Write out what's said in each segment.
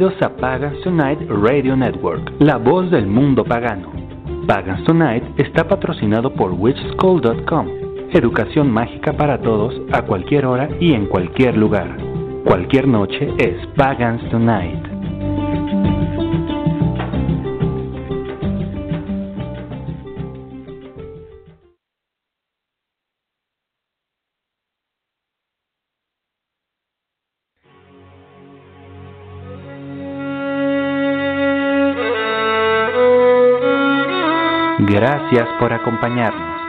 Bienvenidos a Pagans Tonight Radio Network, la voz del mundo pagano. Pagans Tonight está patrocinado por witchschool.com, educación mágica para todos a cualquier hora y en cualquier lugar. Cualquier noche es Pagans Tonight. Gracias por acompañarnos.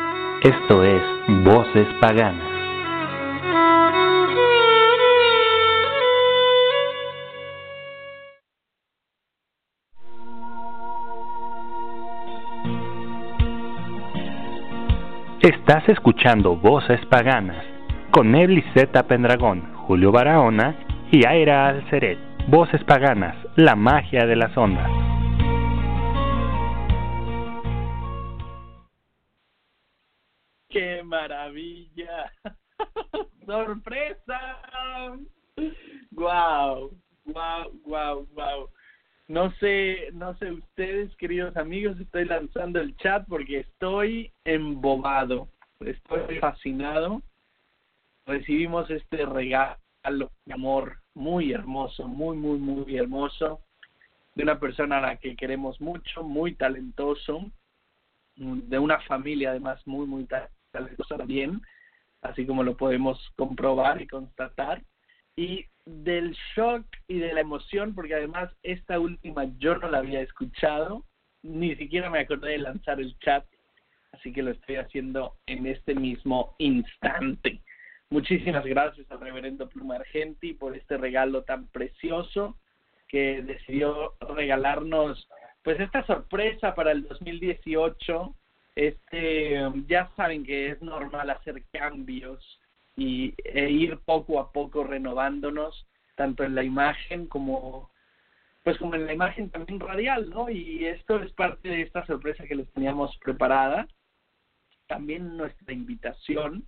Esto es Voces Paganas. Estás escuchando Voces Paganas con Zeta Pendragón, Julio Barahona y Aira Alceret. Voces Paganas, la magia de las ondas. Maravilla! ¡Sorpresa! ¡Guau! ¡Guau, guau, guau! No sé, no sé ustedes, queridos amigos, estoy lanzando el chat porque estoy embobado, estoy fascinado. Recibimos este regalo de amor muy hermoso, muy, muy, muy hermoso, de una persona a la que queremos mucho, muy talentoso, de una familia además muy, muy talentosa también, así como lo podemos comprobar y constatar. Y del shock y de la emoción, porque además esta última yo no la había escuchado, ni siquiera me acordé de lanzar el chat, así que lo estoy haciendo en este mismo instante. Muchísimas gracias al reverendo Pluma Argenti por este regalo tan precioso que decidió regalarnos pues esta sorpresa para el 2018 este ya saben que es normal hacer cambios y e ir poco a poco renovándonos tanto en la imagen como pues como en la imagen también radial no y esto es parte de esta sorpresa que les teníamos preparada. También nuestra invitación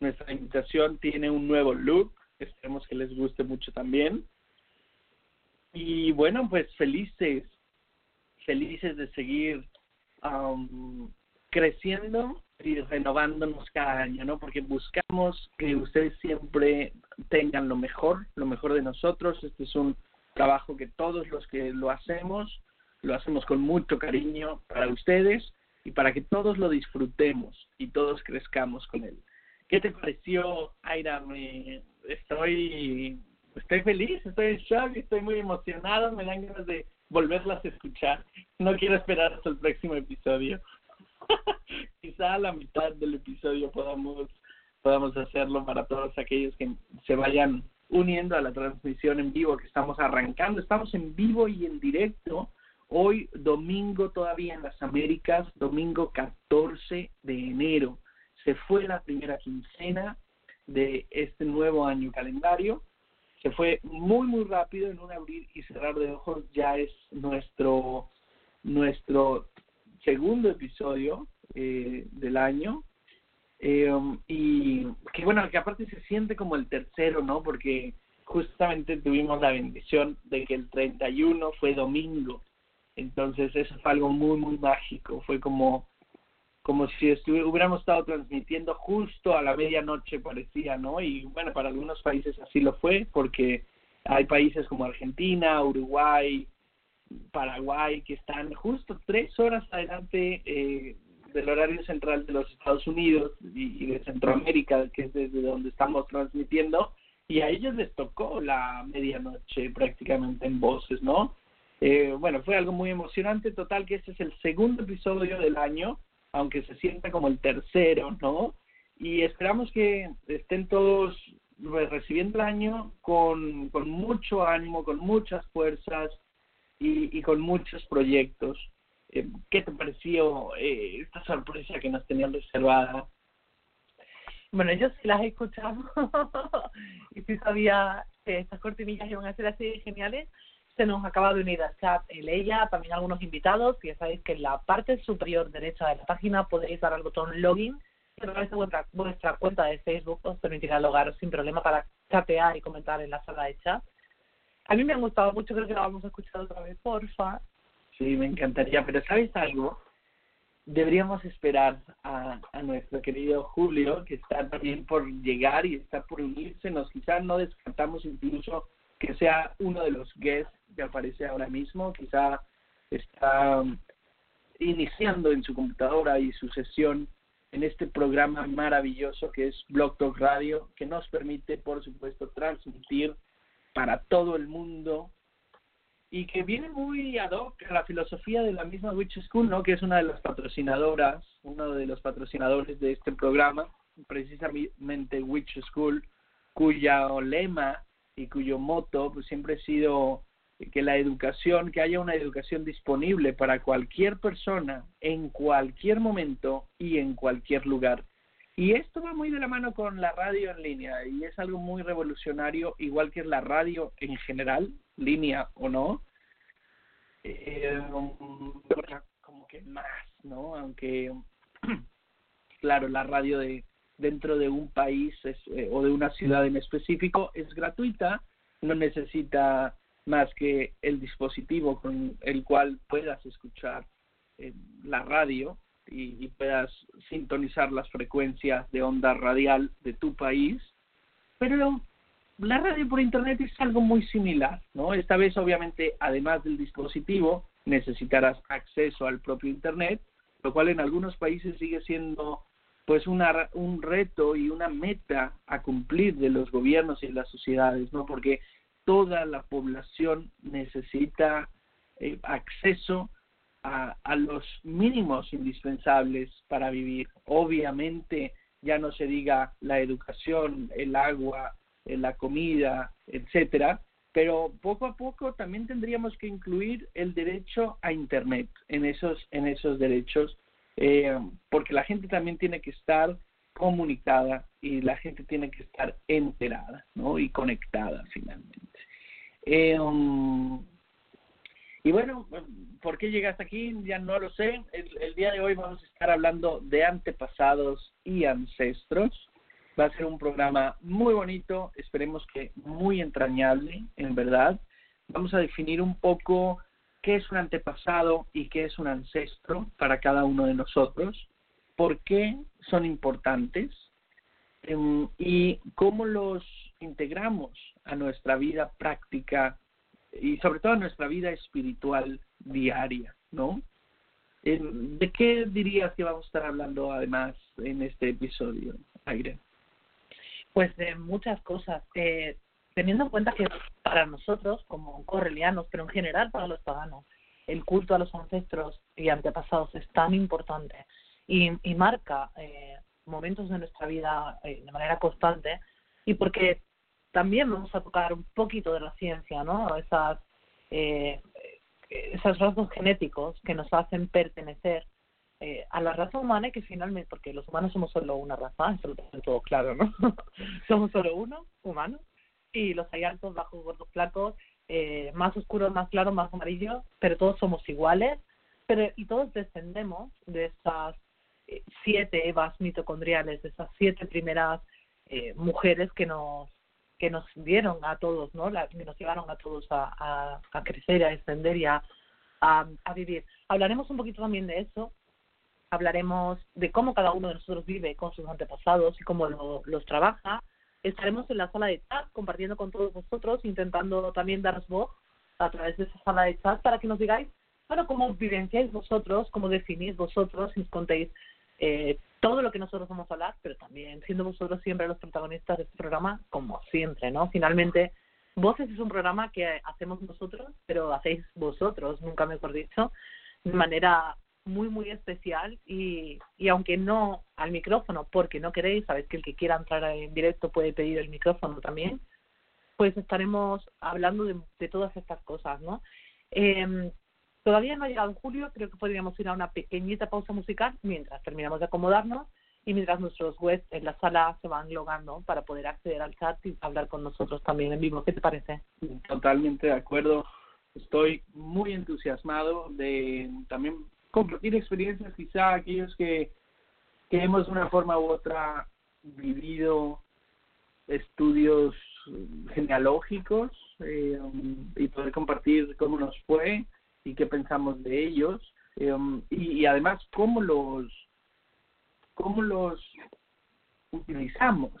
nuestra invitación tiene un nuevo look esperemos que les guste mucho también. Y bueno pues felices felices de seguir um, creciendo y renovándonos cada año, ¿no? Porque buscamos que ustedes siempre tengan lo mejor, lo mejor de nosotros. Este es un trabajo que todos los que lo hacemos, lo hacemos con mucho cariño para ustedes y para que todos lo disfrutemos y todos crezcamos con él. ¿Qué te pareció, Aira? Me, estoy, estoy feliz, estoy en shock, estoy muy emocionado, me dan ganas de volverlas a escuchar. No quiero esperar hasta el próximo episodio. quizá a la mitad del episodio podamos podamos hacerlo para todos aquellos que se vayan uniendo a la transmisión en vivo que estamos arrancando. Estamos en vivo y en directo hoy domingo todavía en las Américas, domingo 14 de enero. Se fue la primera quincena de este nuevo año calendario. Se fue muy muy rápido en un abrir y cerrar de ojos ya es nuestro nuestro segundo episodio eh, del año. Eh, y que bueno, que aparte se siente como el tercero, ¿no? Porque justamente tuvimos la bendición de que el 31 fue domingo. Entonces eso fue algo muy, muy mágico. Fue como, como si hubiéramos estado transmitiendo justo a la medianoche, parecía, ¿no? Y bueno, para algunos países así lo fue, porque hay países como Argentina, Uruguay, Paraguay, que están justo tres horas adelante eh, del horario central de los Estados Unidos y, de Centroamérica, que es desde donde estamos transmitiendo, y a ellos les tocó la medianoche prácticamente en voces, ¿no? Eh, bueno, fue algo muy emocionante, total que este es el segundo episodio del año, aunque se sienta como el tercero, ¿no? Y esperamos que estén todos recibiendo el año con, con mucho ánimo, con muchas fuerzas, y, y con muchos proyectos. Eh, ¿Qué te pareció eh, esta sorpresa que nos tenían reservada? Bueno, yo sí las he escuchado y sí sabía que estas cortinillas iban a ser así geniales. Se nos acaba de unir al chat el ella, también algunos invitados. Ya sabéis que en la parte superior derecha de la página podéis dar al botón login y a vuestra, vuestra cuenta de Facebook os permitirá logaros sin problema para chatear y comentar en la sala de chat. A mí me han gustado mucho, creo que la vamos a escuchar otra vez, porfa. Sí, me encantaría, pero ¿sabes algo? Deberíamos esperar a, a nuestro querido Julio, que está también por llegar y está por unirse. Nos quizás no descartamos incluso que sea uno de los guests que aparece ahora mismo. Quizá está um, iniciando en su computadora y su sesión en este programa maravilloso que es Blog Talk Radio, que nos permite, por supuesto, transmitir para todo el mundo y que viene muy ad hoc a la filosofía de la misma Witch School, ¿no? que es una de las patrocinadoras, uno de los patrocinadores de este programa, precisamente Witch School, cuya lema y cuyo moto pues siempre ha sido que la educación, que haya una educación disponible para cualquier persona en cualquier momento y en cualquier lugar. Y esto va muy de la mano con la radio en línea y es algo muy revolucionario, igual que la radio en general, línea o no. Eh, como que más, ¿no? Aunque, claro, la radio de dentro de un país es, eh, o de una ciudad en específico es gratuita, no necesita más que el dispositivo con el cual puedas escuchar eh, la radio y, y, puedas sintonizar las frecuencias de onda radial de tu país, pero la radio por internet es algo muy similar, ¿no? Esta vez obviamente además del dispositivo necesitarás acceso al propio internet, lo cual en algunos países sigue siendo pues una, un reto y una meta a cumplir de los gobiernos y las sociedades, ¿no? Porque toda la población necesita eh, acceso a, a los mínimos indispensables para vivir. Obviamente, ya no se diga la educación, el agua, eh, la comida, etcétera, pero poco a poco también tendríamos que incluir el derecho a internet en esos en esos derechos eh, porque la gente también tiene que estar comunicada y la gente tiene que estar enterada ¿no? y conectada finalmente eh, um, y bueno, ¿por qué llegaste aquí? Ya no lo sé. El, el, día de hoy vamos a estar hablando de antepasados y ancestros. Va a ser un programa muy bonito, esperemos que muy entrañable, en verdad. Vamos a definir un poco qué es un antepasado y qué es un ancestro para cada uno de nosotros, por qué son importantes um, y cómo los integramos a nuestra vida práctica y sobre todo a nuestra vida espiritual diaria, ¿no? ¿De qué dirías que vamos a estar hablando además en este episodio, Aire? Pues de muchas cosas. Eh, teniendo en cuenta que para nosotros, como correlianos, pero en general para los paganos, el culto a los ancestros y antepasados es tan importante y, y marca eh, momentos de nuestra vida eh, de manera constante y porque también vamos a tocar un poquito de la ciencia, ¿no? Esas, eh, esos rasgos genéticos que nos hacen pertenecer eh, a la raza humana y que finalmente, porque los humanos somos solo una raza, eso lo tengo todo claro, ¿no? somos solo uno, humano, y los hay altos, bajos, gordos, flacos, eh, más oscuros, más claros, más amarillos, pero todos somos iguales, pero y todos descendemos de esas eh, siete evas mitocondriales, de esas siete primeras eh, mujeres que nos que nos dieron a todos, ¿no? La, que nos llevaron a todos a, crecer, a extender y a, vivir. Hablaremos un poquito también de eso. Hablaremos de cómo cada uno de nosotros vive con sus antepasados y cómo lo, los trabaja. Estaremos en la sala de chat compartiendo con todos vosotros, intentando también daros voz a través de esa sala de chat para que nos digáis, bueno, cómo vivenciáis vosotros, cómo definís vosotros y nos contéis eh, todo lo que nosotros vamos a hablar, pero también siendo vosotros siempre los protagonistas de este programa, como siempre, ¿no? Finalmente, Voces es un programa que hacemos nosotros, pero hacéis vosotros, nunca mejor dicho, de manera muy, muy especial y, y aunque no al micrófono, porque no queréis, sabéis que el que quiera entrar en directo puede pedir el micrófono también, pues estaremos hablando de, de todas estas cosas, ¿no? Eh, todavía no ha llegado julio, creo que podríamos ir a una pequeñita pausa musical mientras terminamos de acomodarnos y mientras nuestros webs en la sala se van logando para poder acceder al chat y hablar con nosotros también en vivo. ¿Qué te parece? Totalmente de acuerdo. Estoy muy entusiasmado de también compartir experiencias, quizá aquellos que, hemos de una forma u otra vivido estudios genealógicos eh, y poder compartir cómo nos fue y qué pensamos de ellos eh, y, y, además cómo los cómo los utilizamos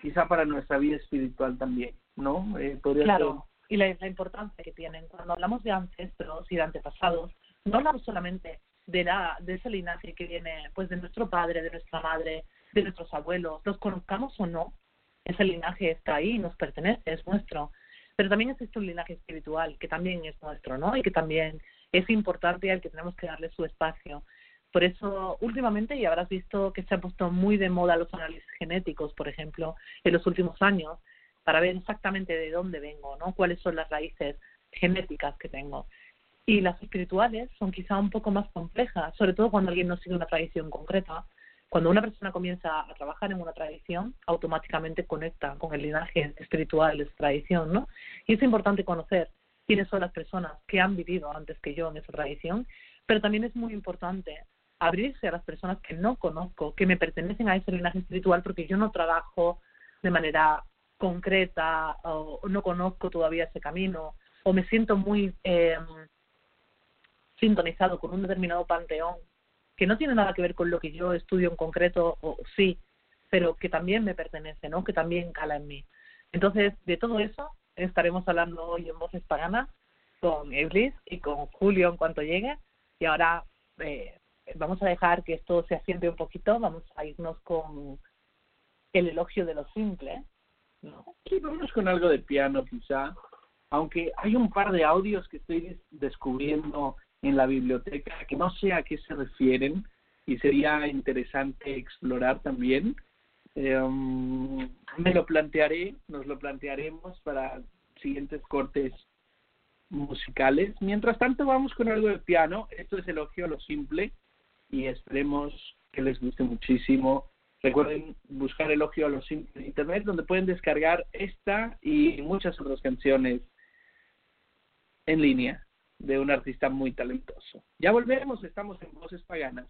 quizá para nuestra vida espiritual también no eh, podría claro y la, la importancia que tienen. Cuando hablamos de ancestros y de antepasados no hablamos solamente de la de ese linaje que viene pues de nuestro padre de nuestra madre de nuestros abuelos los conozcamos o no ese linaje está ahí nos pertenece es nuestro pero también existe un linaje espiritual que también es nuestro no y que también es importante y al que tenemos que darle su espacio por eso, últimamente, y habrás visto que se ha puesto muy de moda los análisis genéticos, por ejemplo, en los últimos años, para ver exactamente de dónde vengo, ¿no? Cuáles son las raíces genéticas que tengo. Y las espirituales son quizá un poco más complejas, sobre todo cuando alguien no sigue una tradición concreta. Cuando una persona comienza a trabajar en una tradición, automáticamente conecta con el linaje espiritual de esa tradición, ¿no? Y es importante conocer quiénes son las personas que han vivido antes que yo en esa tradición, pero también es muy importante abrirse a las personas que no conozco, que me pertenecen a ese linaje espiritual, porque yo no trabajo de manera concreta o no conozco todavía ese camino o me siento muy eh, sintonizado con un determinado panteón que no tiene nada que ver con lo que yo estudio en concreto o sí, pero que también me pertenece, ¿no? Que también cala en mí. Entonces, de todo eso estaremos hablando hoy en Voces Paganas con Iblis y con Julio en cuanto llegue. Y ahora eh, vamos a dejar que esto se asiente un poquito, vamos a irnos con el elogio de lo simple. ¿no? Sí, vamos con algo de piano quizá, aunque hay un par de audios que estoy descubriendo en la biblioteca que no sé a qué se refieren y sería interesante explorar también. Eh, me lo plantearé, nos lo plantearemos para siguientes cortes musicales. Mientras tanto, vamos con algo de piano. Esto es elogio a lo simple y esperemos que les guste muchísimo. Recuerden buscar Elogio a los Simples en internet, donde pueden descargar esta y muchas otras canciones en línea de un artista muy talentoso. Ya volvemos, estamos en Voces Paganas.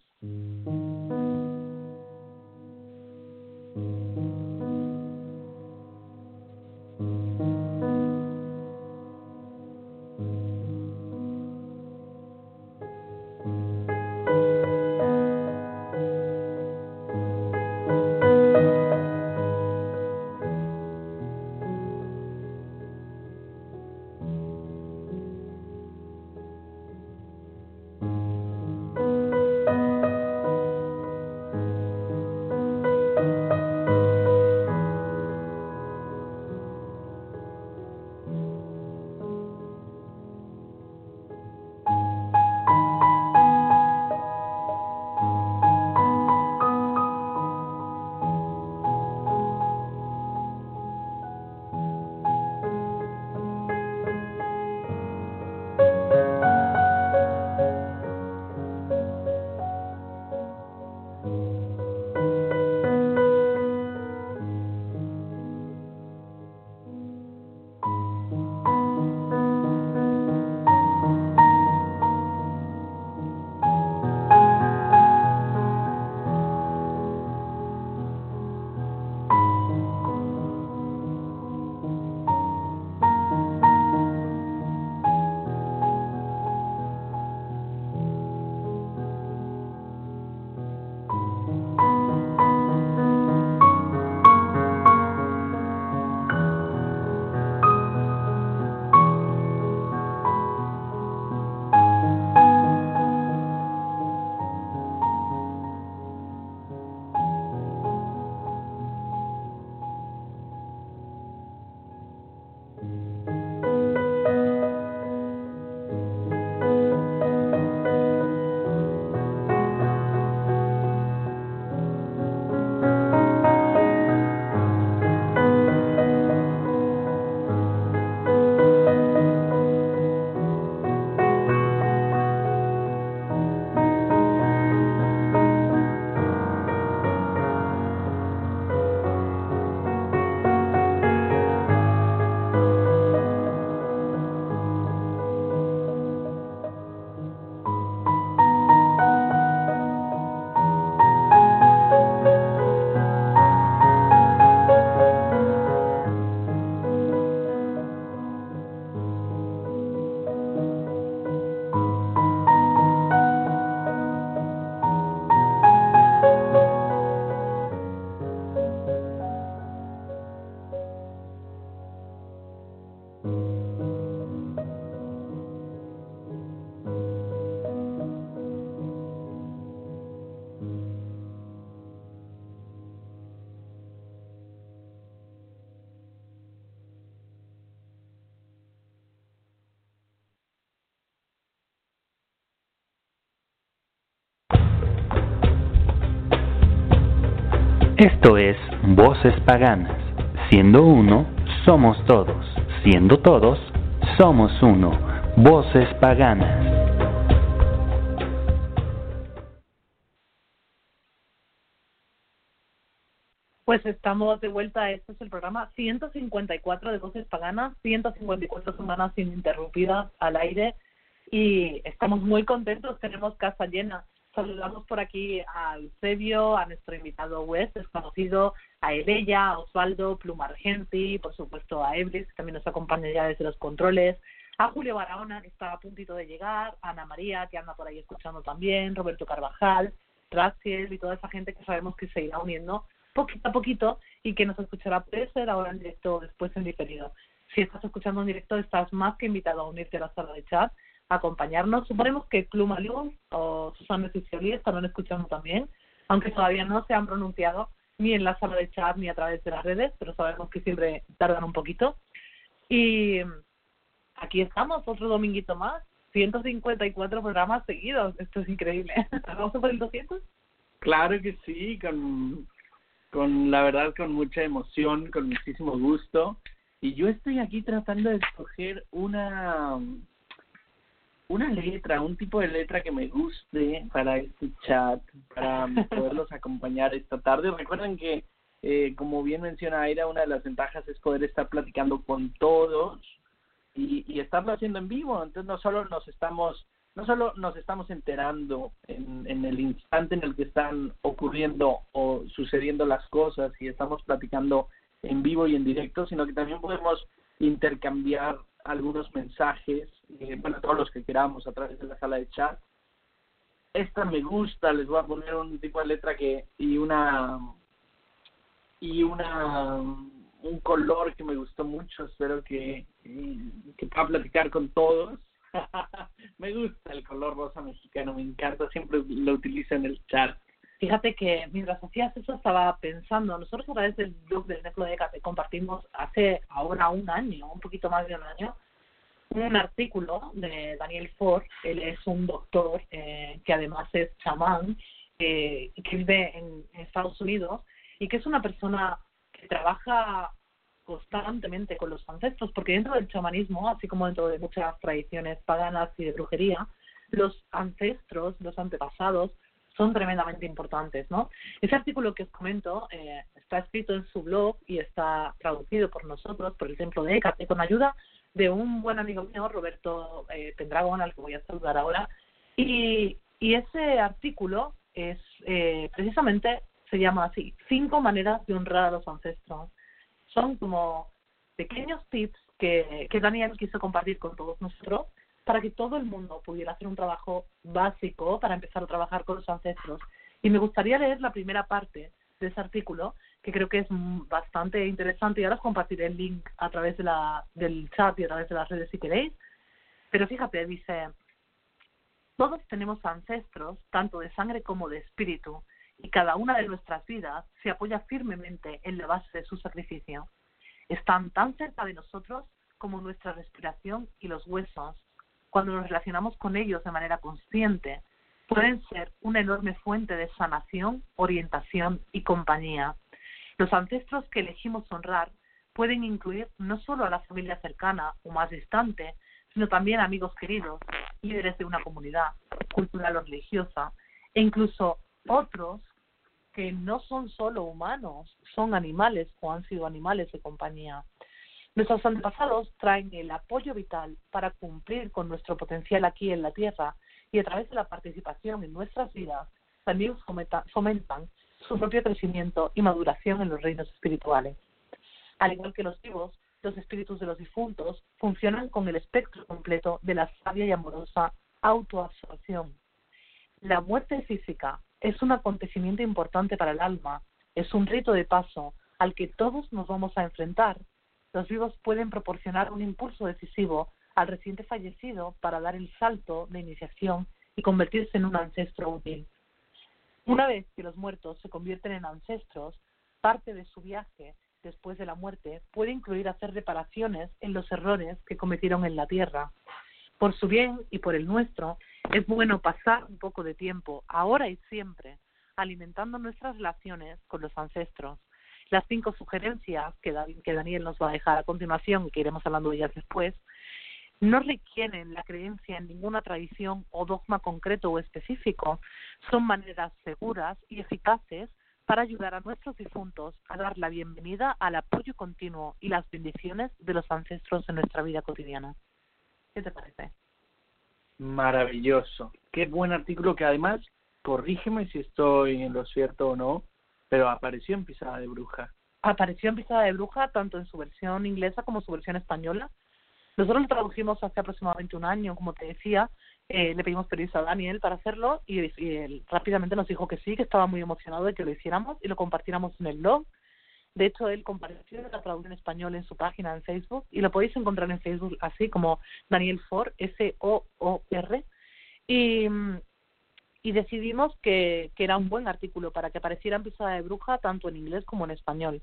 Esto es Voces Paganas. Siendo uno, somos todos. Siendo todos, somos uno. Voces Paganas. Pues estamos de vuelta, este es el programa 154 de Voces Paganas, 154 semanas ininterrumpidas al aire y estamos muy contentos, tenemos casa llena. Saludamos por aquí a Eusebio, a nuestro invitado Wes, desconocido, a Elella, a Osvaldo, Pluma Argenti, por supuesto a Eblis, que también nos acompaña ya desde los controles, a Julio Barahona, que está a puntito de llegar, a Ana María, que anda por ahí escuchando también, Roberto Carvajal, Raciel y toda esa gente que sabemos que se irá uniendo poquito a poquito y que nos escuchará puede ser ahora en directo o después en diferido. Si estás escuchando en directo, estás más que invitado a unirte a la sala de chat, acompañarnos. Suponemos que Luz o Susana Cicioli estarán escuchando también, aunque todavía no se han pronunciado ni en la sala de chat ni a través de las redes, pero sabemos que siempre tardan un poquito. Y aquí estamos, otro dominguito más, 154 programas seguidos, esto es increíble. ¿Vamos por el 200? Claro que sí, con con la verdad con mucha emoción, con muchísimo gusto. Y yo estoy aquí tratando de escoger una una letra, un tipo de letra que me guste para este chat, para poderlos acompañar esta tarde. Recuerden que, eh, como bien menciona Aira, una de las ventajas es poder estar platicando con todos y, y estarlo haciendo en vivo. Entonces no solo nos estamos no solo nos estamos enterando en, en el instante en el que están ocurriendo o sucediendo las cosas y estamos platicando en vivo y en directo, sino que también podemos intercambiar algunos mensajes, eh, bueno, todos los que queramos a través de la sala de chat. Esta me gusta, les voy a poner un tipo de letra que y una y una un color que me gustó mucho, espero que, que pueda platicar con todos me gusta el color rosa mexicano, me encanta, siempre lo utilizo en el chat. Fíjate que mientras hacías eso estaba pensando, nosotros a través del blog del Necro Cate compartimos hace ahora un año, un poquito más de un año, un artículo de Daniel Ford, él es un doctor eh, que además es chamán, eh, que vive en Estados Unidos y que es una persona que trabaja constantemente con los ancestros, porque dentro del chamanismo, así como dentro de muchas tradiciones paganas y de brujería, los ancestros, los antepasados, son tremendamente importantes, ¿no? Ese artículo que os comento eh, está escrito en su blog y está traducido por nosotros, por el Templo de Hécate, con ayuda de un buen amigo mío, Roberto eh, Pendragon, al que voy a saludar ahora. Y, y ese artículo es eh, precisamente, se llama así, cinco maneras de honrar a los ancestros son como pequeños tips que, que Daniel quiso compartir con todos nosotros para que todo el mundo pudiera hacer un trabajo básico para empezar a trabajar con los ancestros. Y me gustaría leer la primera parte de ese artículo, que creo que es bastante interesante, y ahora os compartiré el link a través de la, del chat y a través de las redes si queréis. Pero fíjate, dice, todos tenemos ancestros, tanto de sangre como de espíritu, y cada una de nuestras vidas se apoya firmemente en la base de su sacrificio. Están tan cerca de nosotros como nuestra respiración y los huesos. Cuando nos relacionamos con ellos de manera consciente, pueden ser una enorme fuente de sanación, orientación y compañía. Los ancestros que elegimos honrar pueden incluir no solo a la familia cercana o más distante, sino también amigos queridos, líderes de una comunidad cultural o religiosa, e incluso otros que no son solo humanos, son animales o han sido animales de compañía. Nuestros antepasados traen el apoyo vital para cumplir con nuestro potencial aquí en la Tierra y a través de la participación en nuestras vidas también fomentan su propio crecimiento y maduración en los reinos espirituales. Al igual que los vivos, los espíritus de los difuntos funcionan con el espectro completo de la sabia y amorosa autoabsorción. La muerte física es un acontecimiento importante para el alma, es un rito de paso al que todos nos vamos a enfrentar. Los vivos pueden proporcionar un impulso decisivo al reciente fallecido para dar el salto de iniciación y convertirse en un ancestro útil. Una vez que los muertos se convierten en ancestros, parte de su viaje después de la muerte puede incluir hacer reparaciones en los errores que cometieron en la tierra. Por su bien y por el nuestro, es bueno pasar un poco de tiempo, ahora y siempre, alimentando nuestras relaciones con los ancestros. Las cinco sugerencias que, Daniel nos va a dejar a continuación, que iremos hablando de ellas después, no requieren la creencia en ninguna tradición o dogma concreto o específico. Son maneras seguras y eficaces para ayudar a nuestros difuntos a dar la bienvenida al apoyo continuo y las bendiciones de los ancestros en nuestra vida cotidiana. ¿Qué te parece? Maravilloso. Qué buen artículo que además, corrígeme si estoy en lo cierto o no, pero apareció en Pisada de Bruja. Apareció en Pisada de Bruja tanto en su versión inglesa como su versión española. Nosotros lo tradujimos hace aproximadamente un año, como te decía, eh, le pedimos permiso a Daniel para hacerlo y, él rápidamente nos dijo que sí, que estaba muy emocionado de que lo hiciéramos y lo compartiéramos en el blog. De hecho, él compartió la traducción en español en su página en Facebook y lo podéis encontrar en Facebook así como Daniel For, S-O-O-R. Y, y decidimos que, que era un buen artículo para que apareciera en Pisada de Bruja tanto en inglés como en español.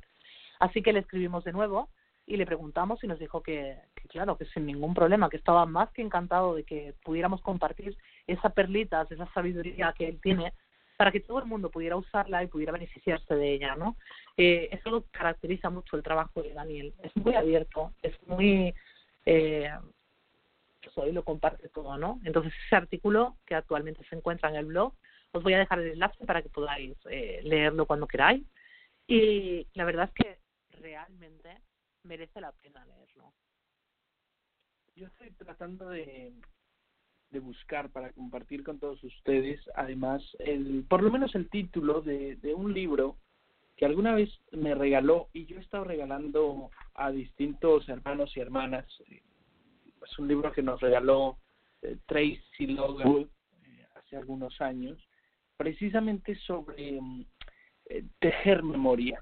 Así que le escribimos de nuevo y le preguntamos y nos dijo que, claro, que sin ningún problema, que estaba más que encantado de que pudiéramos compartir esa perlita, esa sabiduría que él tiene para que todo el mundo pudiera usarla y pudiera beneficiarse de ella, ¿no? Eh, eso lo caracteriza mucho el trabajo de Daniel. Es muy abierto, es muy... Eh, hoy lo comparte todo, ¿no? Entonces ese artículo que actualmente se encuentra en el blog, os voy a dejar el enlace para que podáis eh, leerlo cuando queráis. Y la verdad es que realmente merece la pena leerlo. Yo estoy tratando de, de buscar para compartir con todos ustedes, además, el, por lo menos el título de, de un libro que alguna vez me regaló y yo he estado regalando a distintos hermanos y hermanas. Es un libro que nos regaló eh, Tracy Logan eh, hace algunos años, precisamente sobre mm, eh, tejer memoria.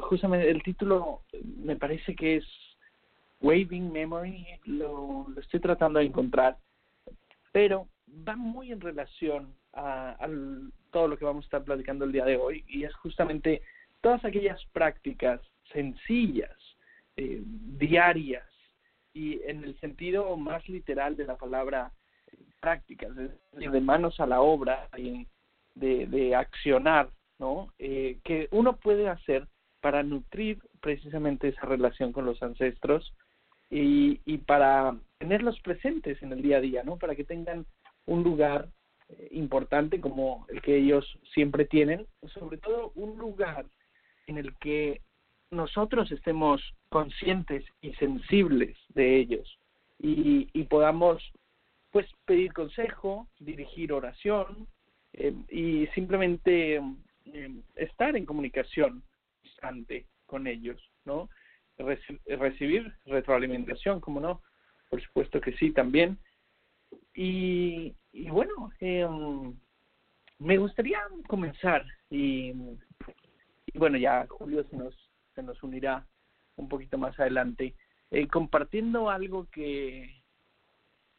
Justamente el título me parece que es Waving Memory, lo, estoy tratando de encontrar, pero va muy en relación a, todo lo que vamos a estar platicando el día de hoy y es justamente todas aquellas prácticas sencillas, eh, diarias y en el sentido más literal de la palabra prácticas, de manos a la obra y de, de accionar ¿no? Eh, que uno puede hacer para nutrir precisamente esa relación con los ancestros y, y para tenerlos presentes en el día a día, ¿no? Para que tengan un lugar eh, importante como el que ellos siempre tienen, sobre todo un lugar en el que nosotros estemos conscientes y sensibles de ellos y, y podamos pues pedir consejo, dirigir oración eh, y simplemente eh, estar en comunicación constante con ellos, ¿no? recibir retroalimentación, como no, por supuesto que sí también. Y, y bueno, eh, me gustaría comenzar y, y, bueno, ya Julio se nos, se nos unirá un poquito más adelante, eh, compartiendo algo que,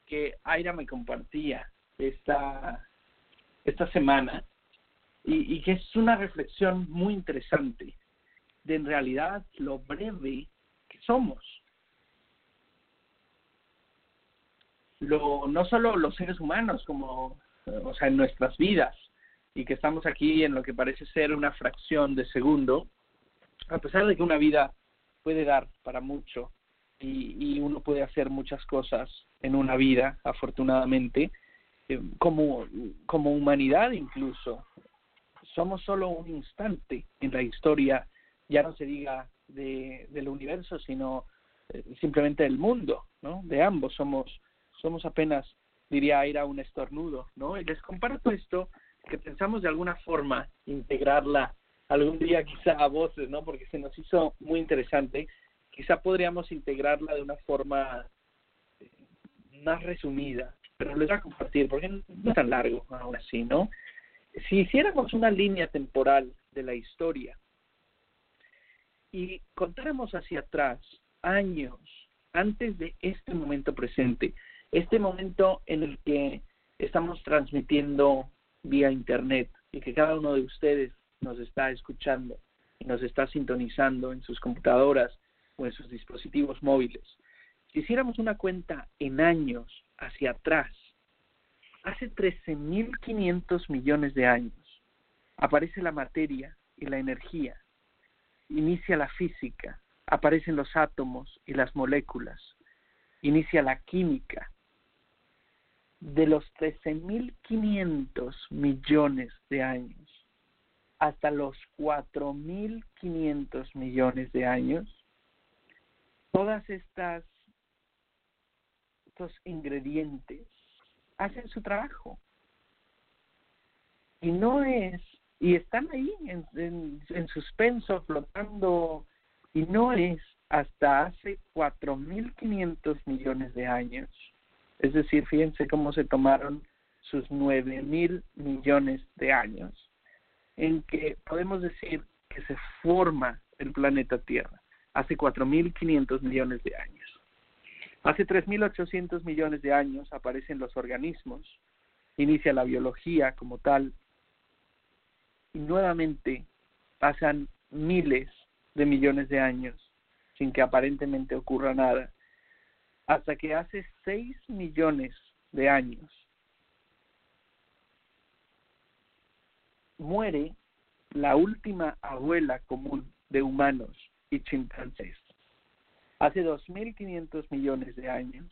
que Aira me compartía esta, esta semana y, y que es una reflexión muy interesante de en realidad lo breve que somos. Lo, no solo los seres humanos, como, o sea, en nuestras vidas, y que estamos aquí en lo que parece ser una fracción de segundo, a pesar de que una vida puede dar para mucho y, y uno puede hacer muchas cosas en una vida, afortunadamente, eh, como, como humanidad incluso, somos solo un instante en la historia, ya no se diga de, del universo, sino eh, simplemente del mundo, ¿no? De ambos somos somos apenas diría ir a un estornudo, ¿no? Y les comparto esto que pensamos de alguna forma integrarla algún día quizá a voces, ¿no? Porque se nos hizo muy interesante. Quizá podríamos integrarla de una forma eh, más resumida, pero les voy a compartir porque no es tan largo aún así, ¿no? si hiciéramos una línea temporal de la historia y contáramos hacia atrás años antes de este momento presente, este momento en el que estamos transmitiendo vía internet y que cada uno de ustedes nos está escuchando y nos está sintonizando en sus computadoras o en sus dispositivos móviles. Si hiciéramos una cuenta en años hacia atrás, hace 13.500 millones de años, aparece la materia y la energía, inicia la física, aparecen los átomos y las moléculas, inicia la química. De los 13.500 millones de años hasta los 4.500 millones de años, todas estas estos ingredientes hacen su trabajo y no es y están ahí en, en, en suspenso flotando y no es hasta hace 4.500 millones de años. Es decir, fíjense cómo se tomaron sus 9.000 millones de años en que podemos decir que se forma el planeta Tierra, hace 4.500 millones de años. Hace 3.800 millones de años aparecen los organismos, inicia la biología como tal, y nuevamente pasan miles de millones de años sin que aparentemente ocurra nada, hasta que hace 6 millones de años muere la última abuela común de humanos y chimpancés. Hace 2.500 millones de años,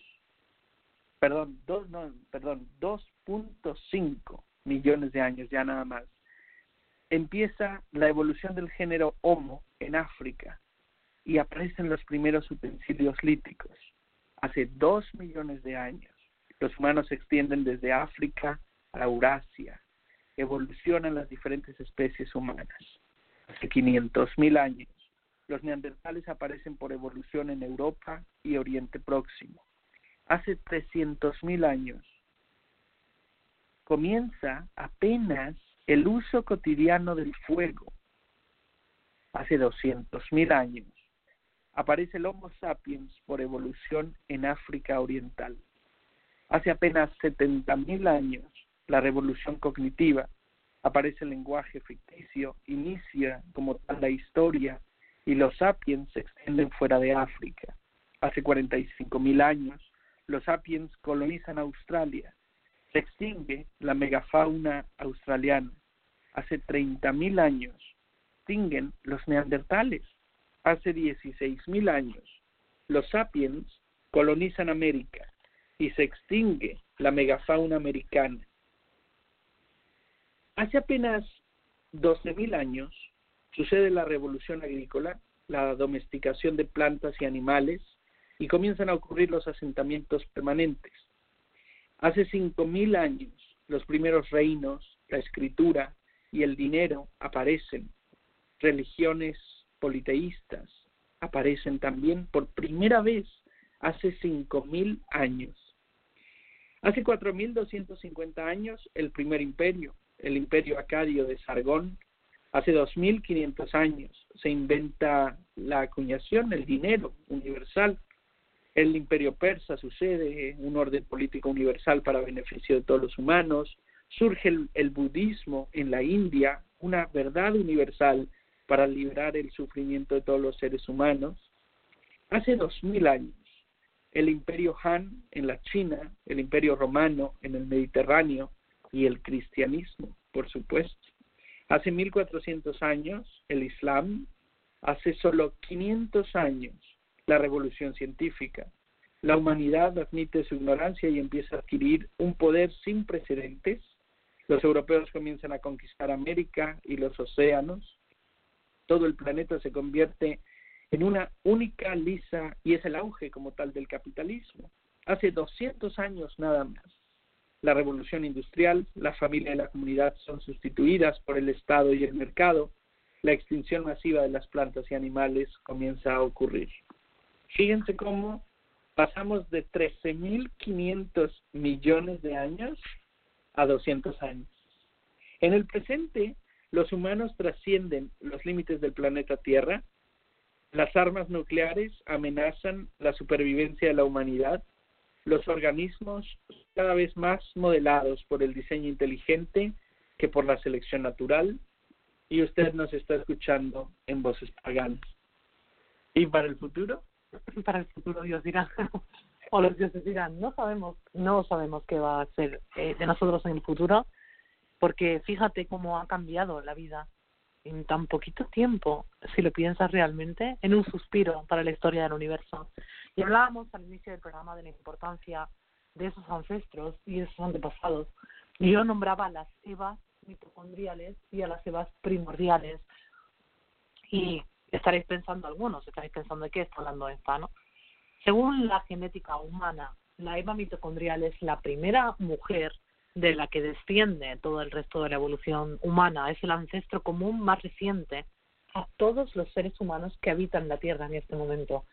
perdón, dos, no, perdón, 2.5 millones de años ya nada más, empieza la evolución del género Homo en África y aparecen los primeros utensilios líticos. Hace dos millones de años, los humanos se extienden desde África a Eurasia, evolucionan las diferentes especies humanas. Hace 500.000 años, los neandertales aparecen por evolución en Europa y Oriente Próximo. Hace 300.000 años, comienza apenas el uso cotidiano del fuego. Hace 200.000 años aparece el Homo sapiens por evolución en África Oriental. Hace apenas 70.000 años la revolución cognitiva, aparece el lenguaje ficticio, inicia como tal la historia y los sapiens se extienden fuera de África. Hace 45.000 años los sapiens colonizan Australia se extingue la megafauna australiana. Hace 30.000 años extinguen los neandertales. Hace 16.000 años los sapiens colonizan América y se extingue la megafauna americana. Hace apenas 12.000 años sucede la revolución agrícola, la domesticación de plantas y animales, y comienzan a ocurrir los asentamientos permanentes. Hace cinco mil años los primeros reinos, la escritura y el dinero aparecen. Religiones politeístas aparecen también por primera vez hace cinco mil años. Hace cuatro mil doscientos cincuenta años el primer imperio, el imperio acadio de Sargón. Hace dos mil quinientos años se inventa la acuñación, el dinero universal el imperio persa sucede, un orden político universal para beneficio de todos los humanos, surge el, budismo en la India, una verdad universal para liberar el sufrimiento de todos los seres humanos. Hace dos mil años, el imperio Han en la China, el imperio romano en el Mediterráneo y el cristianismo, por supuesto. Hace 1400 años, el Islam. Hace solo 500 años, la revolución científica. La humanidad admite su ignorancia y empieza a adquirir un poder sin precedentes. Los europeos comienzan a conquistar América y los océanos. Todo el planeta se convierte en una única lisa y es el auge como tal del capitalismo. Hace 200 años nada más. La revolución industrial, la familia y la comunidad son sustituidas por el Estado y el mercado. La extinción masiva de las plantas y animales comienza a ocurrir. Fíjense cómo pasamos de 13.500 millones de años a 200 años. En el presente, los humanos trascienden los límites del planeta Tierra. Las armas nucleares amenazan la supervivencia de la humanidad. Los organismos cada vez más modelados por el diseño inteligente que por la selección natural. Y usted nos está escuchando en voces paganas. ¿Y para el futuro? para el futuro Dios dirá o los dioses dirán no sabemos no sabemos qué va a ser eh, de nosotros en el futuro porque fíjate cómo ha cambiado la vida en tan poquito tiempo, si lo piensas realmente, en un suspiro para la historia del universo. Y hablábamos al inicio del programa de la importancia de esos ancestros y esos antepasados. Y yo nombraba a las evas mitocondriales y a las evas primordiales. Y estaréis pensando algunos, estaréis pensando de qué está hablando esta, ¿no? Según la genética humana, la eva mitocondrial es la primera mujer de la que desciende todo el resto de la evolución humana, es el ancestro común más reciente a todos los seres humanos que habitan la Tierra en este momento.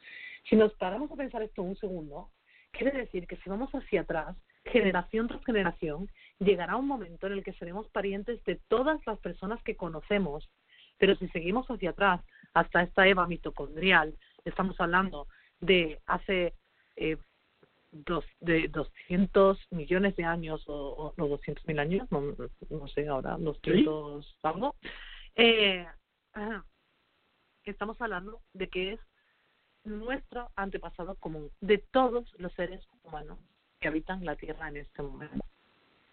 Si nos paramos a pensar esto un segundo, quiere decir que si vamos hacia atrás, generación tras generación, llegará un momento en el que seremos parientes de todas las personas que conocemos. Pero si seguimos hacia atrás, hasta esta Eva mitocondrial, estamos hablando de hace eh, dos, de 200 millones de años o, o no 200 mil años, no, no sé ahora, 200 ¿Sí? algo, eh, estamos hablando de que es nuestro antepasado común, de todos los seres humanos que habitan la Tierra en este momento.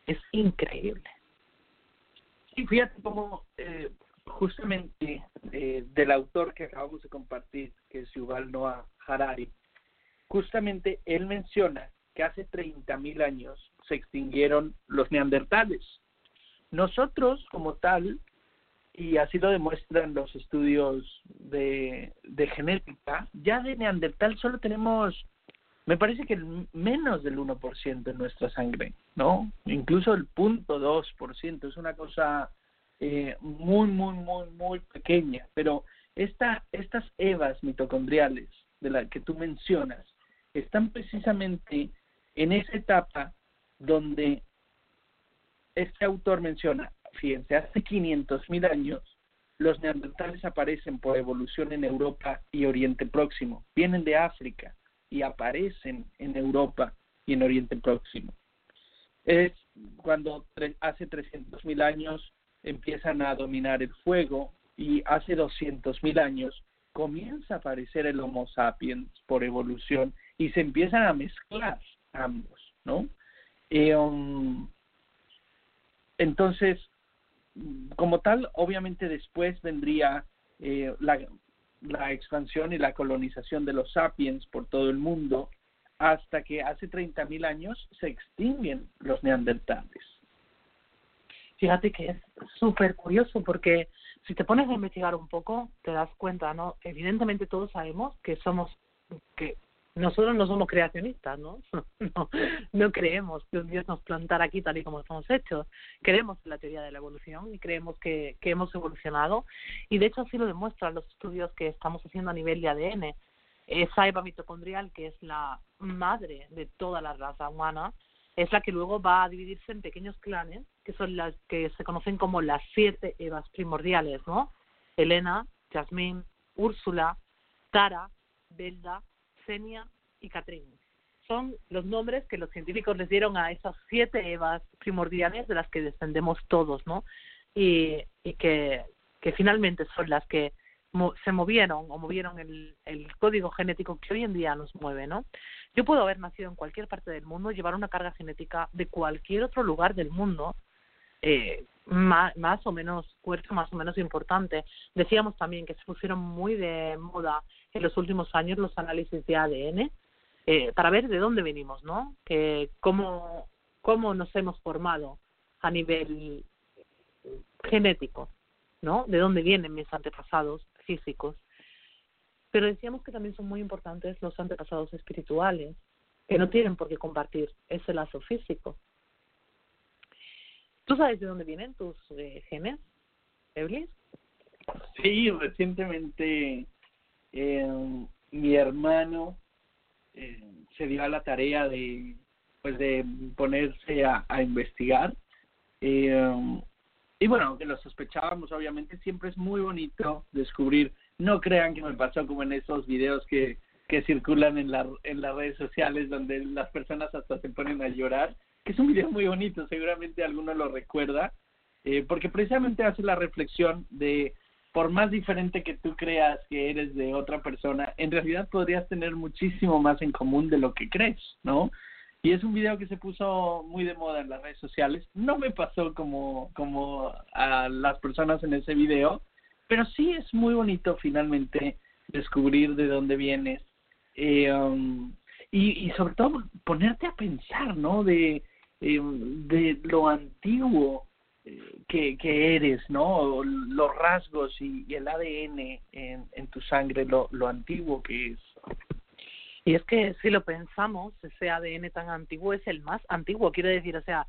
Es increíble. Sí, fíjate cómo eh, justamente eh, del autor que acabamos de compartir, que es Yuval Noah Harari, justamente él menciona que hace 30.000 años se extinguieron los neandertales. Nosotros, como tal, y así lo demuestran los estudios de, de genética, ya de neandertal solo tenemos, me parece que menos del 1% en nuestra sangre, ¿no? Incluso el punto 2%, es una cosa eh, muy, muy, muy, muy pequeña, pero esta, estas evas mitocondriales de la que tú mencionas están precisamente en esa etapa donde este autor menciona, fíjense, hace 500 mil años los neandertales aparecen por evolución en Europa y Oriente Próximo, vienen de África y aparecen en Europa y en Oriente Próximo. Es cuando hace 300 mil años empiezan a dominar el fuego y hace 200 mil años comienza a aparecer el Homo sapiens por evolución y se empiezan a mezclar ambos, ¿no? Eh, um, entonces, como tal, obviamente después vendría eh, la, expansión y la colonización de los sapiens por todo el mundo, hasta que hace 30.000 años se extinguen los neandertales. Fíjate que es súper curioso porque si te pones a investigar un poco, te das cuenta, ¿no? Evidentemente todos sabemos que somos, que nosotros no somos creacionistas, ¿no? ¿no? Creemos que un Dios nos plantara aquí tal y como estamos hechos. Creemos en la teoría de la evolución y creemos que, que hemos evolucionado. Y de hecho así lo demuestran los estudios que estamos haciendo a nivel de ADN. Esa eva mitocondrial, que es la madre de toda la raza humana, es la que luego va a dividirse en pequeños clanes, que son las que se conocen como las siete evas primordiales, ¿no? Elena, Jasmine, Úrsula, Tara, Belda, Xenia y Catrín. Son los nombres que los científicos les dieron a esas siete evas primordiales de las que descendemos todos, ¿no? Y, que, finalmente son las que se movieron o movieron el, el código genético que hoy en día nos mueve, ¿no? Yo puedo haber nacido en cualquier parte del mundo, llevar una carga genética de cualquier otro lugar del mundo, eh, más, más o menos fuerte, más o menos importante. Decíamos también que se pusieron muy de moda en los últimos años los análisis de ADN eh, para ver de dónde venimos, ¿no? Que cómo, cómo nos hemos formado a nivel genético, ¿no? De dónde vienen mis antepasados físicos. Pero decíamos que también son muy importantes los antepasados espirituales, que no tienen por qué compartir ese lazo físico. ¿Tú sabes de dónde vienen tus eh, genes, Evelyn? Sí, recientemente eh, mi hermano eh, se dio a la tarea de pues de ponerse a, a investigar eh, y bueno aunque lo sospechábamos obviamente siempre es muy bonito descubrir no crean que me pasó como en esos videos que que circulan en la en las redes sociales donde las personas hasta se ponen a llorar que es un video muy bonito seguramente alguno lo recuerda eh, porque precisamente hace la reflexión de por más diferente que tú creas que eres de otra persona, en realidad podrías tener muchísimo más en común de lo que crees, ¿no? y es un video que se puso muy de moda en las redes sociales. No me pasó como, como a las personas en ese video, pero sí es muy bonito finalmente descubrir de dónde vienes. Eh, um, y, y sobre todo ponerte a pensar, ¿no? De, eh, de lo antiguo eh, que, que eres, ¿no? Los rasgos y, y el ADN en, en tu sangre, lo, lo antiguo que es. Y es que si lo pensamos, ese ADN tan antiguo es el más antiguo, quiero decir, o sea,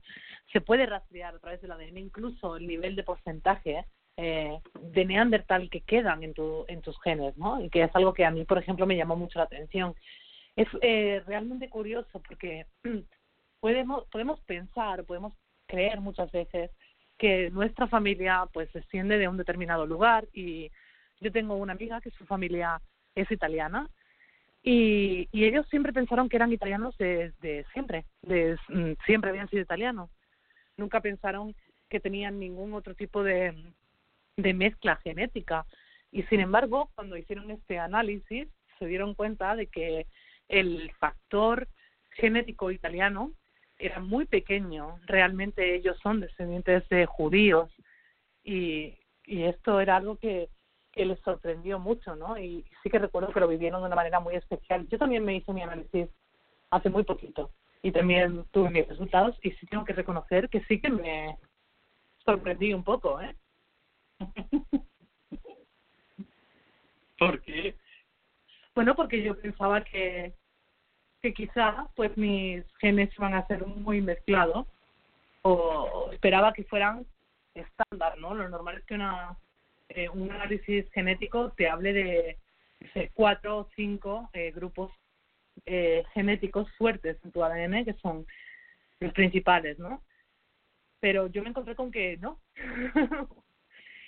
se puede rastrear a través del ADN incluso el nivel de porcentaje eh, de neandertal que quedan en, tu, en tus genes, ¿no? Y que es algo que a mí, por ejemplo, me llamó mucho la atención. Es eh, realmente curioso porque podemos, podemos pensar, podemos creer muchas veces que nuestra familia pues se extiende de un determinado lugar y yo tengo una amiga que su familia es italiana y, y ellos siempre pensaron que eran italianos desde siempre, de, mm, siempre habían sido italianos. Nunca pensaron que tenían ningún otro tipo de, de mezcla genética. Y sin embargo, cuando hicieron este análisis, se dieron cuenta de que el factor genético italiano era muy pequeño. Realmente ellos son descendientes de judíos. Y, y esto era algo que, que les sorprendió mucho, ¿no? Y sí que recuerdo que lo vivieron de una manera muy especial. Yo también me hice mi análisis hace muy poquito y también tuve mis resultados y sí tengo que reconocer que sí que me sorprendí un poco, ¿eh? ¿Por qué? Bueno, porque yo pensaba que que quizá pues mis genes iban a ser muy mezclados o esperaba que fueran estándar, ¿no? Lo normal es que una eh, un análisis genético te hable de, cuatro o cinco eh, grupos eh, genéticos fuertes en tu ADN, que son los principales, ¿no? Pero yo me encontré con que no.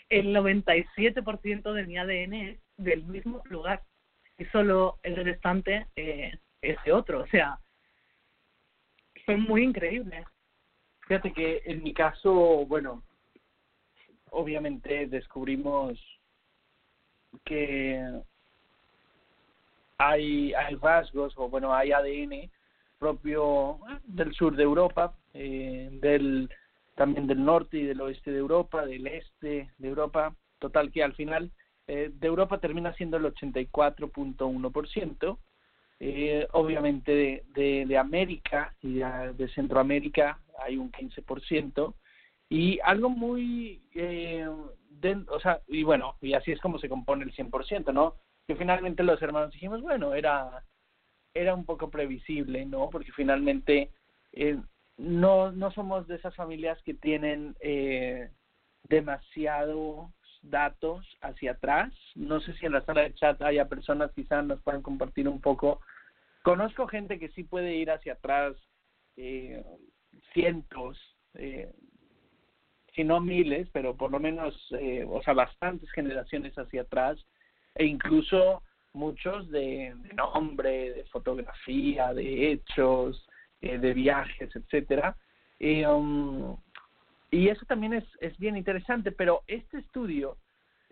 el 97% de mi ADN es del mismo lugar y solo el restante eh, es de otro. O sea, son muy increíbles. Fíjate que en mi caso, bueno, obviamente descubrimos que hay, hay rasgos o bueno hay ADN propio del sur de Europa, eh, del también del norte y del oeste de Europa, del este de Europa, total que al final eh, de Europa termina siendo el 84.1%, eh, obviamente de, de, América y de, de Centroamérica hay un 15%, y algo muy, eh, o sea, y bueno, y así es como se compone el 100%, ¿no? Que finalmente los hermanos dijimos, bueno, era, era un poco previsible, ¿no? Porque finalmente eh, no, no somos de esas familias que tienen eh, demasiados datos hacia atrás. No sé si en la sala de chat haya personas quizás nos puedan compartir un poco. Conozco gente que sí puede ir hacia atrás eh, cientos, eh, si no miles, pero por lo menos, eh, o sea, bastantes generaciones hacia atrás, e incluso muchos de, de nombre, de fotografía, de hechos, eh, de viajes, etcétera. Eh, um, y eso también es, es bien interesante, pero este estudio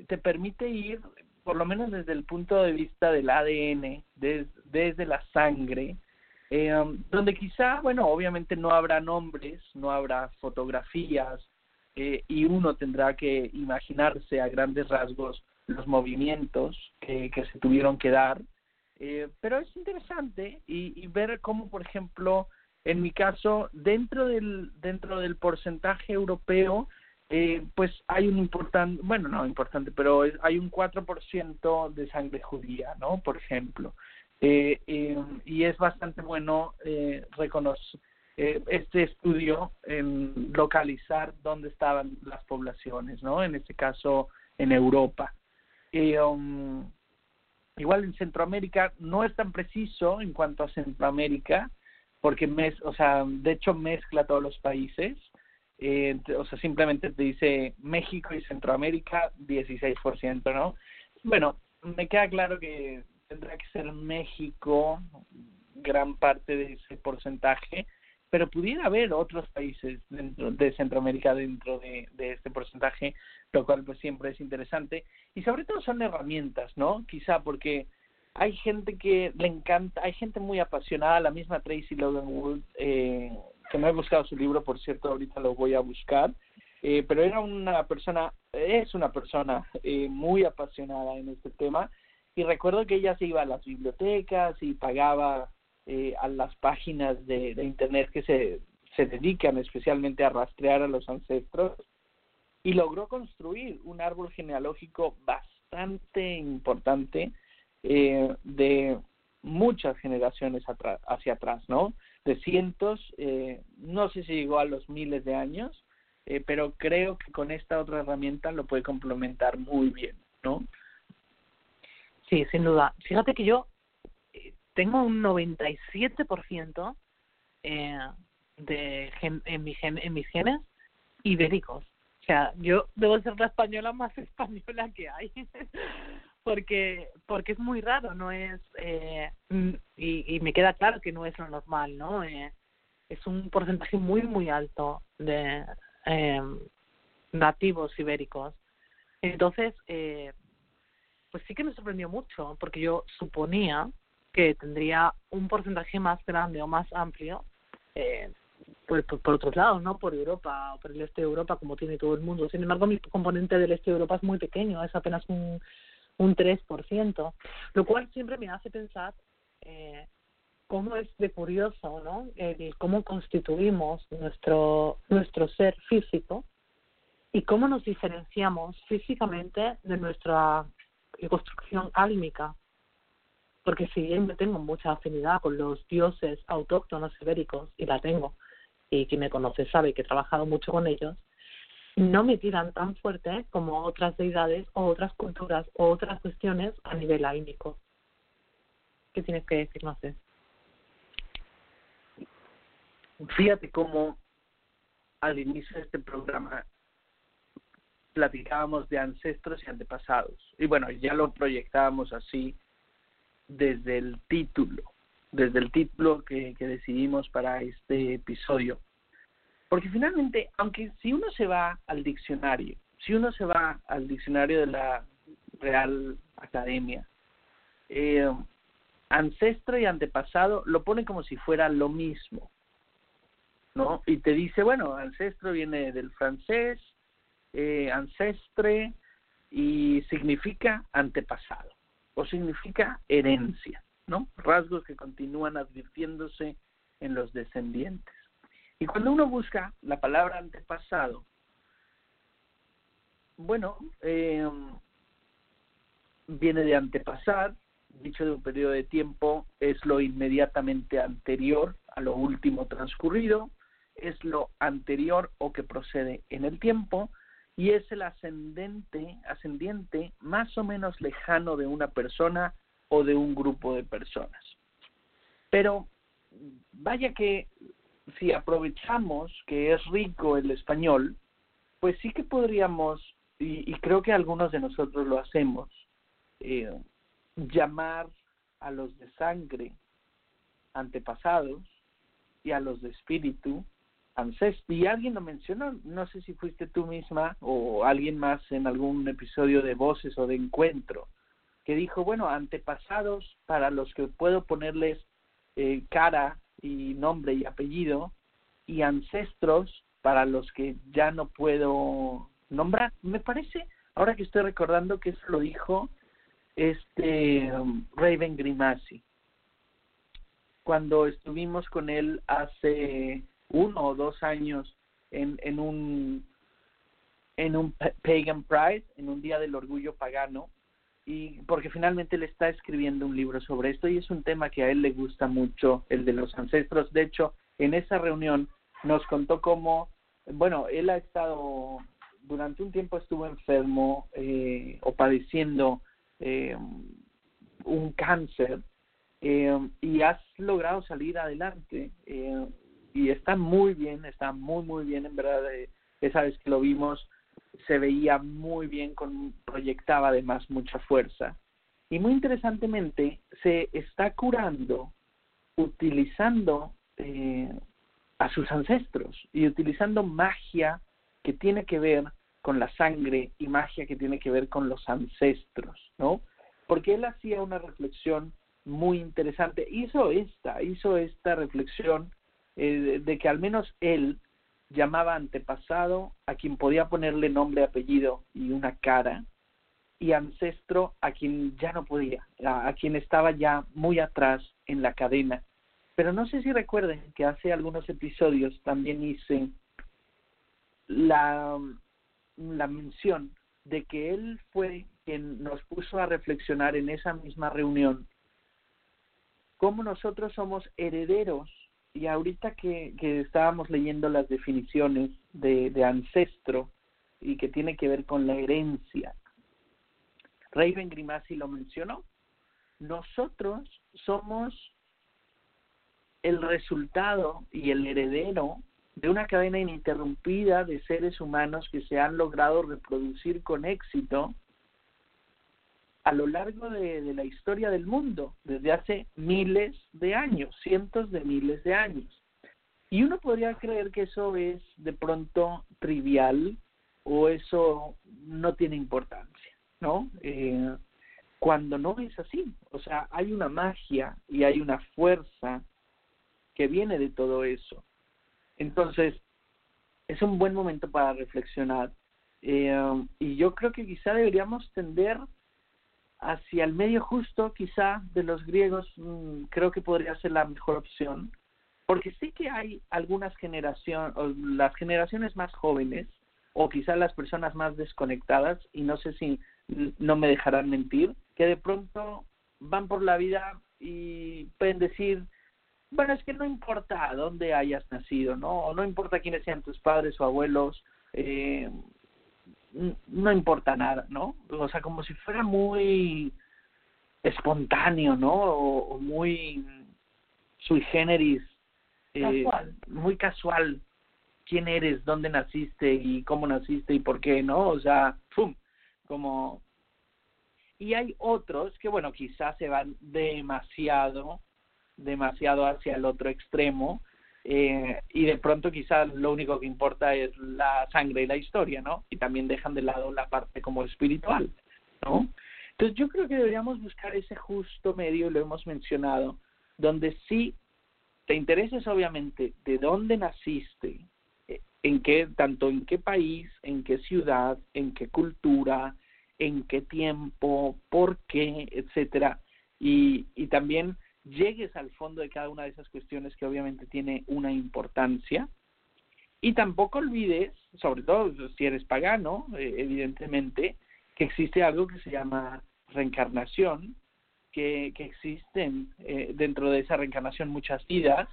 te permite ir, por lo menos desde el punto de vista del ADN, des, desde la sangre, eh, um, donde quizá, bueno, obviamente no habrá nombres, no habrá fotografías, eh, y uno tendrá que imaginarse a grandes rasgos los movimientos que, que se tuvieron que dar. Eh, pero es interesante y, y ver cómo, por ejemplo, en mi caso, dentro del, dentro del porcentaje europeo, eh, pues hay un importante, bueno, no importante, pero hay un 4% de sangre judía, ¿no? Por ejemplo. Eh, eh, y es bastante bueno eh, reconocer eh, este estudio en localizar dónde estaban las poblaciones, ¿no? En este caso, en Europa. Um, igual en Centroamérica no es tan preciso en cuanto a Centroamérica, porque mes, o sea, de hecho mezcla todos los países. Eh, o sea, simplemente te dice México y Centroamérica 16%, ¿no? Bueno, me queda claro que tendrá que ser México gran parte de ese porcentaje, pero pudiera haber otros países dentro de Centroamérica dentro de, este porcentaje, lo cual pues siempre es interesante y sobre todo son herramientas, ¿no? Quizá porque hay gente que le encanta, hay gente muy apasionada, la misma Tracy Logan Wood, eh, que no he buscado su libro, por cierto, ahorita lo voy a buscar, eh, pero era una persona, es una persona eh, muy apasionada en este tema, y recuerdo que ella se iba a las bibliotecas y pagaba eh, a las páginas de, internet que se, se dedican especialmente a rastrear a los ancestros, y logró construir un árbol genealógico bastante importante eh, de muchas generaciones hacia atrás, ¿no? De cientos, eh, no sé si llegó a los miles de años, eh, pero creo que con esta otra herramienta lo puede complementar muy bien, ¿no? Sí, sin duda. Fíjate que yo eh, tengo un 97% eh, de en, mi gen, en mis genes ibéricos. O sea, yo debo ser la española más española que hay. Porque porque es muy raro, no es eh, y, y me queda claro que no es lo normal, ¿no? Eh, es un porcentaje muy muy alto de eh, nativos ibéricos. Entonces, eh, pues sí que me sorprendió mucho, porque yo suponía que tendría un porcentaje más grande o más amplio eh, por, por, por otros lados, ¿no? Por Europa o por el este de Europa, como tiene todo el mundo. Sin embargo, mi componente del este de Europa es muy pequeño, es apenas un un 3%, lo cual siempre me hace pensar eh, cómo es de curioso, ¿no? El cómo constituimos nuestro nuestro ser físico y cómo nos diferenciamos físicamente de nuestra construcción álmica. Porque si bien tengo mucha afinidad con los dioses autóctonos ibéricos, y la tengo, y quien me conoce sabe que he trabajado mucho con ellos, no me tiran tan fuerte como otras deidades o otras culturas o otras cuestiones a nivel álmico. ¿Qué tienes que decir, no? Fíjate cómo al inicio de este programa platicábamos de ancestros y antepasados. Y bueno, ya lo proyectábamos así desde el título, desde el título que, que decidimos para este episodio. Porque finalmente, aunque si uno se va al diccionario, si uno se va al diccionario de la Real Academia, eh, ancestro y antepasado lo pone como si fuera lo mismo, ¿no? Y te dice, bueno, ancestro viene del francés, eh, ancestre, y significa antepasado, o significa herencia, ¿no? Rasgos que continúan advirtiéndose en los descendientes. Y cuando uno busca la palabra antepasado, bueno, eh, viene de antepasar, dicho de un periodo de tiempo, es lo inmediatamente anterior a lo último transcurrido, es lo anterior o que procede en el tiempo, y es el ascendente, ascendiente más o menos lejano de una persona o de un grupo de personas. Pero vaya que si aprovechamos que es rico el español, pues sí que podríamos, y, creo que algunos de nosotros lo hacemos, eh, llamar a los de sangre antepasados y a los de espíritu ancestros. Y alguien lo mencionó, no sé si fuiste tú misma o alguien más en algún episodio de Voces o de Encuentro, que dijo, bueno, antepasados para los que puedo ponerles eh, cara y nombre y apellido y ancestros para los que ya no puedo nombrar. Me parece, ahora que estoy recordando que eso lo dijo este um, Raven Grimasi cuando estuvimos con él hace uno o dos años en, en un en un Pagan Pride, en un día del orgullo pagano, y porque finalmente él está escribiendo un libro sobre esto y es un tema que a él le gusta mucho, el de los ancestros. De hecho, en esa reunión nos contó cómo, bueno, él ha estado, durante un tiempo estuvo enfermo eh, o padeciendo eh, un cáncer eh, y has logrado salir adelante eh, y está muy bien, está muy, muy bien, en verdad, esa vez que lo vimos se veía muy bien, con, proyectaba además mucha fuerza. Y muy interesantemente, se está curando utilizando eh, a sus ancestros y utilizando magia que tiene que ver con la sangre y magia que tiene que ver con los ancestros, ¿no? porque él hacía una reflexión muy interesante. Hizo esta, hizo esta reflexión eh, de, que al menos él llamaba antepasado a quien podía ponerle nombre, apellido y una cara, y ancestro a quien ya no podía, a, quien estaba ya muy atrás en la cadena. Pero no sé si recuerden que hace algunos episodios también hice la, la mención de que él fue quien nos puso a reflexionar en esa misma reunión cómo nosotros somos herederos y ahorita que, que estábamos leyendo las definiciones de, de ancestro y que tiene que ver con la herencia, Raven Grimassi lo mencionó, nosotros somos el resultado y el heredero de una cadena ininterrumpida de seres humanos que se han logrado reproducir con éxito a lo largo de, la historia del mundo, desde hace miles de años, cientos de miles de años. Y uno podría creer que eso es de pronto trivial o eso no tiene importancia, ¿no? Eh, cuando no es así, o sea, hay una magia y hay una fuerza que viene de todo eso. Entonces, es un buen momento para reflexionar. Eh, y yo creo que quizá deberíamos tender hacia el medio justo, quizá, de los griegos, mm, creo que podría ser la mejor opción, porque sí que hay algunas generaciones, las generaciones más jóvenes, o quizá las personas más desconectadas, y no sé si no me dejarán mentir, que de pronto van por la vida y pueden decir, bueno, es que no importa dónde hayas nacido, ¿no? O no importa quiénes sean tus padres o abuelos, eh, no importa nada, ¿no? O sea, como si fuera muy espontáneo, ¿no? O, muy sui generis, eh, muy casual. ¿Quién eres? ¿Dónde naciste? ¿Y cómo naciste? ¿Y por qué? ¿No? O sea, ¡pum! Como... Y hay otros que, bueno, quizás se van demasiado, demasiado hacia el otro extremo, eh, y de pronto quizás lo único que importa es la sangre y la historia, ¿no? Y también dejan de lado la parte como espiritual, ¿no? Entonces yo creo que deberíamos buscar ese justo medio, lo hemos mencionado, donde sí te intereses obviamente de dónde naciste, eh, en qué, tanto en qué país, en qué ciudad, en qué cultura, en qué tiempo, por qué, etcétera, y, y también llegues al fondo de cada una de esas cuestiones que obviamente tiene una importancia. Y tampoco olvides, sobre todo si eres pagano, eh, evidentemente, que existe algo que se llama reencarnación, que, que existen eh, dentro de esa reencarnación muchas vidas,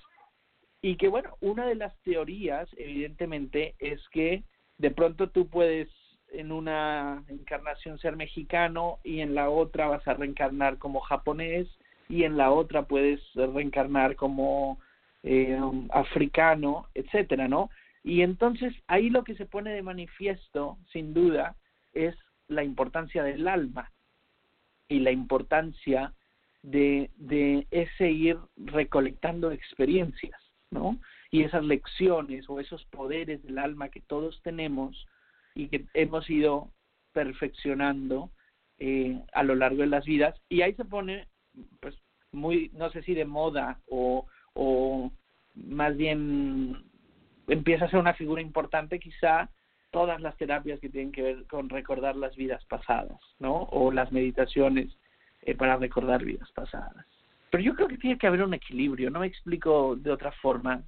y que bueno, una de las teorías, evidentemente, es que de pronto tú puedes en una encarnación ser mexicano y en la otra vas a reencarnar como japonés y en la otra puedes reencarnar como eh, africano, etcétera, ¿no? Y entonces ahí lo que se pone de manifiesto, sin duda, es la importancia del alma y la importancia de, de ese ir recolectando experiencias, ¿no? Y esas lecciones o esos poderes del alma que todos tenemos y que hemos ido perfeccionando eh, a lo largo de las vidas. Y ahí se pone pues muy, no sé si de moda o, o más bien empieza a ser una figura importante quizá todas las terapias que tienen que ver con recordar las vidas pasadas, ¿no? O las meditaciones eh, para recordar vidas pasadas. Pero yo creo que tiene que haber un equilibrio, no me explico de otra forma.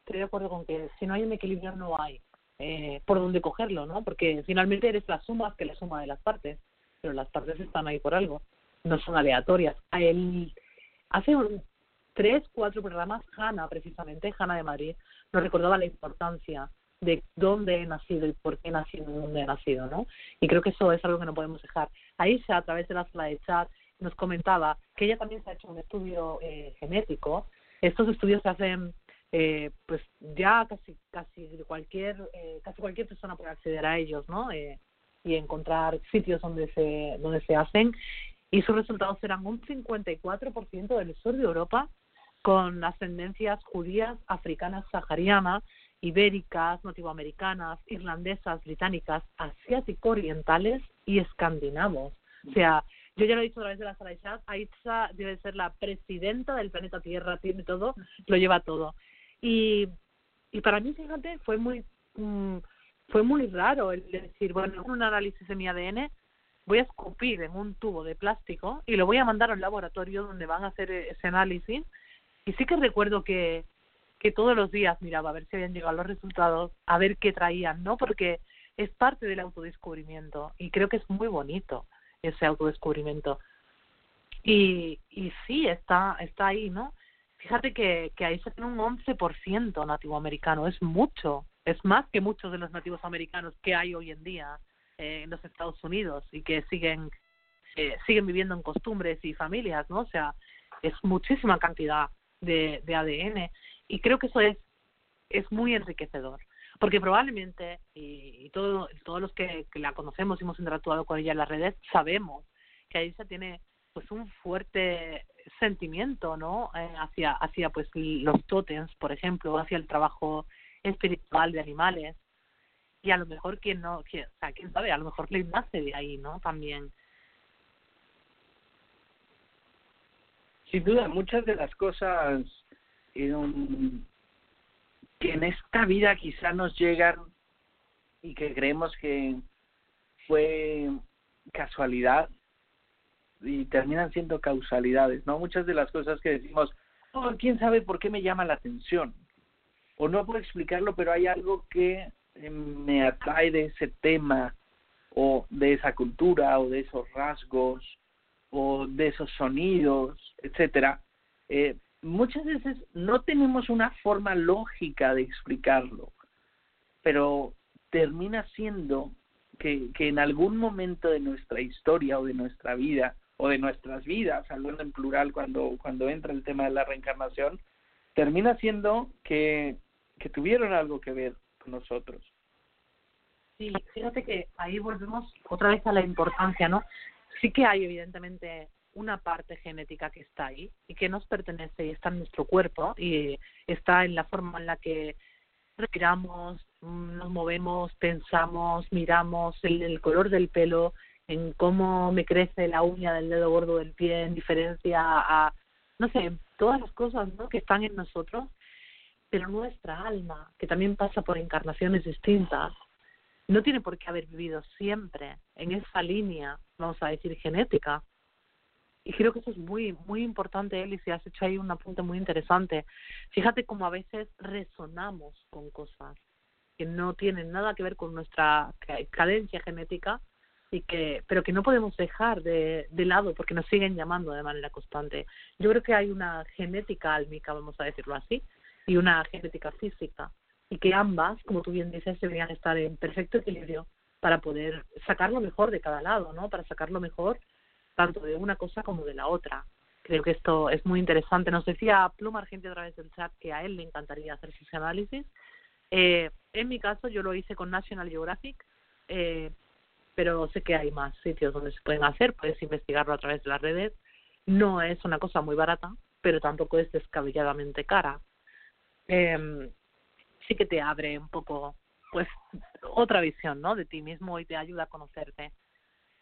Estoy de acuerdo con que si no hay un equilibrio no hay eh, por dónde cogerlo, ¿no? Porque finalmente eres la suma que la suma de las partes, pero las partes están ahí por algo no son aleatorias. Hace un, tres, cuatro programas, Hanna, precisamente, Hanna de Madrid, nos recordaba la importancia de dónde he nacido y por qué he nacido y dónde he nacido, ¿no? Y creo que eso es algo que no podemos dejar. Aisha, a través de la sala de chat, nos comentaba que ella también se ha hecho un estudio eh, genético. Estos estudios se hacen, eh, pues ya casi casi cualquier eh, casi cualquier persona puede acceder a ellos, ¿no? Eh, y encontrar sitios donde se donde se hacen y sus resultados serán un 54% del sur de Europa con ascendencias judías, africanas, saharianas, ibéricas, nativoamericanas, irlandesas, británicas, asiático-orientales y escandinavos. O sea, Yo ya lo he dicho a través de la sala de chat, Aitza debe ser la presidenta del planeta Tierra, tiene todo, lo lleva todo. Y, y para mí, fíjate, fue muy mm, fue muy raro el decir, bueno, un análisis de mi ADN voy a escupir en un tubo de plástico y lo voy a mandar a un laboratorio donde van a hacer ese análisis. Y sí que recuerdo que, que todos los días miraba a ver si habían llegado los resultados, a ver qué traían, ¿no? Porque es parte del autodescubrimiento y creo que es muy bonito ese autodescubrimiento. Y, y sí, está, está ahí, ¿no? Fíjate que, que ahí se tiene un 11% nativo americano, es mucho, es más que muchos de los nativos americanos que hay hoy en día eh, en los Estados Unidos y que siguen eh, siguen viviendo en costumbres y familias, ¿no? O sea, es muchísima cantidad de, de ADN y creo que eso es es muy enriquecedor porque probablemente y, todo, todos los que, que, la conocemos y hemos interactuado con ella en las redes sabemos que se tiene pues un fuerte sentimiento no eh, hacia hacia pues los tótems por ejemplo hacia el trabajo espiritual de animales y a lo mejor quien no, o sea, quién sabe, a lo mejor le nace de ahí, ¿no? También. Sin duda, muchas de las cosas eh, que en esta vida quizá nos llegan y que creemos que fue casualidad y terminan siendo causalidades, ¿no? Muchas de las cosas que decimos, oh, quién sabe por qué me llama la atención, o no puedo explicarlo, pero hay algo que me atrae de ese tema o de esa cultura o de esos rasgos o de esos sonidos, etcétera, eh, muchas veces no tenemos una forma lógica de explicarlo, pero termina siendo que, que en algún momento de nuestra historia o de nuestra vida o de nuestras vidas, hablando en plural cuando, cuando entra el tema de la reencarnación, termina siendo que, que tuvieron algo que ver nosotros. Sí, fíjate que ahí volvemos otra vez a la importancia, ¿no? Sí que hay evidentemente una parte genética que está ahí y que nos pertenece y está en nuestro cuerpo y está en la forma en la que respiramos, nos movemos, pensamos, miramos, el, el color del pelo, en cómo me crece la uña del dedo gordo del pie en diferencia a, no sé, todas las cosas ¿no? que están en nosotros pero nuestra alma, que también pasa por encarnaciones distintas, no tiene por qué haber vivido siempre en esa línea, vamos a decir, genética. Y creo que eso es muy, muy importante, Eli, si has hecho ahí un apunte muy interesante. Fíjate cómo a veces resonamos con cosas que no tienen nada que ver con nuestra cadencia genética, y que pero que no podemos dejar de, de lado porque nos siguen llamando de manera constante. Yo creo que hay una genética álmica, vamos a decirlo así, y una genética física y que ambas, como tú bien dices, deberían estar en perfecto equilibrio para poder sacar lo mejor de cada lado, ¿no? Para sacar lo mejor tanto de una cosa como de la otra. Creo que esto es muy interesante. Nos decía Pluma Argenti a través del chat que a él le encantaría hacer sus análisis. Eh, en mi caso, yo lo hice con National Geographic, eh, pero sé que hay más sitios donde se pueden hacer. Puedes investigarlo a través de las redes. No es una cosa muy barata, pero tampoco es descabelladamente cara eh, sí que te abre un poco, pues, otra visión, ¿no? De ti mismo y te ayuda a conocerte.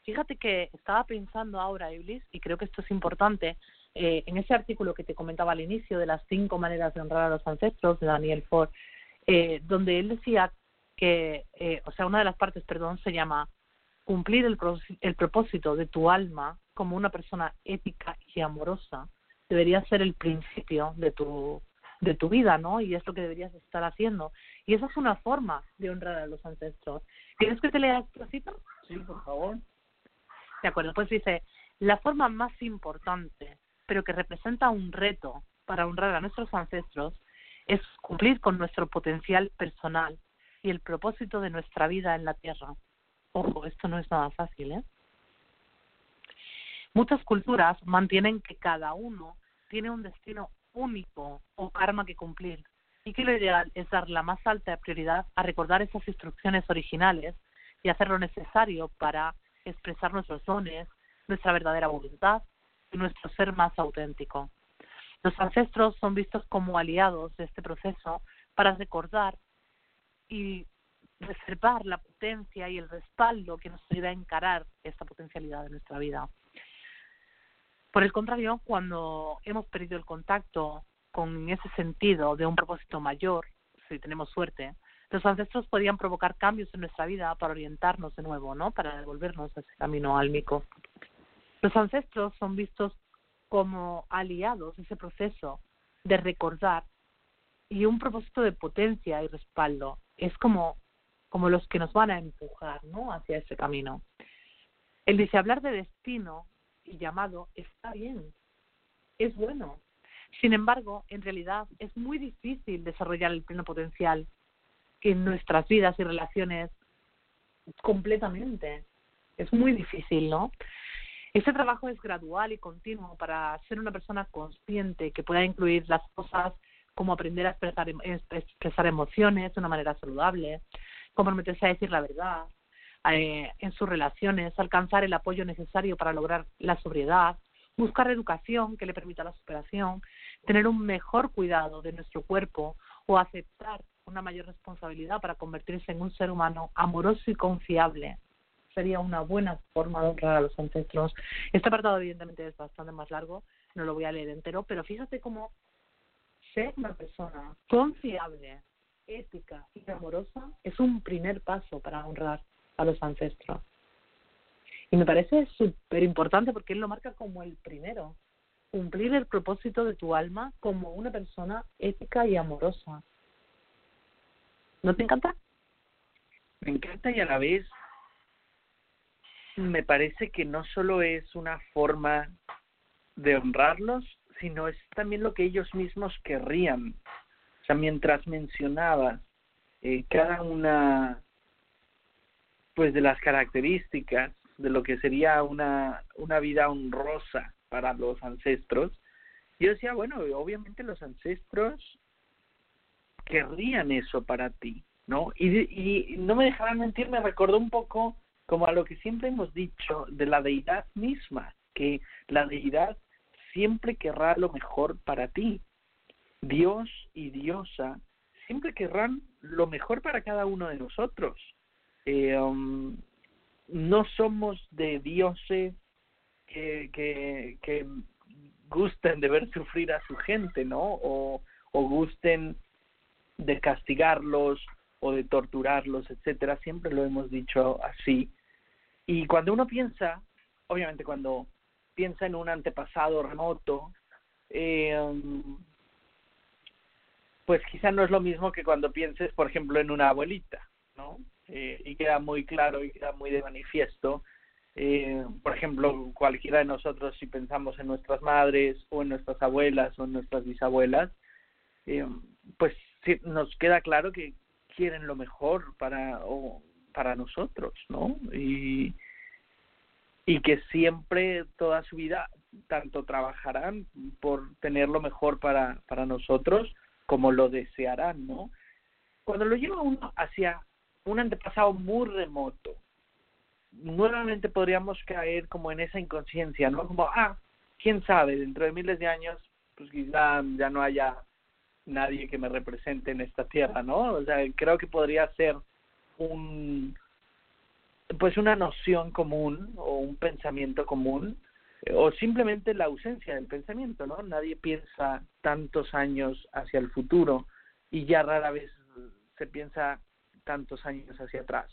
Fíjate que estaba pensando ahora, Iblis, y creo que esto es importante, eh, en ese artículo que te comentaba al inicio de las cinco maneras de honrar a los ancestros de Daniel Ford, eh, donde él decía que, eh, o sea, una de las partes, perdón, se llama cumplir el, el propósito de tu alma como una persona ética y amorosa debería ser el principio de tu de tu vida, ¿no? Y es lo que deberías estar haciendo. Y esa es una forma de honrar a los ancestros. ¿Quieres que te lea este cita? Sí, por favor. De acuerdo, pues dice, la forma más importante, pero que representa un reto para honrar a nuestros ancestros, es cumplir con nuestro potencial personal y el propósito de nuestra vida en la Tierra. Ojo, esto no es nada fácil, ¿eh? Muchas culturas mantienen que cada uno tiene un destino único o karma que cumplir y que lo ideal es dar la más alta prioridad a recordar esas instrucciones originales y hacer lo necesario para expresar nuestros dones, nuestra verdadera voluntad y nuestro ser más auténtico. Los ancestros son vistos como aliados de este proceso para recordar y reservar la potencia y el respaldo que nos ayuda a encarar esta potencialidad de nuestra vida. Por el contrario, cuando hemos perdido el contacto con ese sentido de un propósito mayor, si tenemos suerte, los ancestros podían provocar cambios en nuestra vida para orientarnos de nuevo, ¿no? Para devolvernos a ese camino álmico. Los ancestros son vistos como aliados de ese proceso de recordar y un propósito de potencia y respaldo. Es como, como los que nos van a empujar, ¿no? Hacia ese camino. Él dice, hablar de destino llamado está bien, es bueno. Sin embargo, en realidad es muy difícil desarrollar el pleno potencial en nuestras vidas y relaciones completamente. Es muy difícil, ¿no? Este trabajo es gradual y continuo para ser una persona consciente que pueda incluir las cosas como aprender a expresar, expresar emociones de una manera saludable, comprometerse a decir la verdad, eh, en sus relaciones, alcanzar el apoyo necesario para lograr la sobriedad, buscar educación que le permita la superación, tener un mejor cuidado de nuestro cuerpo o aceptar una mayor responsabilidad para convertirse en un ser humano amoroso y confiable. Sería una buena forma de honrar a los ancestros. Este apartado evidentemente es bastante más largo, no lo voy a leer entero, pero fíjate cómo ser una persona confiable, ética y amorosa es un primer paso para honrar a los ancestros. Y me parece súper importante porque él lo marca como el primero. Cumplir el propósito de tu alma como una persona ética y amorosa. ¿No te encanta? Me encanta y a la vez me parece que no solo es una forma de honrarlos, sino es también lo que ellos mismos querrían. O sea, mientras mencionabas eh, cada una pues de las características de lo que sería una, una vida honrosa para los ancestros, yo decía, bueno, obviamente los ancestros querrían eso para ti, ¿no? Y, y no me dejarán mentir, me recordó un poco como a lo que siempre hemos dicho de la deidad misma, que la deidad siempre querrá lo mejor para ti. Dios y diosa siempre querrán lo mejor para cada uno de nosotros. Eh, um, no somos de dioses que, que, gusten de ver sufrir a su gente, ¿no? O, o gusten de castigarlos o de torturarlos, etcétera. Siempre lo hemos dicho así. Y cuando uno piensa, obviamente cuando piensa en un antepasado remoto, eh, um, pues quizá no es lo mismo que cuando pienses, por ejemplo, en una abuelita, ¿no? Eh, y queda muy claro y queda muy de manifiesto. Eh, por ejemplo, cualquiera de nosotros, si pensamos en nuestras madres o en nuestras abuelas o en nuestras bisabuelas, eh, pues nos queda claro que quieren lo mejor para o para nosotros, ¿no? Y, y que siempre toda su vida tanto trabajarán por tener lo mejor para para nosotros como lo desearán, ¿no? Cuando lo lleva uno hacia un antepasado muy remoto, nuevamente podríamos caer como en esa inconsciencia, ¿no? Como, ah, quién sabe, dentro de miles de años, pues quizá ya no haya nadie que me represente en esta tierra, ¿no? O sea, creo que podría ser un, pues una noción común o un pensamiento común o simplemente la ausencia del pensamiento, ¿no? Nadie piensa tantos años hacia el futuro y ya rara vez se piensa tantos años hacia atrás.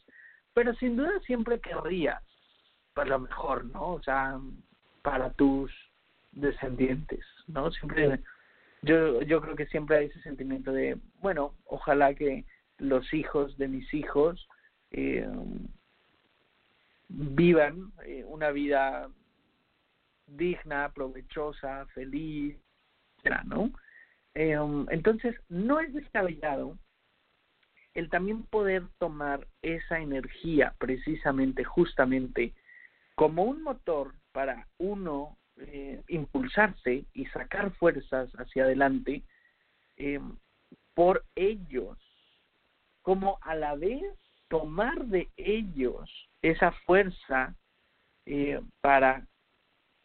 Pero sin duda siempre querrías para lo mejor, ¿no? O sea, para tus descendientes, ¿no? Siempre yo yo creo que siempre hay ese sentimiento de, bueno, ojalá que los hijos de mis hijos eh, vivan eh, una vida digna, provechosa, feliz, ¿no? Eh, entonces, no es descabellado el también poder tomar esa energía precisamente, justamente, como un motor para uno eh, impulsarse y sacar fuerzas hacia adelante eh, por ellos, como a la vez tomar de ellos esa fuerza eh, para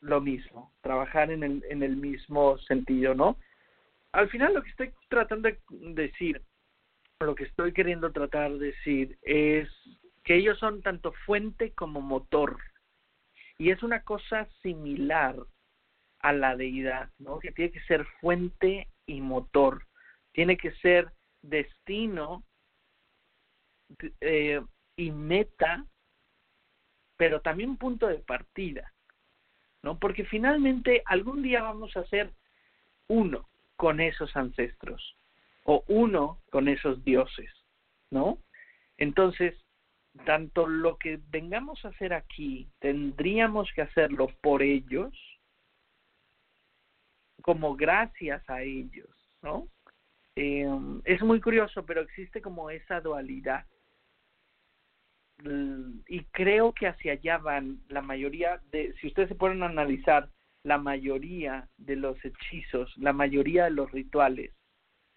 lo mismo, trabajar en el, en el mismo sentido, ¿no? Al final lo que estoy tratando de decir lo que estoy queriendo tratar de decir es que ellos son tanto fuente como motor. Y es una cosa similar a la deidad, ¿no? Que tiene que ser fuente y motor, tiene que ser destino eh, y meta, pero también punto de partida, ¿no? Porque finalmente algún día vamos a ser uno con esos ancestros o uno con esos dioses, ¿no? Entonces, tanto lo que vengamos a hacer aquí, tendríamos que hacerlo por ellos, como gracias a ellos, ¿no? Eh, es muy curioso, pero existe como esa dualidad. Y creo que hacia allá van la mayoría de, si ustedes se ponen a analizar, la mayoría de los hechizos, la mayoría de los rituales,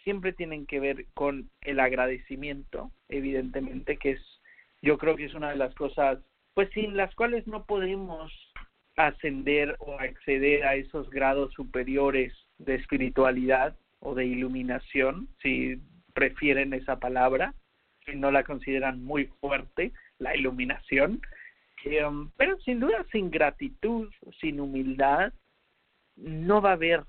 siempre tienen que ver con el agradecimiento, evidentemente, que es, yo creo que es una de las cosas, pues sin las cuales no podemos ascender o acceder a esos grados superiores de espiritualidad o de iluminación, si prefieren esa palabra, si no la consideran muy fuerte, la iluminación. Um, pero sin duda, sin gratitud, sin humildad, no va a haber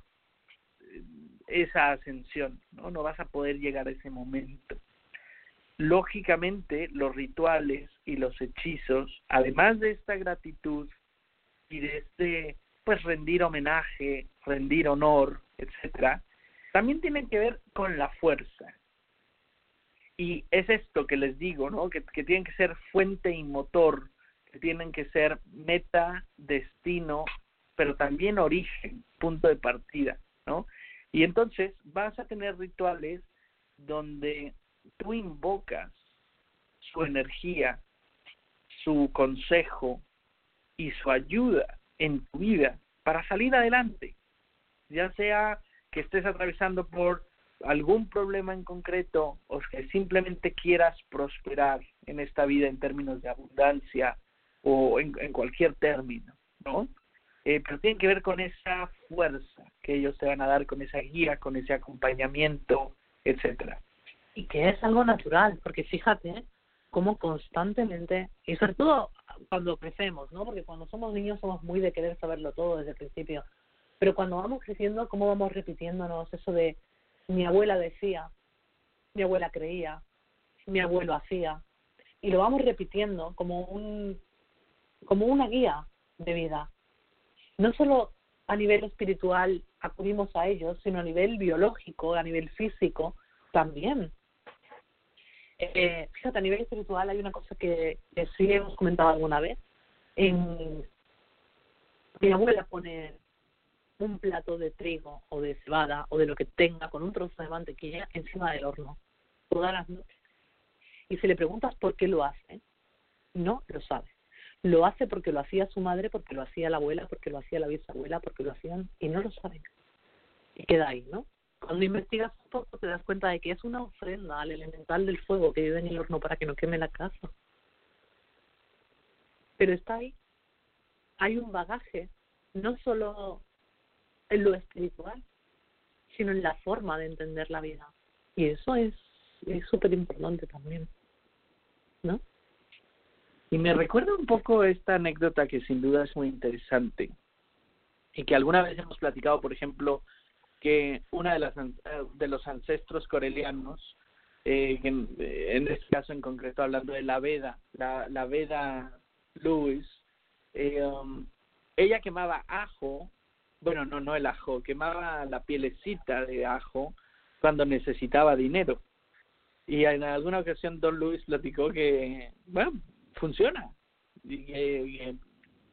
esa ascensión, ¿no? No vas a poder llegar a ese momento. Lógicamente, los rituales y los hechizos, además de esta gratitud y de este, pues, rendir homenaje, rendir honor, etcétera, también tienen que ver con la fuerza. Y es esto que les digo, ¿no? Que, que tienen que ser fuente y motor, que tienen que ser meta, destino, pero también origen, punto de partida, ¿no? Y entonces vas a tener rituales donde tú invocas su energía, su consejo y su ayuda en tu vida para salir adelante, ya sea que estés atravesando por algún problema en concreto o que simplemente quieras prosperar en esta vida en términos de abundancia o en, cualquier término, ¿no? Eh, pero tiene que ver con esa fuerza que ellos te van a dar, con esa guía, con ese acompañamiento, etcétera. Y que es algo natural, porque fíjate cómo constantemente, y sobre todo cuando crecemos, ¿no? Porque cuando somos niños somos muy de querer saberlo todo desde el principio. Pero cuando vamos creciendo, ¿cómo vamos repitiéndonos eso de mi abuela decía, mi abuela creía, mi abuelo hacía? Y lo vamos repitiendo como un como una guía de vida. No solo a nivel espiritual acudimos a ellos, sino a nivel biológico, a nivel físico también. Eh, fíjate, a nivel espiritual hay una cosa que, sí hemos comentado alguna vez. En, mi abuela pone un plato de trigo o de cebada o de lo que tenga con un trozo de mantequilla encima del horno todas las noches. Y si le preguntas por qué lo hace, no lo sabe. Lo hace porque lo hacía su madre, porque lo hacía la abuela, porque lo hacía la bisabuela, porque lo hacían y no lo saben. Y queda ahí, ¿no? Cuando investigas un poco te das cuenta de que es una ofrenda al elemental del fuego que vive en el horno para que no queme la casa. Pero está ahí. Hay un bagaje, no solo en lo espiritual, sino en la forma de entender la vida. Y eso es súper importante también, ¿no? Y me recuerda un poco esta anécdota que sin duda es muy interesante y que alguna vez hemos platicado, por ejemplo, que una de las de los ancestros corelianos, eh, en, este caso en concreto hablando de la Veda, la, la Veda Lewis, eh, um, ella quemaba ajo bueno, no, no el ajo, quemaba la pielecita de ajo cuando necesitaba dinero. Y en alguna ocasión Don Luis platicó que, bueno, funciona. Y que,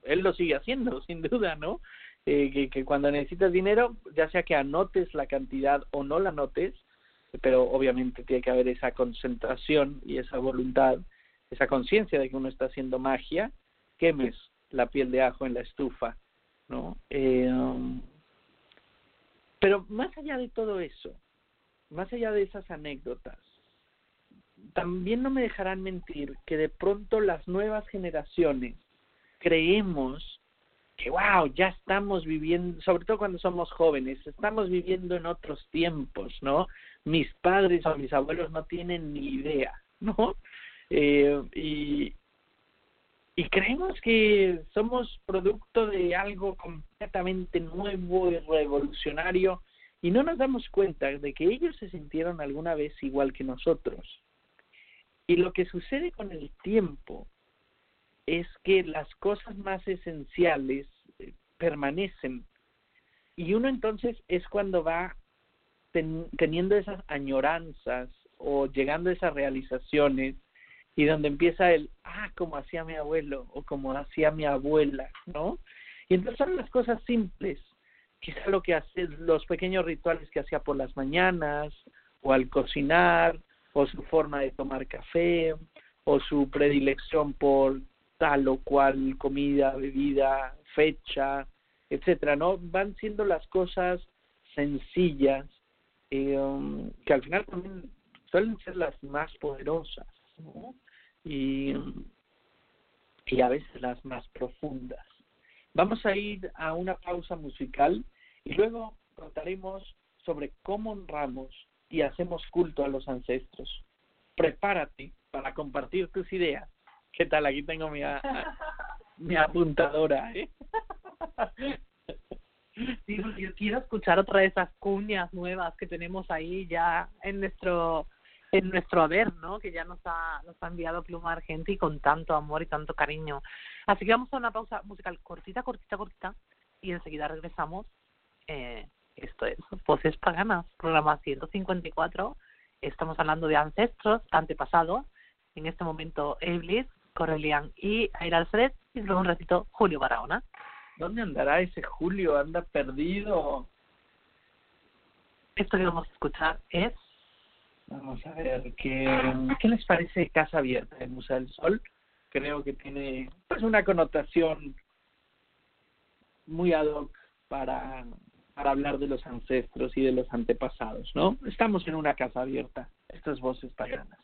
él lo sigue haciendo, sin duda, ¿no? Eh, que, que cuando necesitas dinero, ya sea que anotes la cantidad o no la anotes, pero obviamente tiene que haber esa concentración y esa voluntad, esa conciencia de que uno está haciendo magia, quemes la piel de ajo en la estufa ¿no? Eh, um, pero más allá de todo eso, más allá de esas anécdotas, también no me dejarán mentir que de pronto las nuevas generaciones creemos que, wow, ya estamos viviendo, sobre todo cuando somos jóvenes, estamos viviendo en otros tiempos, ¿no? Mis padres o mis abuelos no tienen ni idea, ¿no? Eh, y, y creemos que somos producto de algo completamente nuevo y revolucionario y no nos damos cuenta de que ellos se sintieron alguna vez igual que nosotros. Y lo que sucede con el tiempo es que las cosas más esenciales eh, permanecen y uno entonces es cuando va teniendo esas añoranzas o llegando a esas realizaciones y donde empieza el, ah, como hacía mi abuelo o como hacía mi abuela, ¿no? Y entonces son las cosas simples, quizá lo que hace, los pequeños rituales que hacía por las mañanas o al cocinar o su forma de tomar café o su predilección por tal o cual comida, bebida, fecha, etcétera, ¿no? Van siendo las cosas sencillas eh, um, que al final también suelen ser las más poderosas, y, y a veces las más profundas. Vamos a ir a una pausa musical y luego contaremos sobre cómo honramos y hacemos culto a los ancestros. Prepárate para compartir tus ideas. ¿Qué tal? Aquí tengo mi, mi apuntadora. ¿eh? Sí, yo quiero escuchar otra de esas cuñas nuevas que tenemos ahí ya en nuestro en nuestro haber, ¿no? Que ya nos ha, nos ha enviado Pluma Argenti con tanto amor y tanto cariño. Así que vamos a una pausa musical cortita, cortita, cortita y enseguida regresamos. Eh, esto es Voces Paganas, programa 154. Estamos hablando de ancestros, antepasados. En este momento, Eblis, Correlian y Aira Alfred. Y luego un ratito, Julio Barahona. ¿Dónde andará ese Julio? ¿Anda perdido? Esto que vamos a escuchar es Vamos a ver, ¿qué, ¿qué les parece Casa Abierta de Museo del Sol? Creo que tiene pues una connotación muy ad hoc para, para hablar de los ancestros y de los antepasados, ¿no? Estamos en una casa abierta, estas voces paganas.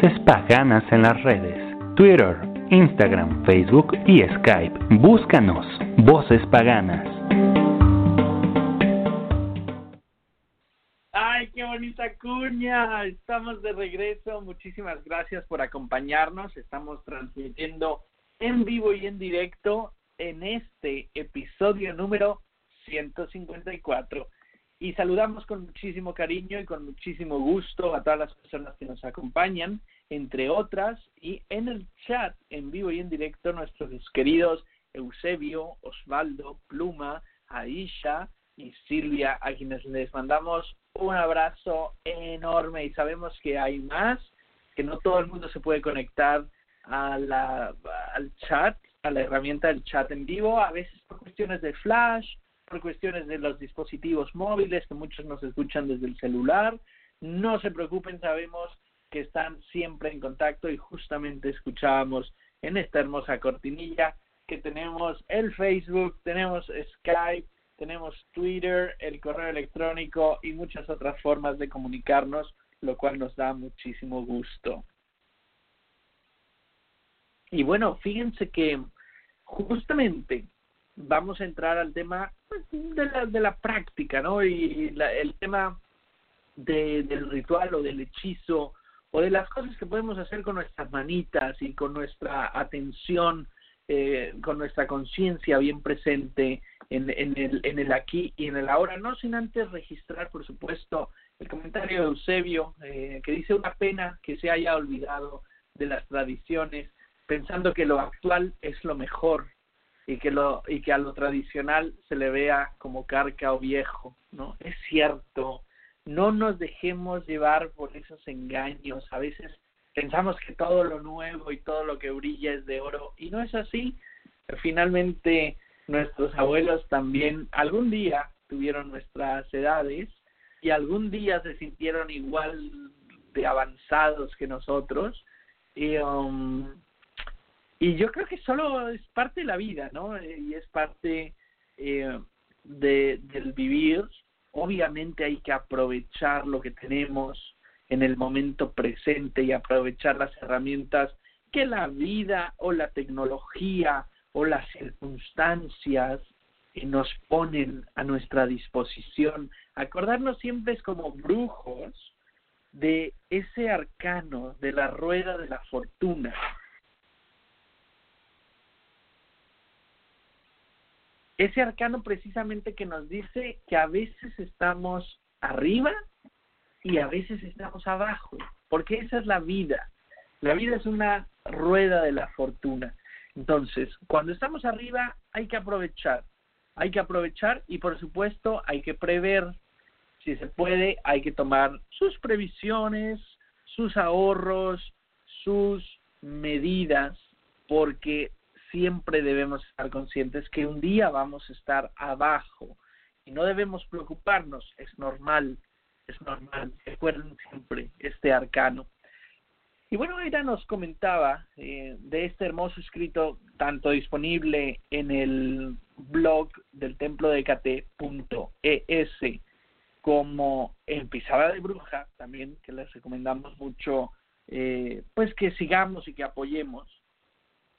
Voces paganas en las redes. Twitter, Instagram, Facebook y Skype. Búscanos. Voces paganas. Ay, qué bonita cuña. Estamos de regreso. Muchísimas gracias por acompañarnos. Estamos transmitiendo en vivo y en directo en este episodio número 154. Y saludamos con muchísimo cariño y con muchísimo gusto a todas las personas que nos acompañan, entre otras, y en el chat en vivo y en directo nuestros queridos Eusebio, Osvaldo, Pluma, Aisha y Silvia, a quienes les mandamos un abrazo enorme. Y sabemos que hay más, que no todo el mundo se puede conectar a la, al chat, a la herramienta del chat en vivo, a veces por cuestiones de flash, por cuestiones de los dispositivos móviles, que muchos nos escuchan desde el celular. No se preocupen, sabemos que están siempre en contacto y justamente escuchábamos en esta hermosa cortinilla que tenemos el Facebook, tenemos Skype, tenemos Twitter, el correo electrónico y muchas otras formas de comunicarnos, lo cual nos da muchísimo gusto. Y bueno, fíjense que justamente vamos a entrar al tema pues, de la, de la práctica, ¿no? Y la, el tema de, del ritual o del hechizo o de las cosas que podemos hacer con nuestras manitas y con nuestra atención, eh, con nuestra conciencia bien presente en, en, el, en el aquí y en el ahora, no sin antes registrar, por supuesto, el comentario de Eusebio, eh, que dice una pena que se haya olvidado de las tradiciones, pensando que lo actual es lo mejor y que lo y que a lo tradicional se le vea como carca o viejo, ¿no? Es cierto, no nos dejemos llevar por esos engaños. A veces pensamos que todo lo nuevo y todo lo que brilla es de oro y no es así. Finalmente nuestros abuelos también algún día tuvieron nuestras edades y algún día se sintieron igual de avanzados que nosotros y um, y yo creo que solo es parte de la vida, ¿no? Y es parte eh, de, del vivir. Obviamente hay que aprovechar lo que tenemos en el momento presente y aprovechar las herramientas que la vida o la tecnología o las circunstancias nos ponen a nuestra disposición. Acordarnos siempre es como brujos de ese arcano de la rueda de la fortuna ese arcano precisamente que nos dice que a veces estamos arriba y a veces estamos abajo, porque esa es la vida. La vida es una rueda de la fortuna. Entonces, cuando estamos arriba hay que aprovechar, hay que aprovechar y por supuesto hay que prever, si se puede, hay que tomar sus previsiones, sus ahorros, sus medidas, porque siempre debemos estar conscientes que un día vamos a estar abajo y no debemos preocuparnos, es normal. es normal. Recuerden siempre este arcano. Y bueno, Aira nos comentaba eh, de este hermoso escrito, tanto disponible en el blog del templo de KT.es como en Pisada de Bruja, también que les recomendamos mucho, eh, pues que sigamos y que apoyemos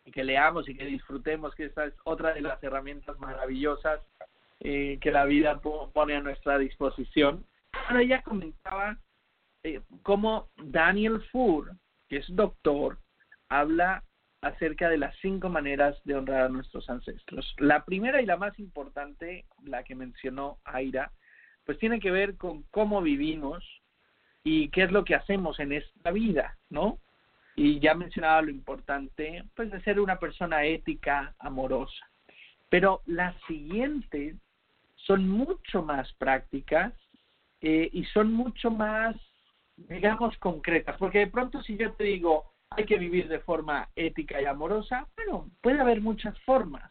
y que leamos y que disfrutemos, que esta es otra de las herramientas maravillosas eh, que la vida pone a nuestra disposición. Bueno, ella comentaba eh, cómo Daniel Fur, que es doctor, habla acerca de las cinco maneras de honrar a nuestros ancestros. La primera y la más importante, la que mencionó Aira, pues tiene que ver con cómo vivimos y qué es lo que hacemos en esta vida, ¿no? Y ya mencionaba lo importante, pues de ser una persona ética, amorosa. Pero las siguientes son mucho más prácticas eh, y son mucho más, digamos, concretas. Porque de pronto si yo te digo, hay que vivir de forma ética y amorosa, bueno, puede haber muchas formas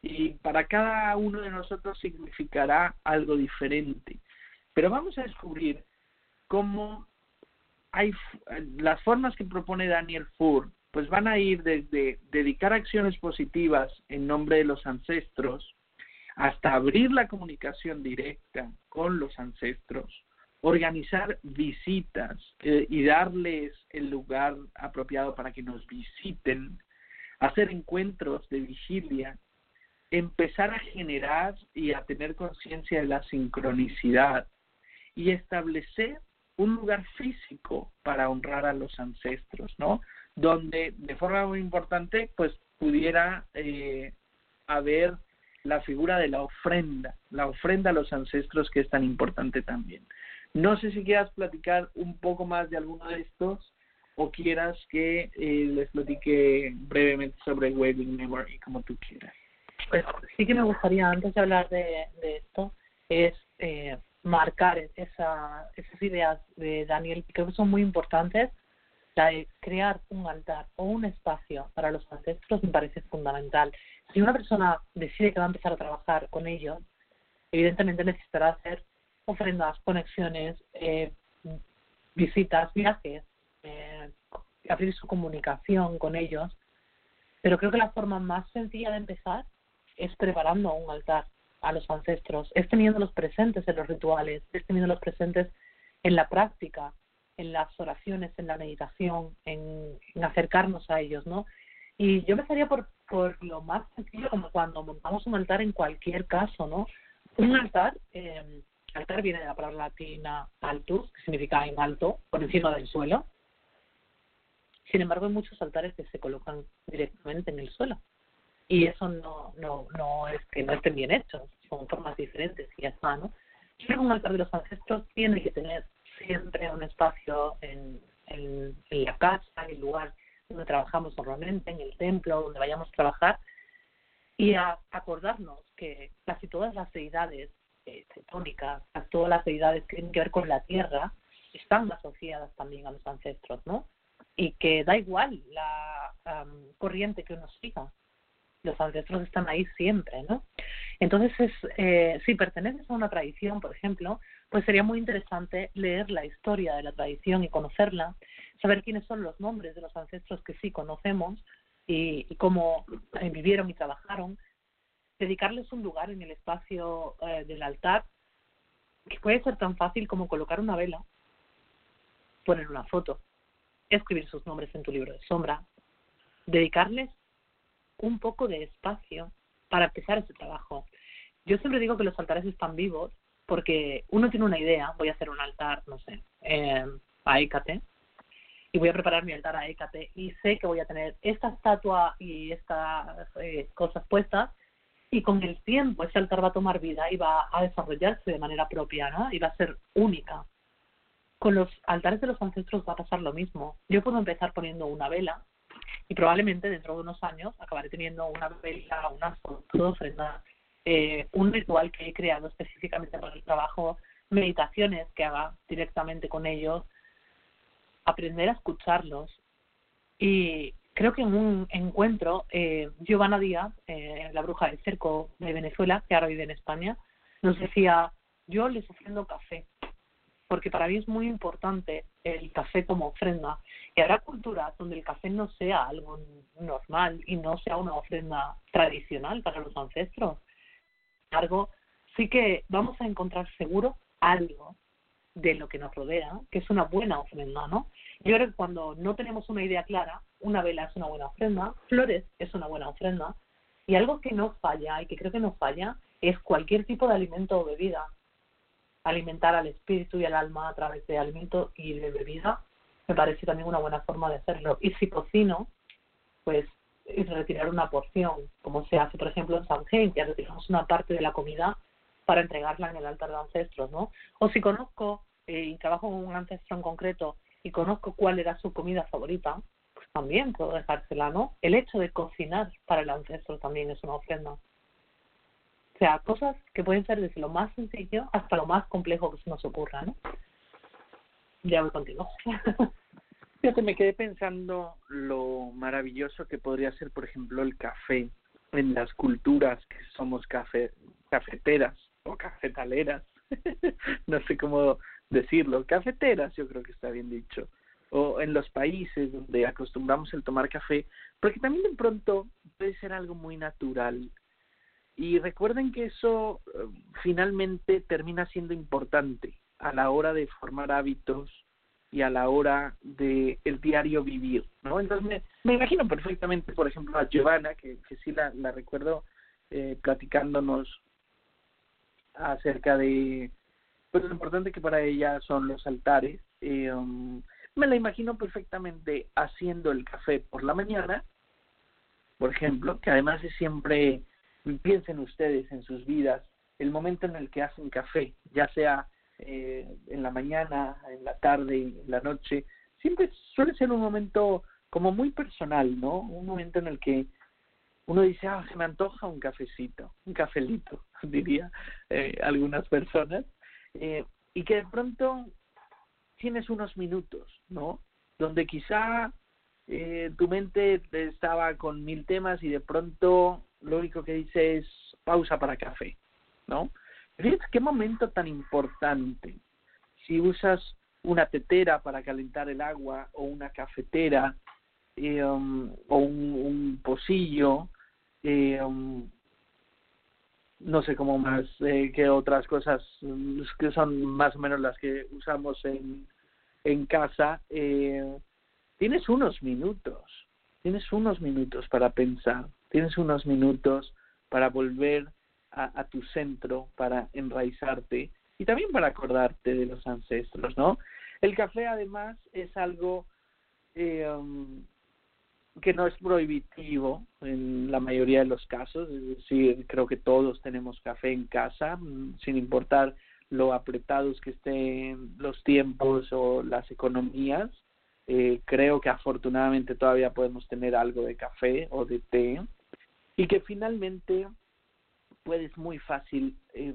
y para cada uno de nosotros significará algo diferente. Pero vamos a descubrir cómo hay las formas que propone Daniel Fur, pues van a ir desde dedicar acciones positivas en nombre de los ancestros hasta abrir la comunicación directa con los ancestros, organizar visitas eh, y darles el lugar apropiado para que nos visiten, hacer encuentros de vigilia, empezar a generar y a tener conciencia de la sincronicidad y establecer un lugar físico para honrar a los ancestros, ¿no? Donde de forma muy importante, pues pudiera eh, haber la figura de la ofrenda, la ofrenda a los ancestros que es tan importante también. No sé si quieras platicar un poco más de alguno de estos o quieras que eh, les platique brevemente sobre Wedding Memory, como tú quieras. Pues sí que me gustaría, antes de hablar de, esto, es eh, marcar esa, esas ideas de Daniel, creo que son muy importantes. La de crear un altar o un espacio para los ancestros me parece fundamental. Si una persona decide que va a empezar a trabajar con ellos, evidentemente necesitará hacer ofrendas, conexiones, eh, visitas, viajes, eh, abrir su comunicación con ellos. Pero creo que la forma más sencilla de empezar es preparando un altar a los ancestros, es teniéndolos presentes en los rituales, es teniéndolos presentes en la práctica, en las oraciones, en la meditación, en, acercarnos a ellos, ¿no? Y yo empezaría por, por lo más sencillo, como cuando montamos un altar en cualquier caso, ¿no? Un altar eh, Altar viene de la palabra latina altus, que significa en alto, por encima del suelo. Sin embargo, hay muchos altares que se colocan directamente en el suelo. Y eso no, no, no es que no estén bien hechos, son formas diferentes y ya está, ¿no? un altar de los ancestros tiene que tener siempre un espacio en, en, en la casa, en el lugar donde trabajamos normalmente, en el templo, donde vayamos a trabajar, y a acordarnos que casi todas las deidades eh, todas las deidades que tienen que ver con la tierra, están asociadas también a los ancestros, ¿no? Y que da igual la corriente que uno siga, los ancestros están ahí siempre, ¿no? Entonces, es, eh, si perteneces a una tradición, por ejemplo, pues sería muy interesante leer la historia de la tradición y conocerla, saber quiénes son los nombres de los ancestros que sí conocemos y, y cómo eh, vivieron y trabajaron, dedicarles un lugar en el espacio eh, del altar, que puede ser tan fácil como colocar una vela, poner una foto, escribir sus nombres en tu libro de sombra, dedicarles un poco de espacio para empezar ese trabajo. Yo siempre digo que los altares están vivos porque uno tiene una idea, voy a hacer un altar, no sé, eh, a Écate, y voy a preparar mi altar a Écate, y sé que voy a tener esta estatua y estas eh, cosas puestas, y con el tiempo ese altar va a tomar vida y va a desarrollarse de manera propia, ¿no? Y va a ser única. Con los altares de los ancestros va a pasar lo mismo. Yo puedo empezar poniendo una vela y probablemente dentro de unos años acabaré teniendo una vela, una ofrenda, eh, un ritual que he creado específicamente para el trabajo, meditaciones que haga directamente con ellos, aprender a escucharlos y creo que en un encuentro, eh, Giovanna Díaz, eh, la bruja del cerco de Venezuela, que ahora vive en España, nos decía, yo les ofrendo café, porque para mí es muy importante el café como ofrenda. Y habrá culturas donde el café no sea algo normal y no sea una ofrenda tradicional para los ancestros. Algo, sí que vamos a encontrar seguro algo de lo que nos rodea, que es una buena ofrenda, ¿no? Yo creo que cuando no tenemos una idea clara, una vela es una buena ofrenda, flores es una buena ofrenda, y algo que no falla y que creo que no falla es cualquier tipo de alimento o bebida. Alimentar al espíritu y al alma a través de alimento y de bebida me parece también una buena forma de hacerlo. Y si cocino, pues es retirar una porción, como se hace, por ejemplo, en San ya retiramos una parte de la comida para entregarla en el altar de ancestros, ¿no? O si conozco eh, y trabajo con un ancestro en concreto y conozco cuál era su comida favorita, pues también puedo dejársela, ¿no? El hecho de cocinar para el ancestro también es una ofrenda. O sea, cosas que pueden ser desde lo más sencillo hasta lo más complejo que se nos ocurra, ¿no? Ya voy contigo. Fíjate, me quedé pensando lo maravilloso que podría ser, por ejemplo, el café en las culturas que somos café, cafeteras o cafetaleras. no sé cómo decirlo, cafeteras, yo creo que está bien dicho, o en los países donde acostumbramos el tomar café, porque también de pronto puede ser algo muy natural. Y recuerden que eso eh, finalmente termina siendo importante a la hora de formar hábitos y a la hora de el diario vivir, ¿no? Entonces me, imagino perfectamente, por ejemplo, a Giovanna, que, que sí la, la recuerdo eh, platicándonos acerca de pues lo importante que para ella son los altares. Eh, um, me la imagino perfectamente haciendo el café por la mañana, por ejemplo, que además es siempre, piensen ustedes en sus vidas, el momento en el que hacen café, ya sea eh, en la mañana, en la tarde, en la noche, siempre suele ser un momento como muy personal, ¿no? Un momento en el que uno dice, ah, se me antoja un cafecito, un cafelito, diría eh, algunas personas, eh, y que de pronto tienes unos minutos, ¿no? Donde quizá eh, tu mente estaba con mil temas y de pronto lo único que dice es pausa para café, ¿no? Fíjate qué momento tan importante. Si usas una tetera para calentar el agua o una cafetera eh, um, o un, un pocillo, eh, um, no sé cómo más eh, que otras cosas mm, que son más o menos las que usamos en, en casa, eh, tienes unos minutos, tienes unos minutos para pensar, tienes unos minutos para volver a, tu centro, para enraizarte y también para acordarte de los ancestros, ¿no? El café además es algo eh, um, que no es prohibitivo en la mayoría de los casos, es decir, creo que todos tenemos café en casa, mm, sin importar lo apretados que estén los tiempos o las economías. Eh, creo que afortunadamente todavía podemos tener algo de café o de té y que finalmente puedes muy fácil eh,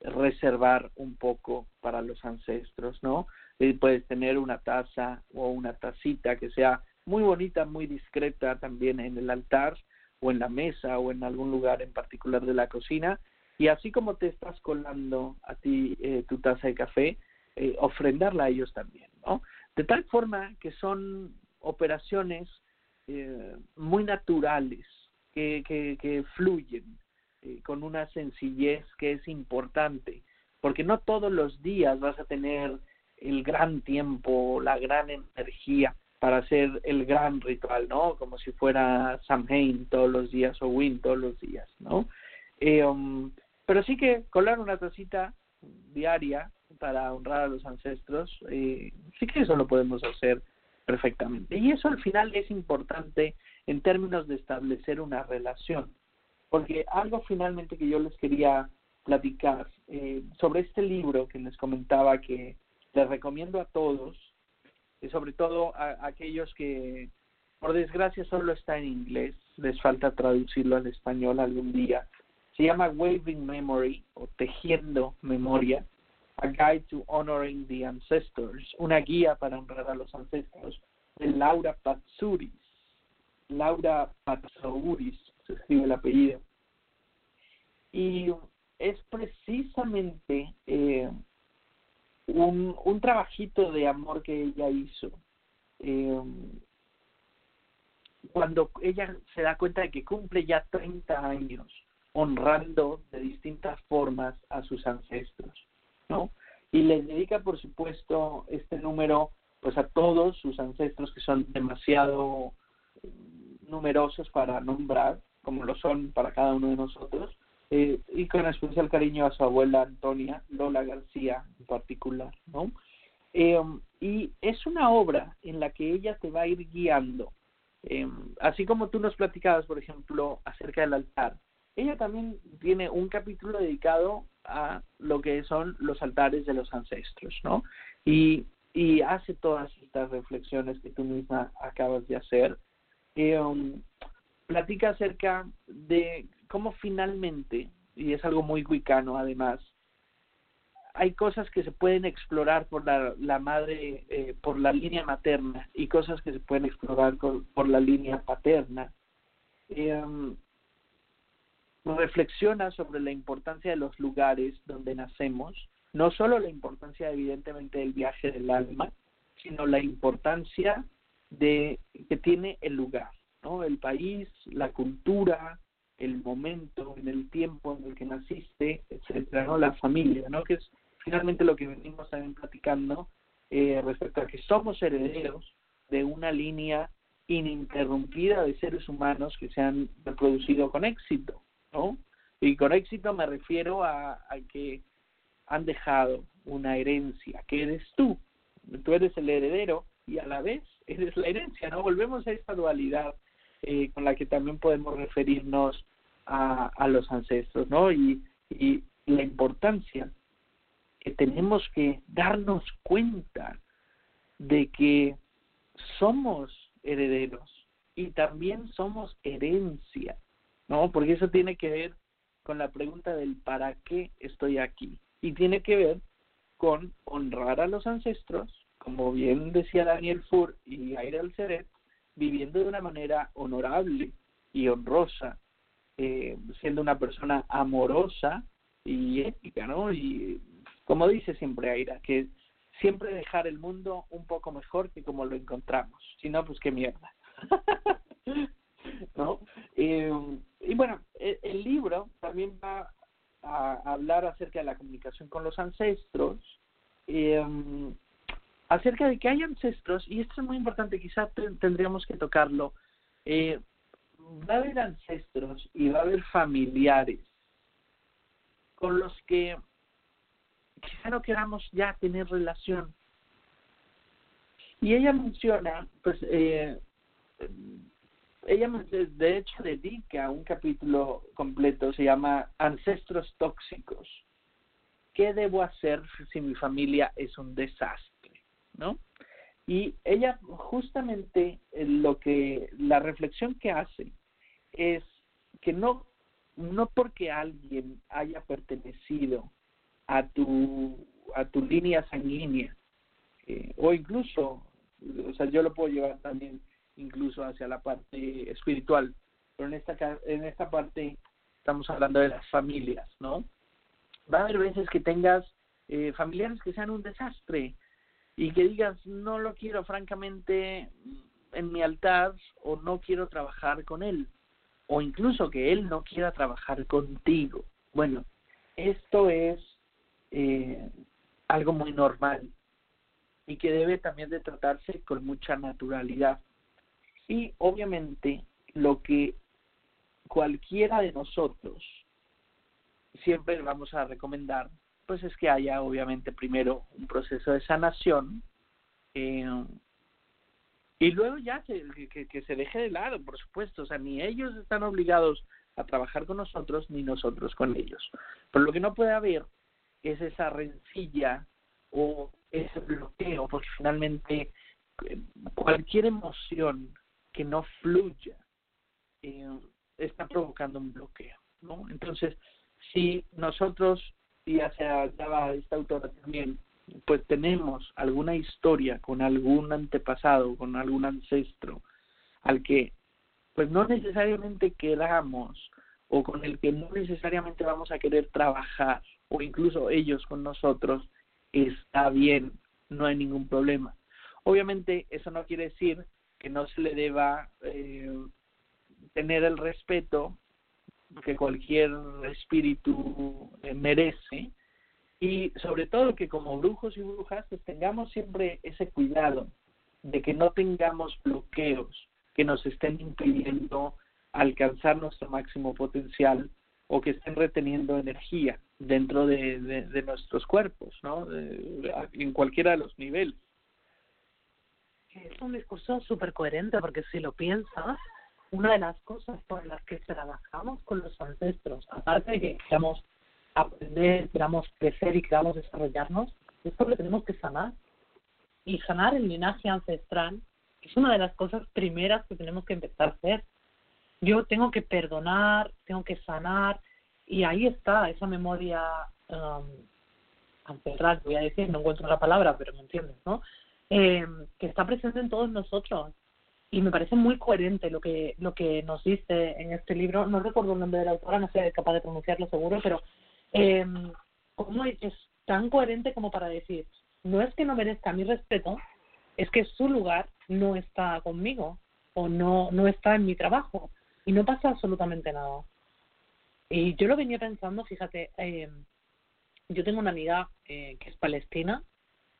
reservar un poco para los ancestros, ¿no? Eh, puedes tener una taza o una tacita que sea muy bonita, muy discreta también en el altar o en la mesa o en algún lugar en particular de la cocina. Y así como te estás colando a ti eh, tu taza de café, eh, ofrendarla a ellos también, ¿no? De tal forma que son operaciones muy naturales, que, que, que fluyen eh, con una sencillez que es importante, porque no todos los días vas a tener el gran tiempo, la gran energía para hacer el gran ritual, ¿no? Como si fuera Samhain todos los días o Win todos los días, ¿no? Eh, um, pero sí que colar una tacita diaria para honrar a los ancestros, eh, sí que eso lo podemos hacer perfectamente. Y eso al final es importante en términos de establecer una relación, porque algo finalmente que yo les quería platicar eh, sobre este libro que les comentaba que les recomiendo a todos, y sobre todo a, aquellos que por desgracia solo está en inglés, les falta traducirlo al español algún día. Se llama Waving Memory o Tejiendo Memoria, A Guide to Honoring the Ancestors, una guía para honrar a los ancestros de Laura Patsouris. Laura Patsouris, se escribe el apellido. Y es precisamente eh, un, un trabajito de amor que ella hizo. Eh, cuando ella se da cuenta de que cumple ya 30 años honrando de distintas formas a sus ancestros, ¿no? Y les dedica, por supuesto, este número pues a todos sus ancestros que son demasiado numerosos para nombrar, como lo son para cada uno de nosotros, eh, y con especial cariño a su abuela Antonia, Lola García en particular, ¿no? Eh, y es una obra en la que ella te va a ir guiando, eh, así como tú nos platicabas, por ejemplo, acerca del altar. Ella también tiene un capítulo dedicado a lo que son los altares de los ancestros, ¿no? Y, y hace todas estas reflexiones que tú misma acabas de hacer. Eh, um, platica acerca de cómo finalmente, y es algo muy wicano además, hay cosas que se pueden explorar por la, madre, eh, por la línea materna y cosas que se pueden explorar por, la línea paterna. Eh, reflexiona sobre la importancia de los lugares donde nacemos, no solo la importancia evidentemente del viaje del alma, sino la importancia de que tiene el lugar, ¿no? El país, la cultura, el momento, en el tiempo en el que naciste, etcétera, ¿no? La familia, ¿no? Que es finalmente lo que venimos también platicando eh, respecto a que somos herederos de una línea ininterrumpida de seres humanos que se han reproducido con éxito, ¿no? Y con éxito me refiero a, a que han dejado una herencia, que eres tú. Tú eres el heredero y a la vez eres la herencia, ¿no? Volvemos a esta dualidad eh, con la que también podemos referirnos a, a los ancestros, ¿no? Y, y la importancia que tenemos que darnos cuenta de que somos herederos y también somos herencia, ¿no? Porque eso tiene que ver con la pregunta del para qué estoy aquí y tiene que ver con honrar a los ancestros, como bien decía Daniel Fur y Aira Alceret, viviendo de una manera honorable y honrosa, eh, siendo una persona amorosa y ética, ¿no? Y como dice siempre Aira, que siempre dejar el mundo un poco mejor que como lo encontramos, si no, pues qué mierda. ¿No? Eh, y bueno, el, el, libro también va a hablar acerca de la comunicación con los ancestros, eh, acerca de que hay ancestros, y esto es muy importante, quizás tendríamos que tocarlo, eh, va a haber ancestros y va a haber familiares con los que quizá no queramos ya tener relación. Y ella menciona, pues, eh, ella de hecho dedica un capítulo completo, se llama Ancestros Tóxicos. ¿Qué debo hacer si mi familia es un desastre? ¿No? Y ella justamente eh, lo que, la reflexión que hace es que no, no porque alguien haya pertenecido a tu, a tu línea sanguínea, eh, o incluso, o sea, yo lo puedo llevar también incluso hacia la parte espiritual, pero en esta, en esta parte estamos hablando de las familias, ¿no? Va a haber veces que tengas eh, familiares que sean un desastre y que digas, no lo quiero francamente en mi altar o no quiero trabajar con él, o incluso que él no quiera trabajar contigo. Bueno, esto es eh, algo muy normal y que debe también de tratarse con mucha naturalidad. Y obviamente lo que cualquiera de nosotros siempre vamos a recomendar, pues es que haya obviamente primero un proceso de sanación eh, y luego ya que, que, se deje de lado, por supuesto, o sea, ni ellos están obligados a trabajar con nosotros ni nosotros con ellos. Pero lo que no puede haber es esa rencilla o ese bloqueo, porque finalmente eh, cualquier emoción que no fluya eh, está provocando un bloqueo, ¿no? Entonces, si nosotros, y hacia esta autora también, pues tenemos alguna historia con algún antepasado, con algún ancestro, al que pues no necesariamente queramos o con el que no necesariamente vamos a querer trabajar o incluso ellos con nosotros, está bien, no hay ningún problema. Obviamente eso no quiere decir que no se le deba eh, tener el respeto que cualquier espíritu eh, merece y sobre todo que como brujos y brujas pues tengamos siempre ese cuidado de que no tengamos bloqueos que nos estén impidiendo alcanzar nuestro máximo potencial o que estén reteniendo energía dentro de, de, nuestros cuerpos, ¿no? en cualquiera de los niveles. Es un discurso súper coherente porque si lo piensas, una de las cosas por las que trabajamos con los ancestros, aparte de que queramos aprender, queramos crecer y queramos desarrollarnos, es porque tenemos que sanar. Y sanar el linaje ancestral es una de las cosas primeras que tenemos que empezar a hacer. Yo tengo que perdonar, tengo que sanar, y ahí está esa memoria um, ancestral, voy a decir, no encuentro la palabra, pero me entiendes, ¿no? Eh, que está presente en todos nosotros y me parece muy coherente lo que lo que nos dice en este libro. No recuerdo el nombre de la autora no sé capaz de pronunciarlo seguro pero eh, es tan coherente como para decir no es que no merezca mi respeto es que su lugar no está conmigo o no no está en mi trabajo y no pasa absolutamente nada. Y yo lo venía pensando fíjate eh, yo tengo una amiga eh, que es palestina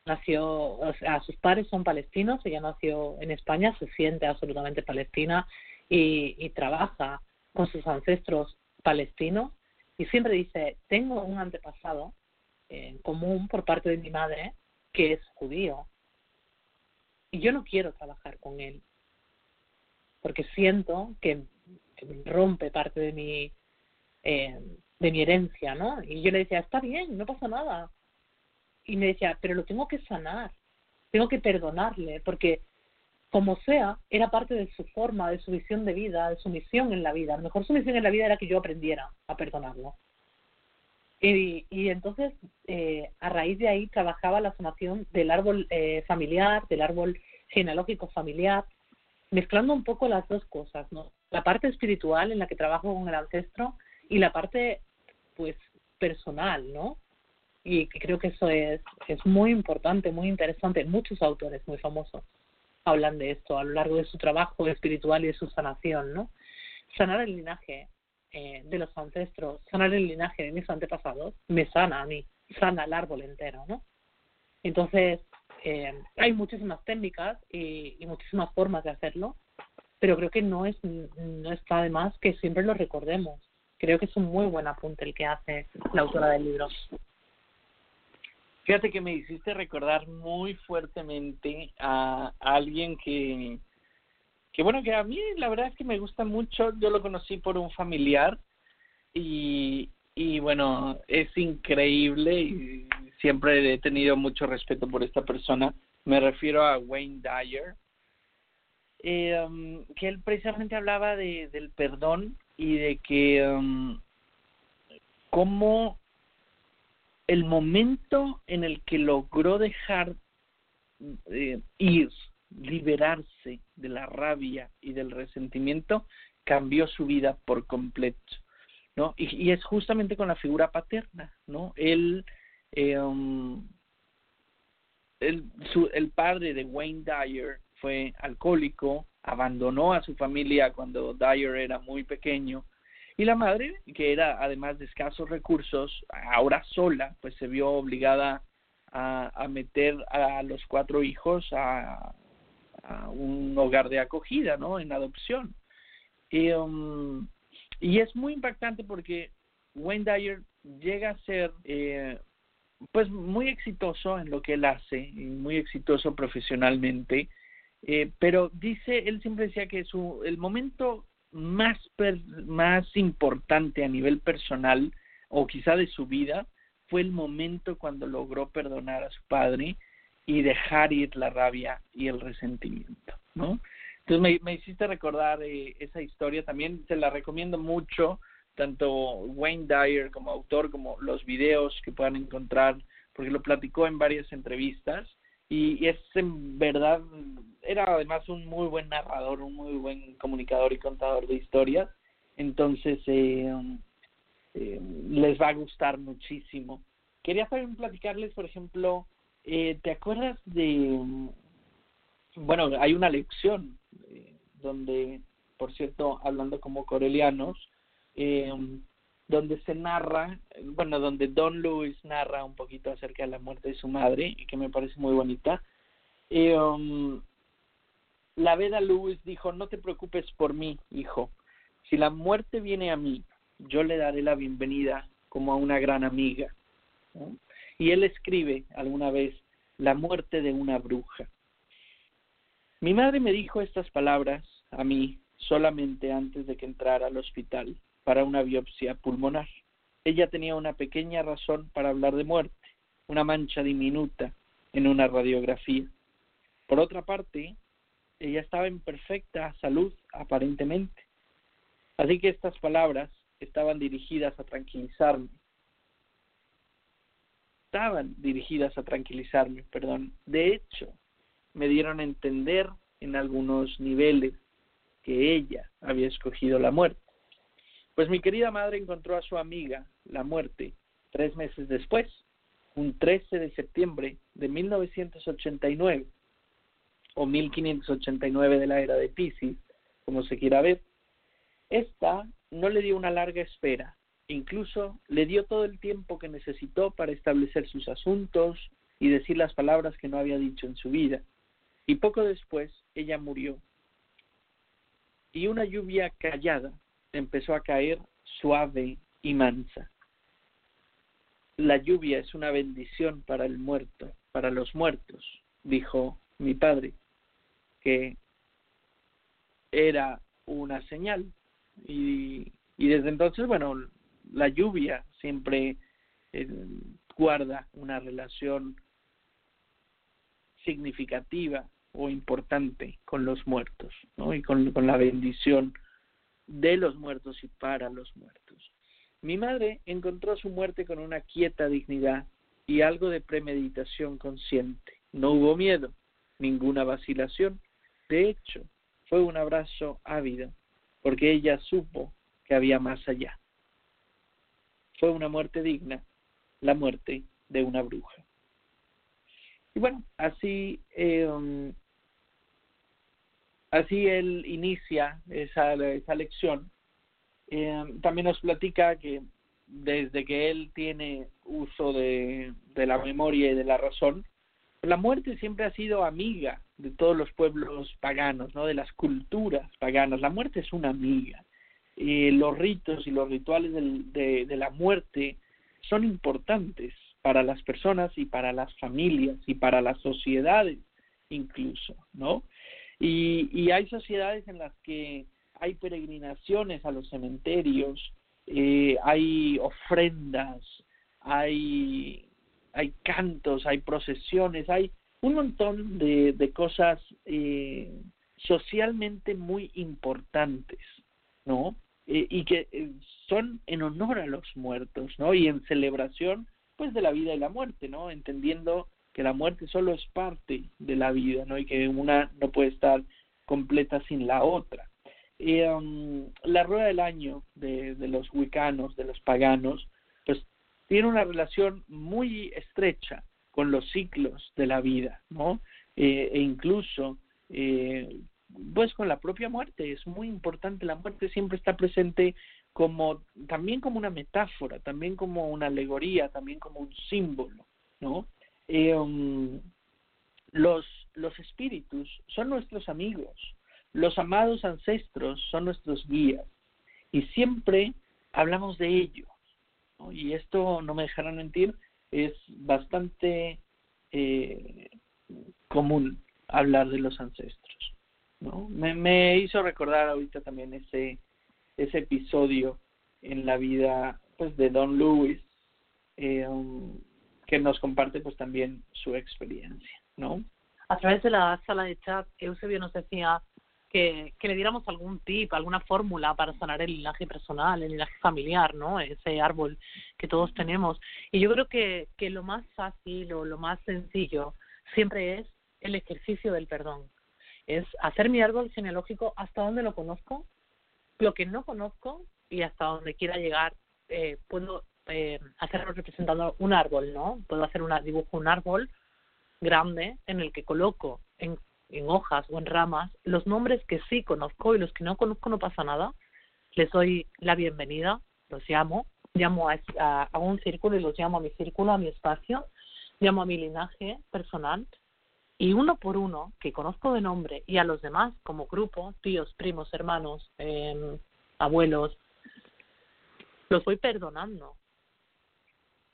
nació, o sea, sus padres son palestinos, ella nació en España, se siente absolutamente palestina y, y trabaja con sus ancestros palestinos y siempre dice, tengo un antepasado en común por parte de mi madre que es judío y yo no quiero trabajar con él porque siento que, rompe parte de mi eh, de mi herencia, ¿no? Y yo le decía, está bien, no pasa nada, y me decía, pero lo tengo que sanar, tengo que perdonarle, porque como sea, era parte de su forma, de su visión de vida, de su misión en la vida. A lo mejor su misión en la vida era que yo aprendiera a perdonarlo. Y, y entonces, eh, a raíz de ahí, trabajaba la sanación del árbol eh, familiar, del árbol genealógico familiar, mezclando un poco las dos cosas, ¿no? La parte espiritual en la que trabajo con el ancestro y la parte, pues, personal, ¿no? Y creo que eso es, es muy importante, muy interesante. Muchos autores muy famosos hablan de esto a lo largo de su trabajo espiritual y de su sanación, ¿no? Sanar el linaje eh, de los ancestros, sanar el linaje de mis antepasados, me sana a mí, sana al árbol entero, ¿no? Entonces, eh, hay muchísimas técnicas y, y muchísimas formas de hacerlo, pero creo que no es no está de más que siempre lo recordemos. Creo que es un muy buen apunte el que hace la autora del libro. Fíjate que me hiciste recordar muy fuertemente a, alguien que, que, bueno, que a mí la verdad es que me gusta mucho. Yo lo conocí por un familiar y, y bueno, es increíble y siempre he tenido mucho respeto por esta persona. Me refiero a Wayne Dyer, eh, que él precisamente hablaba de, del perdón y de que um, cómo el momento en el que logró dejar eh, ir, liberarse de la rabia y del resentimiento, cambió su vida por completo, ¿no? Y, es justamente con la figura paterna, ¿no? Él, eh, um, su, el padre de Wayne Dyer fue alcohólico, abandonó a su familia cuando Dyer era muy pequeño y la madre, que era además de escasos recursos, ahora sola, pues se vio obligada a, a meter a los cuatro hijos a, a, un hogar de acogida, ¿no? En adopción. Y, um, y es muy impactante porque Wayne Dyer llega a ser eh, pues muy exitoso en lo que él hace y muy exitoso profesionalmente eh, pero dice él siempre decía que su el momento más, más importante a nivel personal o quizá de su vida fue el momento cuando logró perdonar a su padre y dejar ir la rabia y el resentimiento, ¿no? Entonces me, me hiciste recordar eh, esa historia, también se la recomiendo mucho, tanto Wayne Dyer como autor, como los videos que puedan encontrar, porque lo platicó en varias entrevistas y, es en verdad, era además un muy buen narrador, un muy buen comunicador y contador de historias, entonces eh, um, eh, les va a gustar muchísimo. quería también platicarles, por ejemplo, eh, ¿te acuerdas de, bueno, hay una lección eh, donde, por cierto, hablando como corelianos, eh, donde se narra, bueno, donde Don Lewis narra un poquito acerca de la muerte de su madre, y que me parece muy bonita. Eh, um, la Veda Lewis dijo, no te preocupes por mí, hijo. Si la muerte viene a mí, yo le daré la bienvenida como a una gran amiga. Y él escribe alguna vez, la muerte de una bruja. Mi madre me dijo estas palabras a mí solamente antes de que entrara al hospital para una biopsia pulmonar. Ella tenía una pequeña razón para hablar de muerte, una mancha diminuta en una radiografía. Por otra parte, ella estaba en perfecta salud, aparentemente. Así que estas palabras estaban dirigidas a tranquilizarme. Estaban dirigidas a tranquilizarme, perdón. De hecho, me dieron a entender en algunos niveles que ella había escogido la muerte. Pues mi querida madre encontró a su amiga, la muerte, tres meses después, un 13 de septiembre de 1989, o 1589 de la era de Pisces, como se quiera ver. Esta no le dio una larga espera, incluso le dio todo el tiempo que necesitó para establecer sus asuntos y decir las palabras que no había dicho en su vida. Y poco después ella murió. Y una lluvia callada empezó a caer suave y mansa. La lluvia es una bendición para el muerto, para los muertos, dijo mi padre, que era una señal. Y, y desde entonces, bueno, la lluvia siempre eh, guarda una relación significativa o importante con los muertos, ¿no? Y con, con la bendición de los muertos y para los muertos. Mi madre encontró su muerte con una quieta dignidad y algo de premeditación consciente. No hubo miedo, ninguna vacilación. De hecho, fue un abrazo ávido, porque ella supo que había más allá. Fue una muerte digna, la muerte de una bruja. Y bueno, así eh, Así él inicia esa, esa lección. Eh, también nos platica que desde que él tiene uso de, de la memoria y de la razón, la muerte siempre ha sido amiga de todos los pueblos paganos, ¿no? de las culturas paganas. La muerte es una amiga. Eh, los ritos y los rituales del, de, de la muerte son importantes para las personas y para las familias y para las sociedades incluso, ¿no? Y, y hay sociedades en las que hay peregrinaciones a los cementerios, eh, hay ofrendas, hay, hay cantos, hay procesiones, hay un montón de, de cosas eh, socialmente muy importantes, ¿no? Eh, y que eh, son en honor a los muertos, ¿no? Y en celebración, pues, de la vida y la muerte, ¿no? Entendiendo que la muerte solo es parte de la vida, ¿no? Y que una no puede estar completa sin la otra. Eh, la rueda del año de, de los wicanos, de los paganos, pues tiene una relación muy estrecha con los ciclos de la vida, ¿no? Eh, e incluso, eh, pues con la propia muerte, es muy importante, la muerte siempre está presente como, también como una metáfora, también como una alegoría, también como un símbolo, ¿no? Eh, los, los espíritus son nuestros amigos, los amados ancestros son nuestros guías y siempre hablamos de ellos. Y esto, no me dejarán mentir, es bastante eh, común hablar de los ancestros. ¿no? Me, me hizo recordar ahorita también ese, ese episodio en la vida pues, de Don Lewis, eh, que nos comparte pues también su experiencia, ¿no? A través de la sala de chat, Eusebio nos decía que, que le diéramos algún tip, alguna fórmula para sanar el linaje personal, el linaje familiar, ¿no? Ese árbol que todos tenemos. Y yo creo que, que lo más fácil o lo más sencillo siempre es el ejercicio del perdón. Es hacer mi árbol genealógico hasta donde lo conozco, lo que no conozco y hasta donde quiera llegar, eh, puedo eh, hacerlo representando un árbol, ¿no? Puedo hacer una dibujo un árbol grande en el que coloco en, en hojas o en ramas los nombres que sí conozco y los que no conozco no pasa nada. Les doy la bienvenida, los llamo, llamo a, a, un círculo y los llamo a mi círculo, a mi espacio, llamo a mi linaje personal y uno por uno, que conozco de nombre, y a los demás como grupo, tíos, primos, hermanos, eh, abuelos, los voy perdonando.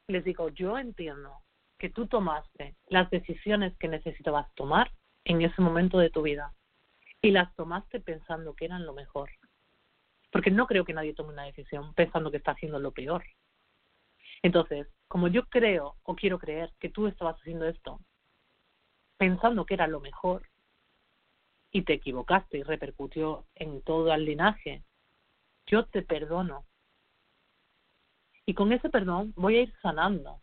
Les digo, yo entiendo que tú tomaste las decisiones que necesitabas tomar en ese momento de tu vida y las tomaste pensando que eran lo mejor. Porque no creo que nadie tome una decisión pensando que está haciendo lo peor. Entonces, como yo creo o quiero creer que tú estabas haciendo esto pensando que era lo mejor y te equivocaste y repercutió en todo el linaje, yo te perdono. Y con ese perdón voy a ir sanando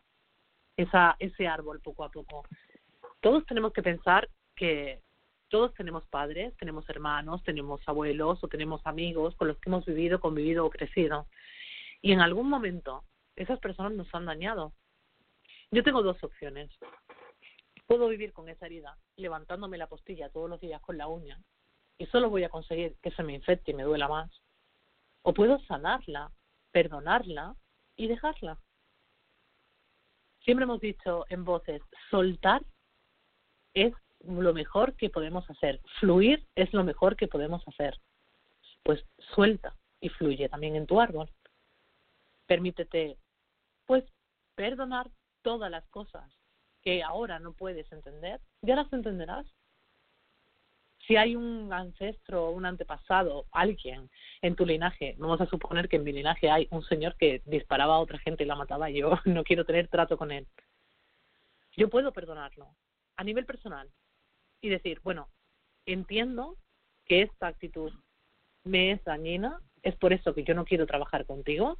esa, ese árbol poco a poco. Todos tenemos que pensar que todos tenemos padres, tenemos hermanos, tenemos abuelos o tenemos amigos con los que hemos vivido, convivido o crecido. Y en algún momento esas personas nos han dañado. Yo tengo dos opciones. Puedo vivir con esa herida, levantándome la postilla todos los días con la uña, y solo voy a conseguir que se me infecte y me duela más. O puedo sanarla, perdonarla y dejarla. Siempre hemos dicho en voces, soltar es lo mejor que podemos hacer, fluir es lo mejor que podemos hacer. Pues suelta y fluye también en tu árbol. Permítete, pues, perdonar todas las cosas que ahora no puedes entender, ya las entenderás. Si hay un ancestro, un antepasado, alguien en tu linaje, vamos a suponer que en mi linaje hay un señor que disparaba a otra gente y la mataba, yo no quiero tener trato con él. Yo puedo perdonarlo a nivel personal y decir, bueno, entiendo que esta actitud me es dañina, es por eso que yo no quiero trabajar contigo,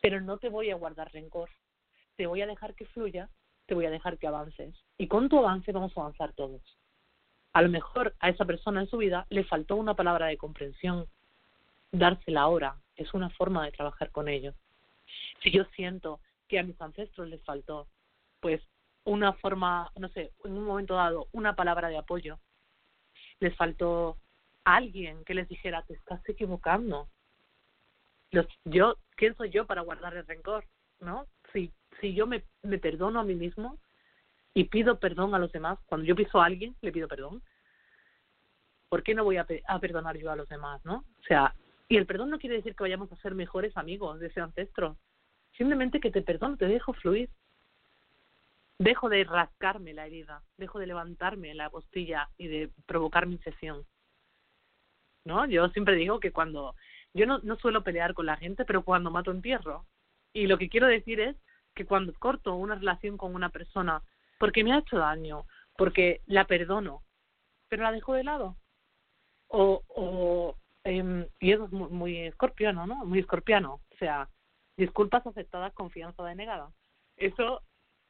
pero no te voy a guardar rencor, te voy a dejar que fluya te voy a dejar que avances. Y con tu avance vamos a avanzar todos. A lo mejor a esa persona en su vida le faltó una palabra de comprensión. Dársela ahora es una forma de trabajar con ellos. Si yo siento que a mis ancestros les faltó, pues una forma, no sé, en un momento dado, una palabra de apoyo, les faltó alguien que les dijera, te estás equivocando. Los, yo, ¿quién soy yo para guardar el rencor? ¿No? Si si yo me, me perdono a mí mismo y pido perdón a los demás, cuando yo piso a alguien, le pido perdón, ¿por qué no voy a, a perdonar yo a los demás, no? O sea, y el perdón no quiere decir que vayamos a ser mejores amigos de ese ancestro, simplemente que te perdono, te dejo fluir. Dejo de rascarme la herida, dejo de levantarme la postilla y de provocar mi sesión. ¿No? Yo siempre digo que cuando yo no, no suelo pelear con la gente, pero cuando mato entierro. Y lo que quiero decir es que cuando corto una relación con una persona porque me ha hecho daño, porque la perdono, pero la dejo de lado. O, o eh, y eso es muy, muy escorpiano, ¿no? Muy escorpiano. O sea, disculpas aceptadas, confianza denegada. Eso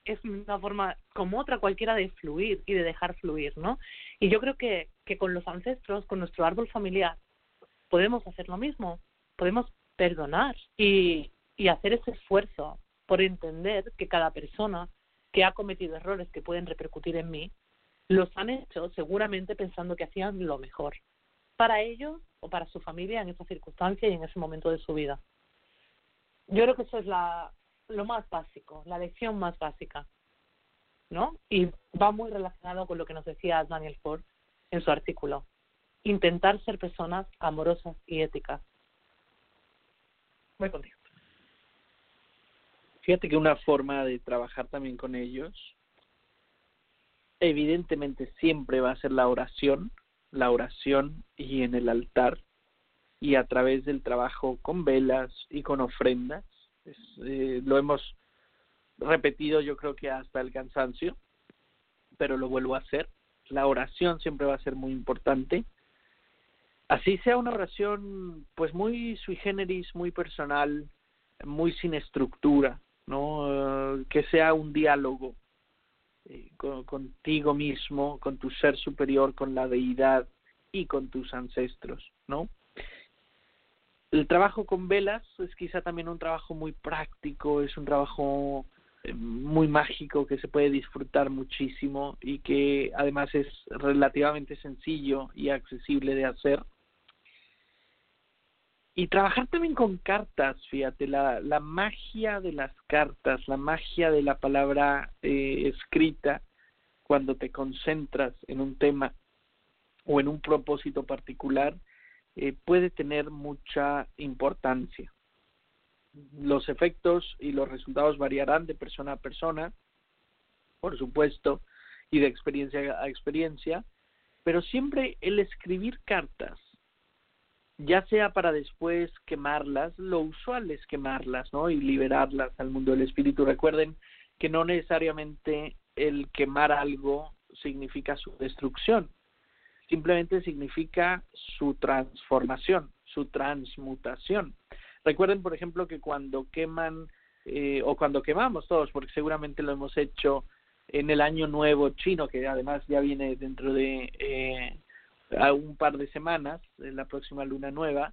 es una forma como otra cualquiera de fluir y de dejar fluir, ¿no? Y yo creo que, que con los ancestros, con nuestro árbol familiar, podemos hacer lo mismo, podemos perdonar y, y hacer ese esfuerzo por entender que cada persona que ha cometido errores que pueden repercutir en mí, los han hecho seguramente pensando que hacían lo mejor para ellos o para su familia en esa circunstancia y en ese momento de su vida. Yo creo que eso es la, lo más básico, la lección más básica, ¿no? Y va muy relacionado con lo que nos decía Daniel Ford en su artículo. Intentar ser personas amorosas y éticas. Voy contigo. Fíjate que una forma de trabajar también con ellos, evidentemente siempre va a ser la oración, la oración y en el altar, y a través del trabajo con velas y con ofrendas. eh, lo hemos repetido yo creo que hasta el cansancio, pero lo vuelvo a hacer. La oración siempre va a ser muy importante. Así sea una oración pues muy sui generis, muy personal, muy sin estructura, no que sea un diálogo eh, con, contigo mismo con tu ser superior con la deidad y con tus ancestros no el trabajo con velas es quizá también un trabajo muy práctico, es un trabajo eh, muy mágico que se puede disfrutar muchísimo y que además es relativamente sencillo y accesible de hacer. Y trabajar también con cartas, fíjate, la, la magia de las cartas, la magia de la palabra eh, escrita, cuando te concentras en un tema o en un propósito particular, eh, puede tener mucha importancia. Los efectos y los resultados variarán de persona a persona, por supuesto, y de experiencia a experiencia, pero siempre el escribir cartas, ya sea para después quemarlas, lo usual es quemarlas, ¿no? Y liberarlas al mundo del espíritu. Recuerden que no necesariamente el quemar algo significa su destrucción simplemente significa su transformación, su transmutación. Recuerden, por ejemplo, que cuando queman eh, o cuando quemamos todos, porque seguramente lo hemos hecho en el año nuevo chino, que además ya viene dentro de eh, un par de semanas, en la próxima luna nueva,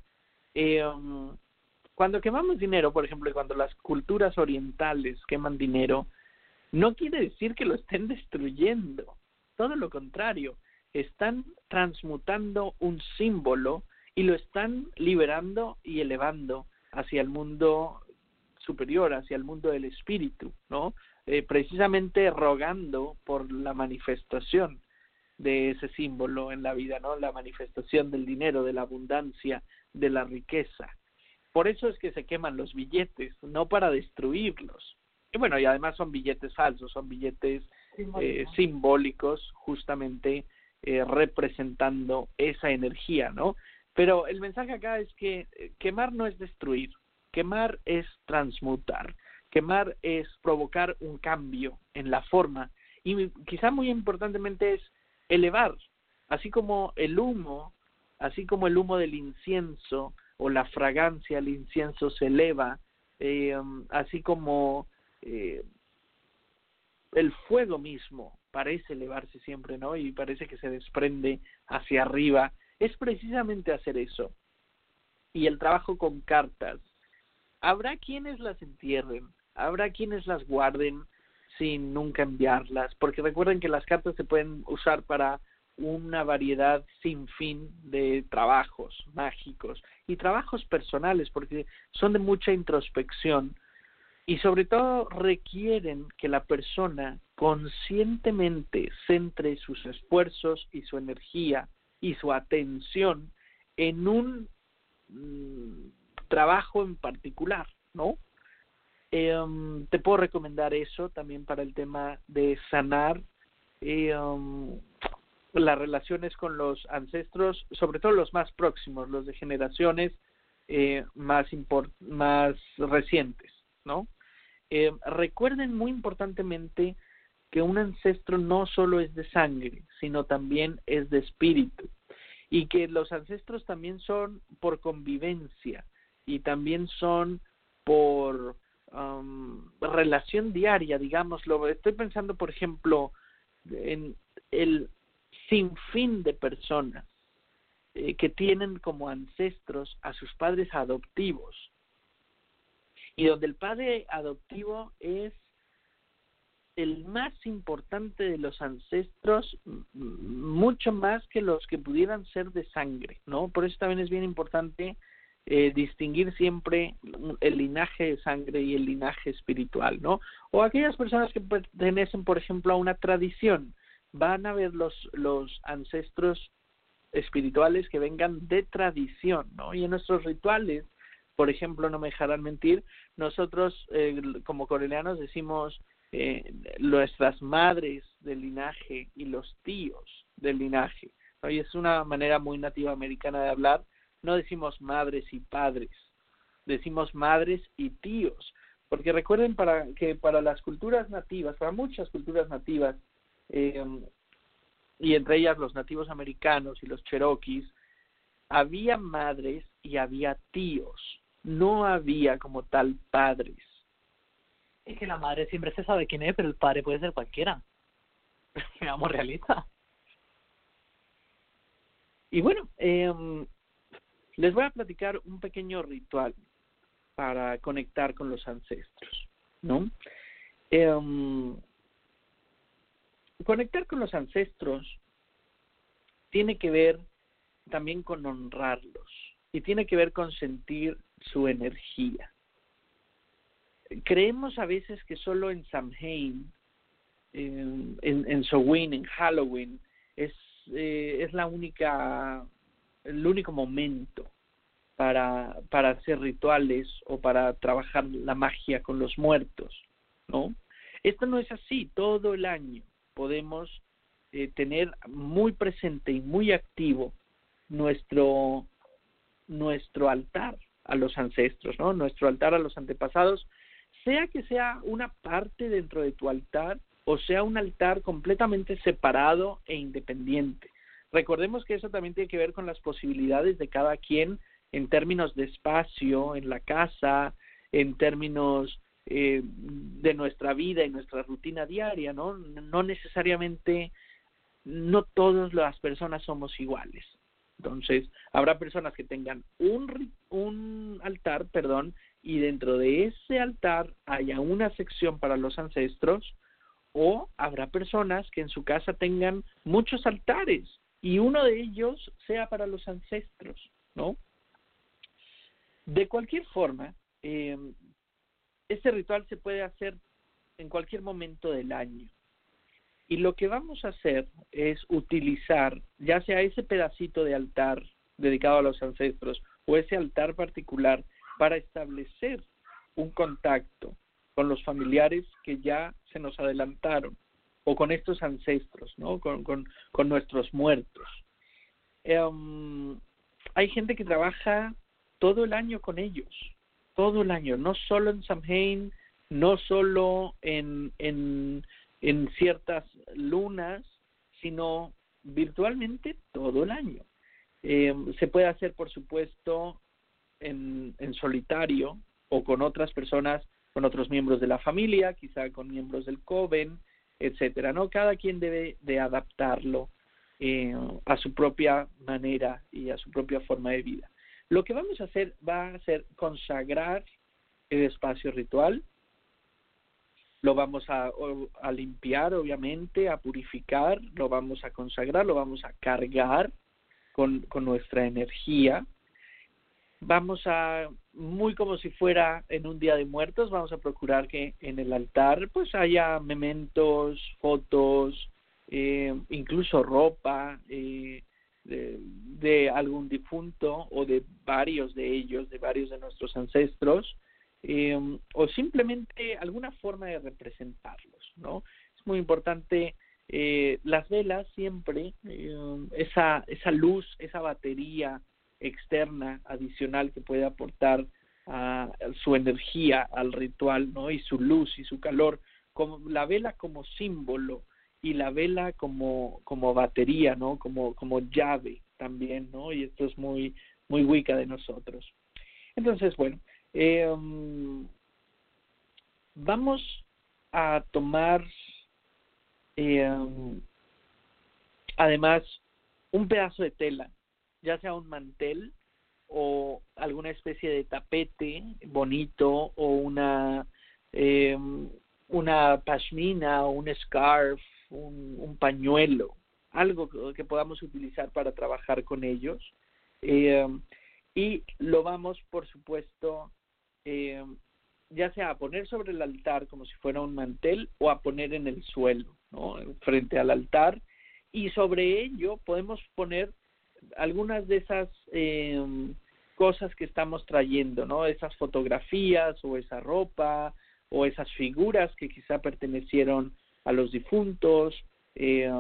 eh, um, cuando quemamos dinero, por ejemplo, cuando las culturas orientales queman dinero, no quiere decir que lo estén destruyendo, todo lo contrario, están transmutando un símbolo y lo están liberando y elevando hacia el mundo superior, hacia el mundo del espíritu, ¿no? Eh, precisamente rogando por la manifestación de ese símbolo en la vida, ¿no? La manifestación del dinero, de la abundancia, de la riqueza. Por eso es que se queman los billetes, no para destruirlos. Y bueno, y además son billetes falsos, son billetes eh, simbólicos justamente eh, representando esa energía, ¿no? Pero el mensaje acá es que eh, quemar no es destruir, quemar es transmutar, quemar es provocar un cambio en la forma y quizá muy importantemente es elevar, así como el humo, así como el humo del incienso o la fragancia del incienso se eleva, eh, así como eh, el fuego mismo parece elevarse siempre, ¿no? Y parece que se desprende hacia arriba. Es precisamente hacer eso. Y el trabajo con cartas. Habrá quienes las entierren, habrá quienes las guarden sin nunca enviarlas, porque recuerden que las cartas se pueden usar para una variedad sin fin de trabajos mágicos y trabajos personales, porque son de mucha introspección y sobre todo requieren que la persona conscientemente centre sus esfuerzos y su energía y su atención en un mm, trabajo en particular, ¿no? Em, te puedo recomendar eso también para el tema de sanar em, las relaciones con los ancestros, sobre todo los más próximos, los de generaciones eh, más, más recientes, ¿no? Eh, recuerden muy importantemente que un ancestro no solo es de sangre, sino también es de espíritu. Y que los ancestros también son por convivencia y también son por um, relación diaria, digámoslo. Estoy pensando, por ejemplo, en el sinfín de personas eh, que tienen como ancestros a sus padres adoptivos y donde el padre adoptivo es el más importante de los ancestros, mucho más que los que pudieran ser de sangre, ¿no? Por eso también es bien importante eh, distinguir siempre el linaje de sangre y el linaje espiritual, ¿no? O aquellas personas que pertenecen, por ejemplo, a una tradición, van a ver los, los ancestros espirituales que vengan de tradición, ¿no? Y en nuestros rituales por ejemplo, no me dejarán mentir, nosotros eh, como coreanos decimos eh, nuestras madres del linaje y los tíos del linaje. Y es una manera muy nativa americana de hablar. No decimos madres y padres, decimos madres y tíos. Porque recuerden para que para las culturas nativas, para muchas culturas nativas, eh, y entre ellas los nativos americanos y los cherokees, había madres y había tíos no había como tal padres. Es que la madre siempre se sabe quién es, pero el padre puede ser cualquiera. Seamos realistas. Y bueno, eh, les voy a platicar un pequeño ritual para conectar con los ancestros, ¿no? Em, conectar con los ancestros tiene que ver también con honrarlos y tiene que ver con sentir su energía. Creemos a veces que solo en Samhain, en, en, en Samhain, en Halloween, es, eh, es la única, el único momento para, para hacer rituales o para trabajar la magia con los muertos, ¿no? Esto no es así, todo el año podemos eh, tener muy presente y muy activo nuestro nuestro altar a los ancestros, ¿no? Nuestro altar a los antepasados, sea que sea una parte dentro de tu altar o sea un altar completamente separado e independiente. Recordemos que eso también tiene que ver con las posibilidades de cada quien en términos de espacio en la casa, en términos eh, de nuestra vida y nuestra rutina diaria, ¿no? No necesariamente, no todas las personas somos iguales. Entonces, habrá personas que tengan un, un altar, perdón, y dentro de ese altar haya una sección para los ancestros, o habrá personas que en su casa tengan muchos altares y uno de ellos sea para los ancestros, ¿no? De cualquier forma, eh, este ritual se puede hacer en cualquier momento del año. Y lo que vamos a hacer es utilizar ya sea ese pedacito de altar dedicado a los ancestros o ese altar particular para establecer un contacto con los familiares que ya se nos adelantaron o con estos ancestros, ¿no? Con, con, con nuestros muertos. Um, hay gente que trabaja todo el año con ellos, todo el año, no solo en Samhain, no solo en, en en ciertas lunas, sino virtualmente todo el año. Eh, se puede hacer, por supuesto, en, en solitario o con otras personas, con otros miembros de la familia, quizá con miembros del coven, etcétera. No, cada quien debe de adaptarlo eh, a su propia manera y a su propia forma de vida. Lo que vamos a hacer va a ser consagrar el espacio ritual, lo vamos a, a, limpiar, obviamente, a purificar, lo vamos a consagrar, lo vamos a cargar con, con nuestra energía. Vamos a, muy como si fuera en un día de muertos, vamos a procurar que en el altar pues haya mementos, fotos, eh, incluso ropa eh, de, algún difunto o de varios de ellos, de varios de nuestros ancestros, eh, o simplemente alguna forma de representarlos, ¿no? Es muy importante eh, las velas siempre, eh, esa, esa luz, esa batería externa adicional que puede aportar a, su energía al ritual, ¿no? Y su luz y su calor, como la vela como símbolo y la vela como, como batería, ¿no? Como, como llave también, ¿no? Y esto es muy, muy wicca de nosotros. Entonces, bueno, eh, vamos a tomar eh, además un pedazo de tela, ya sea un mantel o alguna especie de tapete bonito o una eh, una pashmina o un scarf, un, un, pañuelo, algo que podamos utilizar para trabajar con ellos. Eh, y lo vamos, por supuesto, eh, ya sea a poner sobre el altar como si fuera un mantel o a poner en el suelo, ¿no? frente al altar y sobre ello podemos poner algunas de esas eh, cosas que estamos trayendo, ¿no? Esas fotografías o esa ropa o esas figuras que quizá pertenecieron a los difuntos, eh,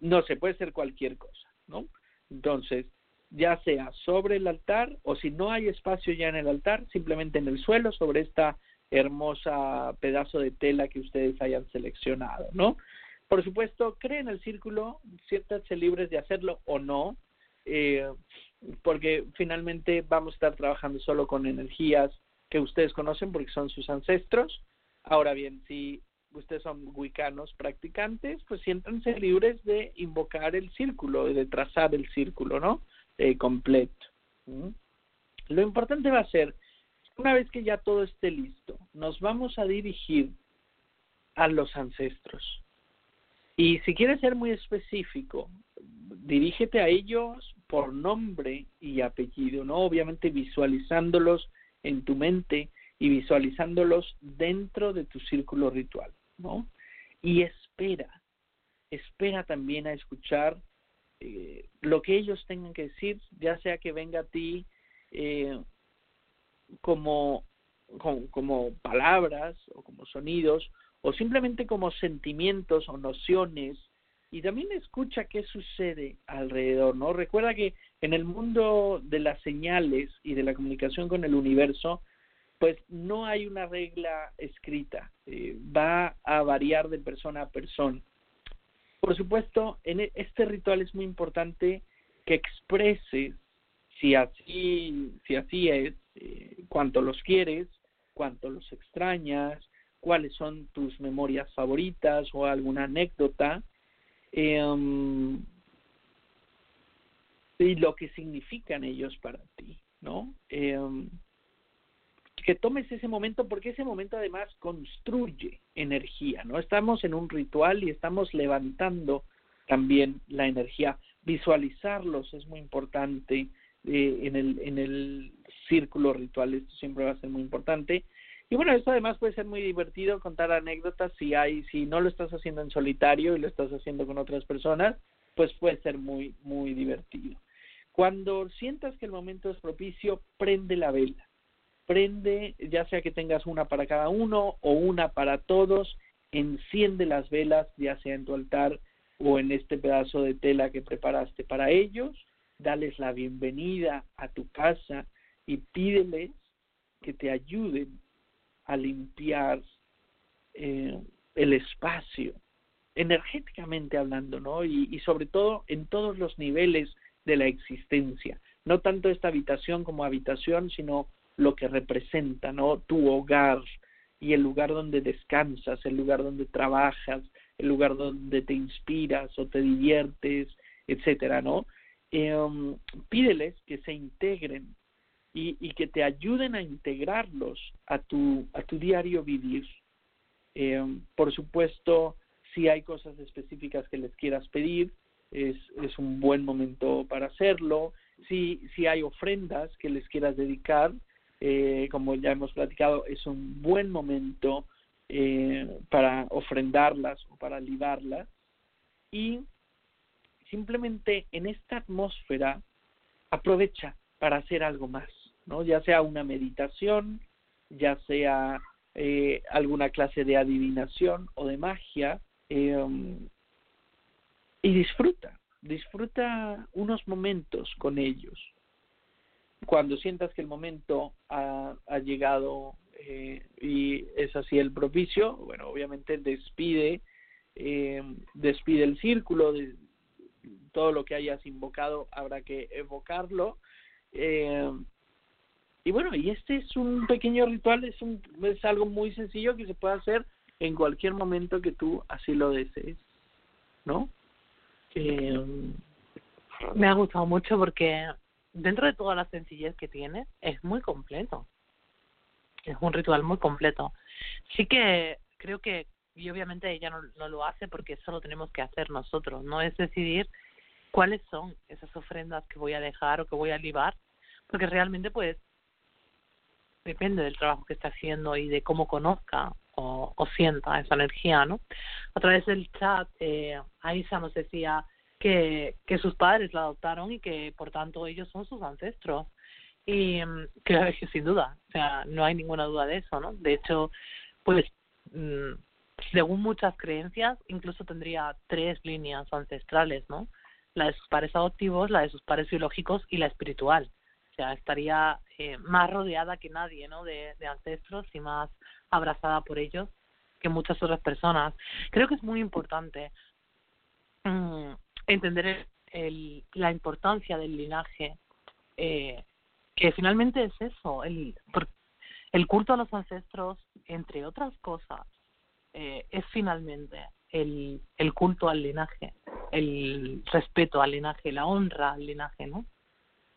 no sé, puede ser cualquier cosa, ¿no? Entonces, ya sea sobre el altar o si no hay espacio ya en el altar, simplemente en el suelo sobre esta hermosa pedazo de tela que ustedes hayan seleccionado, ¿no? Por supuesto, creen el círculo, siéntanse libres de hacerlo o no, eh, porque finalmente vamos a estar trabajando solo con energías que ustedes conocen porque son sus ancestros. Ahora bien, si ustedes son wicanos practicantes, pues siéntanse libres de invocar el círculo, de trazar el círculo, ¿no? eh, completo. Lo importante va a ser, una vez que ya todo esté listo, nos vamos a dirigir a los ancestros. Y si quieres ser muy específico, dirígete a ellos por nombre y apellido, ¿no? Obviamente visualizándolos en tu mente y visualizándolos dentro de tu círculo ritual, ¿no? Y espera, espera también a escuchar eh, lo que ellos tengan que decir, ya sea que venga a ti eh, como, como, como palabras o como sonidos o simplemente como sentimientos o nociones y también escucha qué sucede alrededor, ¿no? Recuerda que en el mundo de las señales y de la comunicación con el universo, pues no hay una regla escrita, eh, va a variar de persona a persona. Por supuesto, en e, este ritual es muy importante que expreses si así, si así es, eh, cuánto los quieres, cuánto los extrañas, cuáles son tus memorias favoritas o alguna anécdota, eh, y lo que significan ellos para ti, ¿no? Eh, que tomes ese momento porque ese momento además construye energía, ¿no? Estamos en un ritual y estamos levantando también la energía. Visualizarlos es muy importante eh, en, el, en el círculo ritual, esto siempre va a ser muy importante. Y bueno, esto además puede ser muy divertido contar anécdotas si hay, si no lo estás haciendo en solitario y lo estás haciendo con otras personas, pues puede ser muy, muy divertido. Cuando sientas que el momento es propicio, prende la vela. Prende, ya sea que tengas una para cada uno o una para todos, enciende las velas, ya sea en tu altar o en este pedazo de tela que preparaste para ellos, dales la bienvenida a tu casa y pídeles que te ayuden a limpiar eh, el espacio, energéticamente hablando, ¿no? Y, sobre todo en todos los niveles de la existencia. No tanto esta habitación como habitación, sino lo que representa, ¿no? Tu hogar y el lugar donde descansas, el lugar donde trabajas, el lugar donde te inspiras o te diviertes, etcétera, ¿no? Eh, pídeles que se integren y, y que te ayuden a integrarlos a tu, a tu diario vivir. Eh, por supuesto, si hay cosas específicas que les quieras pedir, es, es un buen momento para hacerlo. Si, si hay ofrendas que les quieras dedicar, eh, como ya hemos platicado, es un buen momento eh, para ofrendarlas o para libarlas. Y simplemente en esta atmósfera aprovecha para hacer algo más. ¿No? Ya sea una meditación, ya sea eh, alguna clase de adivinación o de magia, eh, y disfruta, disfruta unos momentos con ellos. Cuando sientas que el momento ha, ha llegado eh, y es así el propicio, bueno, obviamente despide, eh, despide el círculo, de todo lo que hayas invocado habrá que evocarlo. Eh, y bueno, y este es un pequeño ritual, es, un, es algo muy sencillo que se puede hacer en cualquier momento que tú así lo desees, ¿no? Eh, me ha gustado mucho porque dentro de toda la sencillez que tiene, es muy completo. Es un ritual muy completo. Sí que creo que, y obviamente ella no, no lo hace porque eso lo tenemos que hacer nosotros, no es decidir cuáles son esas ofrendas que voy a dejar o que voy a libar, porque realmente pues depende del trabajo que está haciendo y de cómo conozca o, sienta esa energía, ¿no? A través del chat, eh, Aisa nos decía que, sus padres la adoptaron y que por tanto ellos son sus ancestros. Y mm, creo que sin duda, o sea, no hay ninguna duda de eso, ¿no? De hecho, pues, mm, según muchas creencias, incluso tendría tres líneas ancestrales, ¿no? La de sus padres adoptivos, la de sus padres biológicos y la espiritual o sea, estaría eh, más rodeada que nadie, ¿no? De, ancestros y más abrazada por ellos que muchas otras personas. Creo que es muy importante mm, entender el, el, la importancia del linaje, eh, que finalmente es eso, el, el culto a los ancestros, entre otras cosas, eh, es finalmente el, el culto al linaje, el respeto al linaje, la honra al linaje, ¿no?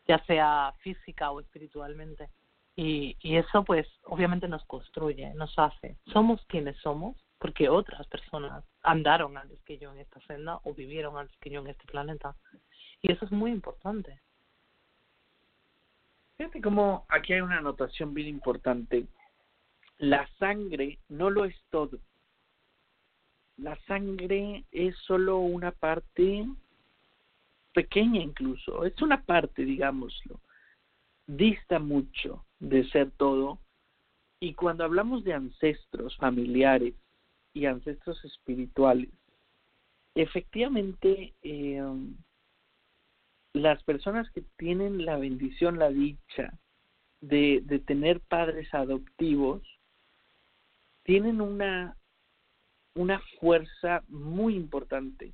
Ya sea física o espiritualmente. Y, y eso pues obviamente nos construye, nos hace. Somos quienes somos porque otras personas andaron antes que yo en esta senda o vivieron antes que yo en este planeta. Y eso es muy importante. Fíjate cómo aquí hay una anotación bien importante. La sangre no lo es todo. La sangre es solo una parte pequeña incluso, es una parte, digámoslo. Dista mucho de ser todo. Y cuando hablamos de ancestros familiares y ancestros espirituales, efectivamente eh, las personas que tienen la bendición, la dicha de, de tener padres adoptivos, tienen una, una fuerza muy importante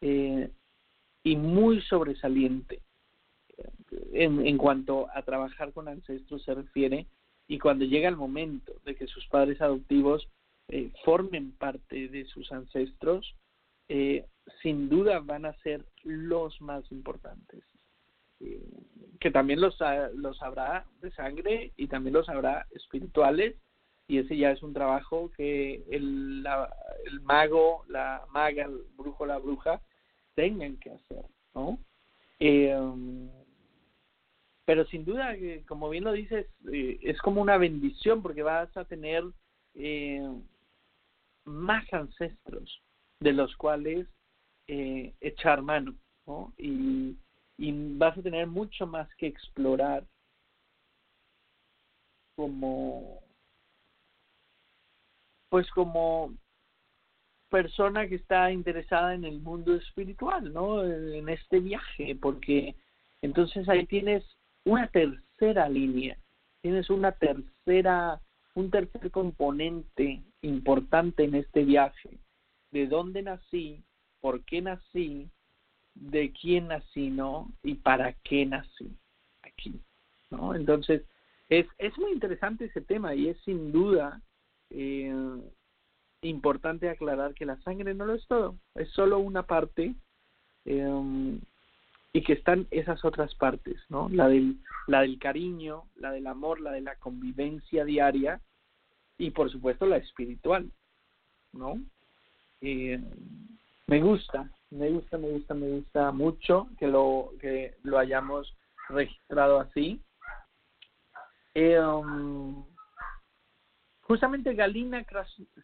eh, y muy sobresaliente en, en cuanto a trabajar con ancestros se refiere y cuando llega el momento de que sus padres adoptivos eh, formen parte de sus ancestros, eh, sin duda van a ser los más importantes. Eh, que también los, los habrá de sangre y también los habrá espirituales, y ese ya es un trabajo que el, la, el mago, la maga, el brujo, la bruja tengan que hacer, ¿no? Eh, pero sin duda, como bien lo dices, eh, es como una bendición porque vas a tener eh, más ancestros de los cuales eh, echar mano, ¿no? Y, y vas a tener mucho más que explorar como pues como persona que está interesada en el mundo espiritual, ¿no? En este viaje, porque entonces ahí tienes una tercera línea, tienes una tercera, un tercer componente importante en este viaje, de dónde nací, por qué nací, de quién nací, ¿no? Y para qué nací aquí, ¿no? Entonces, es, es muy interesante ese tema y es sin duda eh, importante aclarar que la sangre no lo es todo, es solo una parte eh, y que están esas otras partes, ¿no? La del, la del cariño, la del amor, la de la convivencia diaria y por supuesto la espiritual, ¿no? Eh, me gusta, me gusta, me gusta, me gusta mucho que lo que lo hayamos registrado así. Eh, justamente Galina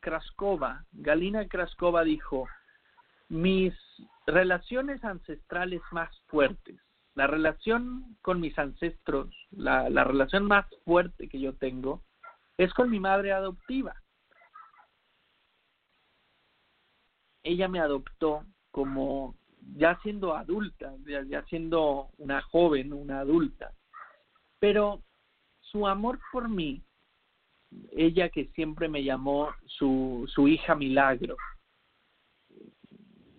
Kraskova, Galina Kraskova dijo, mis relaciones ancestrales más fuertes, la relación con mis ancestros, la, la relación más fuerte que yo tengo, es con mi madre adoptiva. ella me adoptó como ya siendo adulta, ya, siendo una joven, una adulta. Pero su amor por mí, ella que siempre me llamó su, su hija milagro,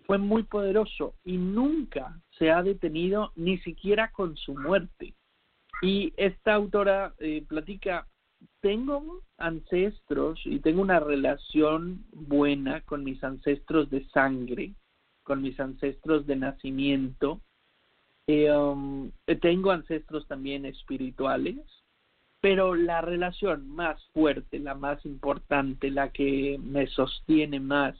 fue muy poderoso y nunca se ha detenido ni siquiera con su muerte. Y esta autora eh, platica tengo ancestros y tengo una relación buena con mis ancestros de sangre, con mis ancestros de nacimiento. Eh, um, tengo ancestros también espirituales, pero la relación más fuerte, la más importante, la que me sostiene más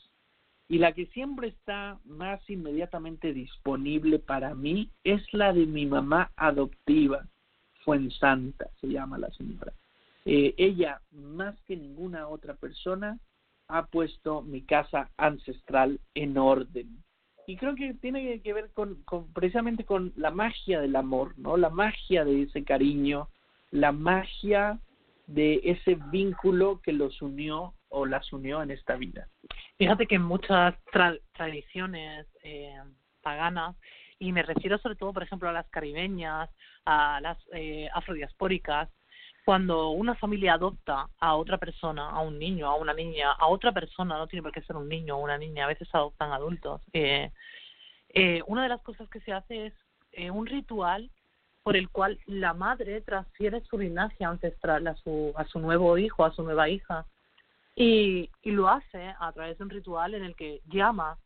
y la que siempre está más inmediatamente disponible para mí es la de mi mamá adoptiva, Fuensanta, se llama la señora. Eh, ella, más que ninguna otra persona, ha puesto mi casa ancestral en orden. Y creo que tiene que ver con, con, precisamente con la magia del amor, ¿no? La magia de ese cariño, la magia de ese vínculo que los unió o las unió en esta vida. Fíjate que en muchas tradiciones eh, paganas, y me refiero sobre todo, por ejemplo, a las caribeñas, a las eh, afrodiaspóricas, cuando una familia adopta a otra persona, a un niño, a una niña, a otra persona, no tiene por qué ser un niño o una niña, a veces adoptan adultos, eh, eh, una de las cosas que se hace es eh, un ritual por el cual la madre transfiere su linaje ancestral a su, a su nuevo hijo, a su nueva hija, y, y lo hace a través de un ritual en el que llama,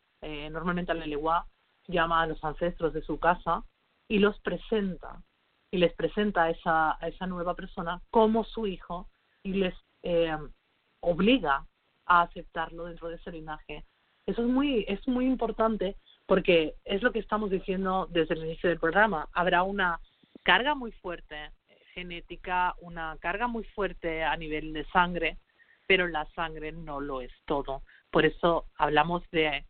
normalmente al Leleguá, llama a los ancestros de su casa y los presenta y les presenta a esa, a esa nueva persona como su hijo y les eh, obliga a aceptarlo dentro de ese linaje. Eso es muy, es muy importante porque es lo que estamos diciendo desde el inicio del programa. Habrá una carga muy fuerte genética, una carga muy fuerte a nivel de sangre, pero la sangre no lo es todo. Por eso hablamos de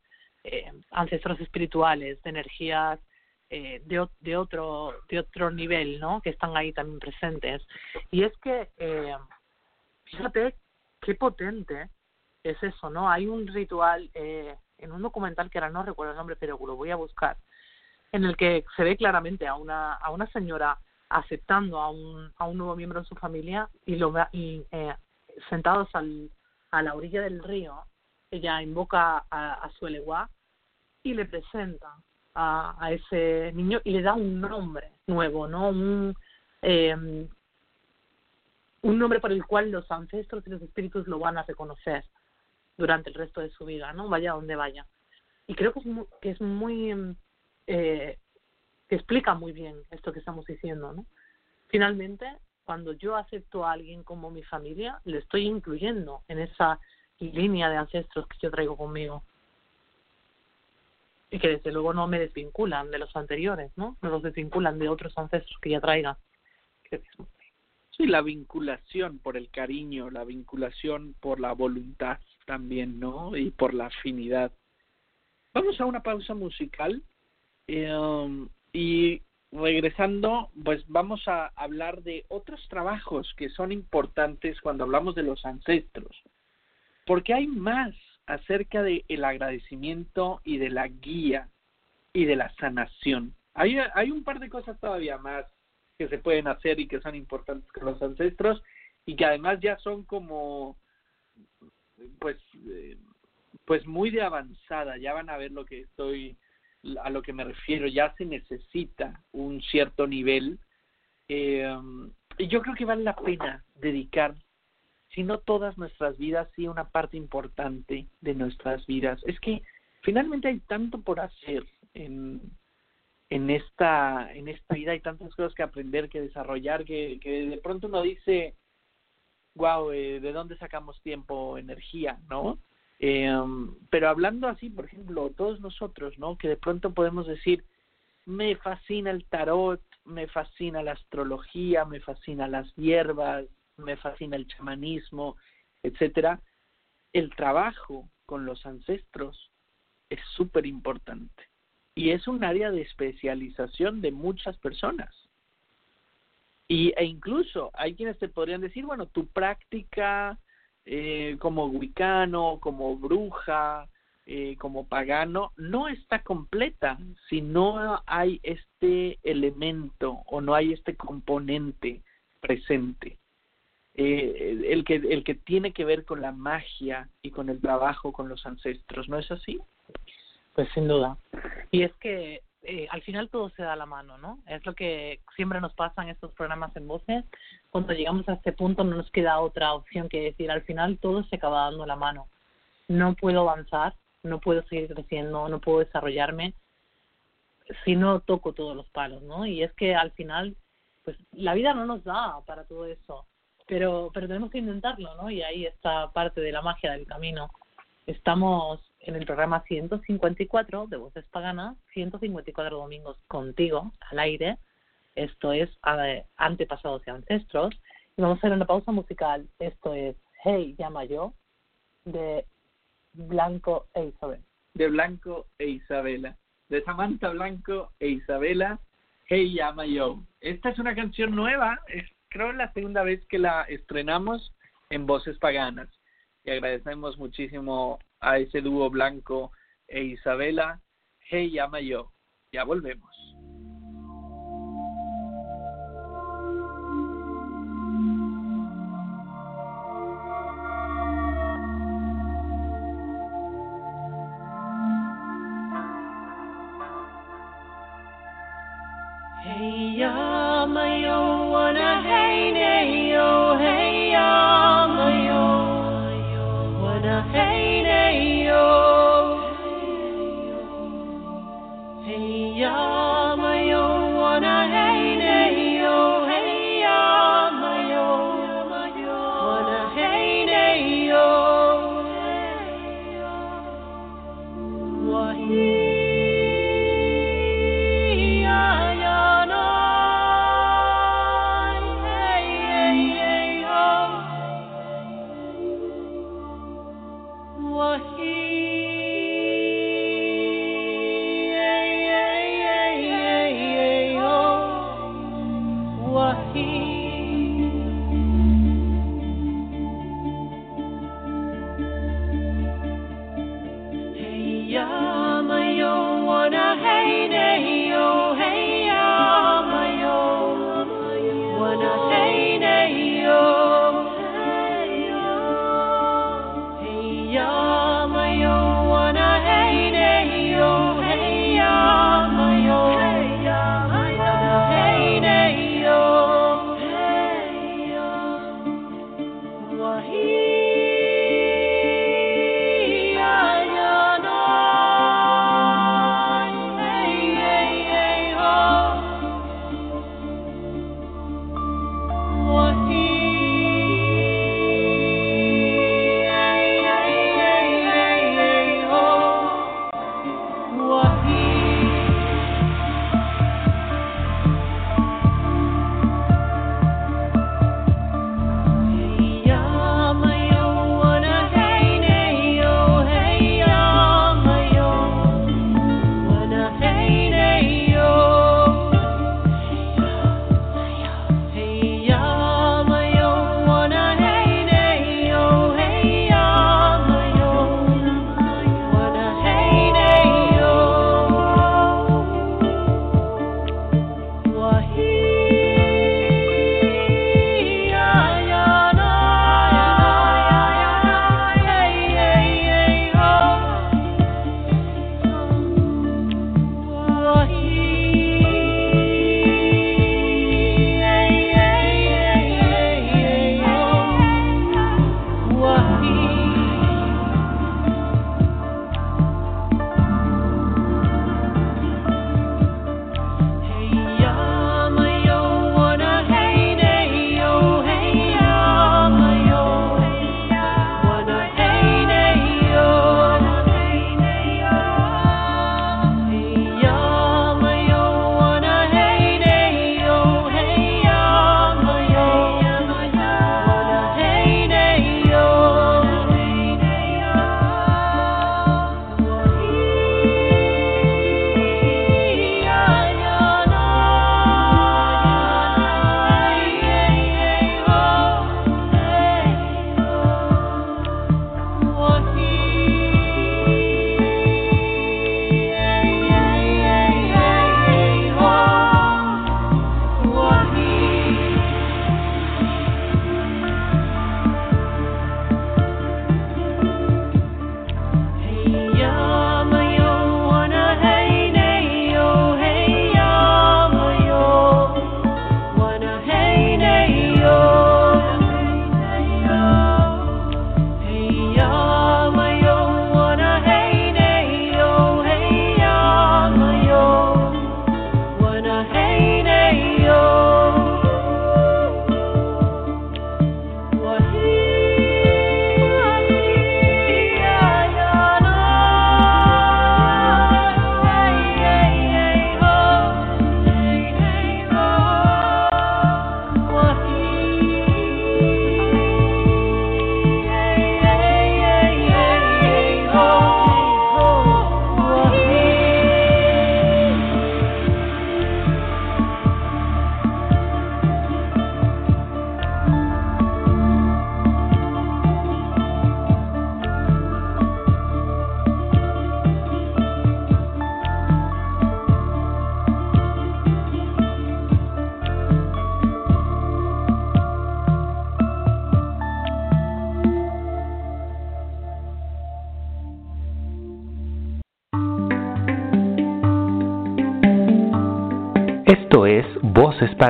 eh, ancestros espirituales, de energías eh, de, de otro de otro nivel, ¿no? Que están ahí también presentes. Y es que eh, fíjate qué potente es eso, ¿no? Hay un ritual eh, en un documental que ahora no recuerdo el nombre, pero lo voy a buscar, en el que se ve claramente a una a una señora aceptando a un a un nuevo miembro de su familia y lo y eh, sentados al, a la orilla del río, ella invoca a, su elegua y le presenta a, a ese niño y le da un nombre nuevo, ¿no? Un, eh, un nombre por el cual los ancestros y los espíritus lo van a reconocer durante el resto de su vida, ¿no? Vaya donde vaya. Y creo que es muy, que es muy eh, explica muy bien esto que estamos diciendo, ¿no? Finalmente, cuando yo acepto a alguien como mi familia, le estoy incluyendo en esa línea de ancestros que yo traigo conmigo y que desde luego no me desvinculan de los anteriores, ¿no? No los desvinculan de otros ancestros que ya traiga. Sí, la vinculación por el cariño, la vinculación por la voluntad también, ¿no? Y por la afinidad. Vamos a una pausa musical eh, y regresando, pues vamos a hablar de otros trabajos que son importantes cuando hablamos de los ancestros, porque hay más acerca de el agradecimiento y de la guía y de la sanación. Hay, hay un par de cosas todavía más que se pueden hacer y que son importantes con los ancestros y que además ya son como pues eh, pues muy de avanzada, ya van a ver lo que estoy a lo que me refiero, ya se necesita un cierto nivel eh, y yo creo que vale la pena dedicar si no todas nuestras vidas, sí una parte importante de nuestras vidas. Es que finalmente hay tanto por hacer en, en esta en esta vida, hay tantas cosas que aprender, que desarrollar, que, que de pronto uno dice, wow, eh, ¿de dónde sacamos tiempo, energía, no? Eh, pero hablando así, por ejemplo, todos nosotros, ¿no? Que de pronto podemos decir, me fascina el tarot, me fascina la astrología, me fascina las hierbas, me fascina el chamanismo, etcétera, el trabajo con los ancestros es súper importante y es un área de especialización de muchas personas. Y, e incluso hay quienes te podrían decir, bueno, tu práctica eh, como wicano, como bruja, eh, como pagano, no está completa si no hay este elemento o no hay este componente presente eh, el que el que tiene que ver con la magia y con el trabajo con los ancestros, ¿no es así? Pues sin duda. Y es que eh, al final todo se da la mano, ¿no? Es lo que siempre nos pasa en estos programas en voces. Cuando llegamos a este punto no nos queda otra opción que decir, al final todo se acaba dando la mano. No puedo avanzar, no puedo seguir creciendo, no puedo desarrollarme si no toco todos los palos, ¿no? Y es que al final, pues la vida no nos da para todo eso pero, pero tenemos que intentarlo, ¿no? Y ahí está parte de la magia del camino. Estamos en el programa 154 de Voces Paganas, 154 domingos contigo al aire. Esto es Antepasados y Ancestros. Y vamos a hacer una pausa musical. Esto es Hey, llama yo, de Blanco e Isabel. De Blanco e Isabela. De Samantha Blanco e Isabela, Hey, llama yo. Esta es una canción nueva, es creo la segunda vez que la estrenamos en Voces Paganas. Agradecemos muchísimo a ese dúo Blanco e Isabela. Hey, llama yo. Ya volvemos.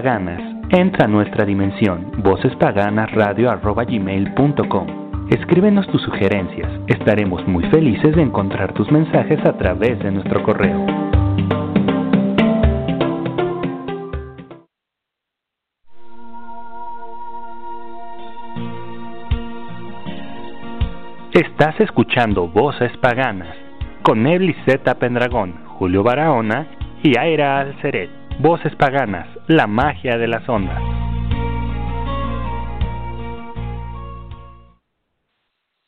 Paganas. Entra a nuestra dimensión, vocespaganasradio.gmail.com. Escríbenos tus sugerencias. Estaremos muy felices de encontrar tus mensajes a través de nuestro correo. Estás escuchando Voces Paganas con Nebly Z. Pendragón, Julio Barahona y Aira Alceret. Voces Paganas, la magia de las ondas.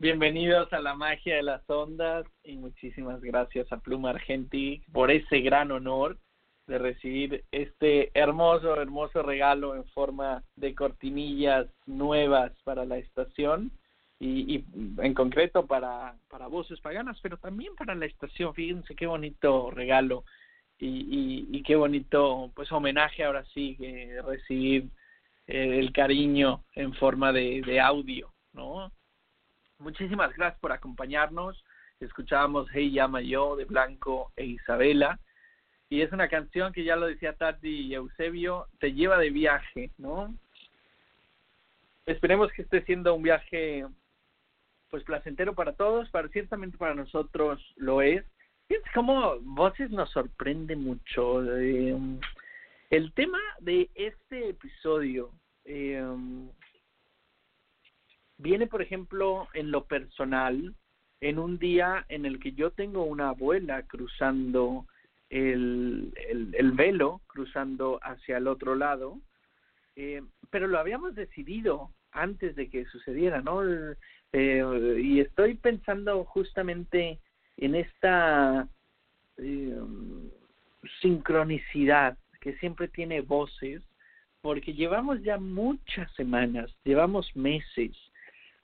Bienvenidos a la magia de las ondas y muchísimas gracias a Pluma Argenti por ese gran honor de recibir este hermoso, hermoso regalo en forma de cortinillas nuevas para la estación y, y en concreto para, para Voces Paganas, pero también para la estación. Fíjense qué bonito regalo y, y, qué bonito pues homenaje ahora sí que recibir eh, el cariño en forma de, de audio, ¿no? Muchísimas gracias por acompañarnos. Escuchábamos Hey Llama Yo de Blanco e Isabela. Y es una canción que ya lo decía Tati y Eusebio, te lleva de viaje, ¿no? Esperemos que esté siendo un viaje pues placentero para todos, para ciertamente para nosotros lo es. Fíjense cómo Voces nos sorprende mucho. Eh, el tema de este episodio eh, viene, por ejemplo, en lo personal, en un día en el que yo tengo una abuela cruzando el, el, el velo, cruzando hacia el otro lado, eh, pero lo habíamos decidido antes de que sucediera, ¿no? Eh, y estoy pensando justamente en esta eh, sincronicidad que siempre tiene voces, porque llevamos ya muchas semanas, llevamos meses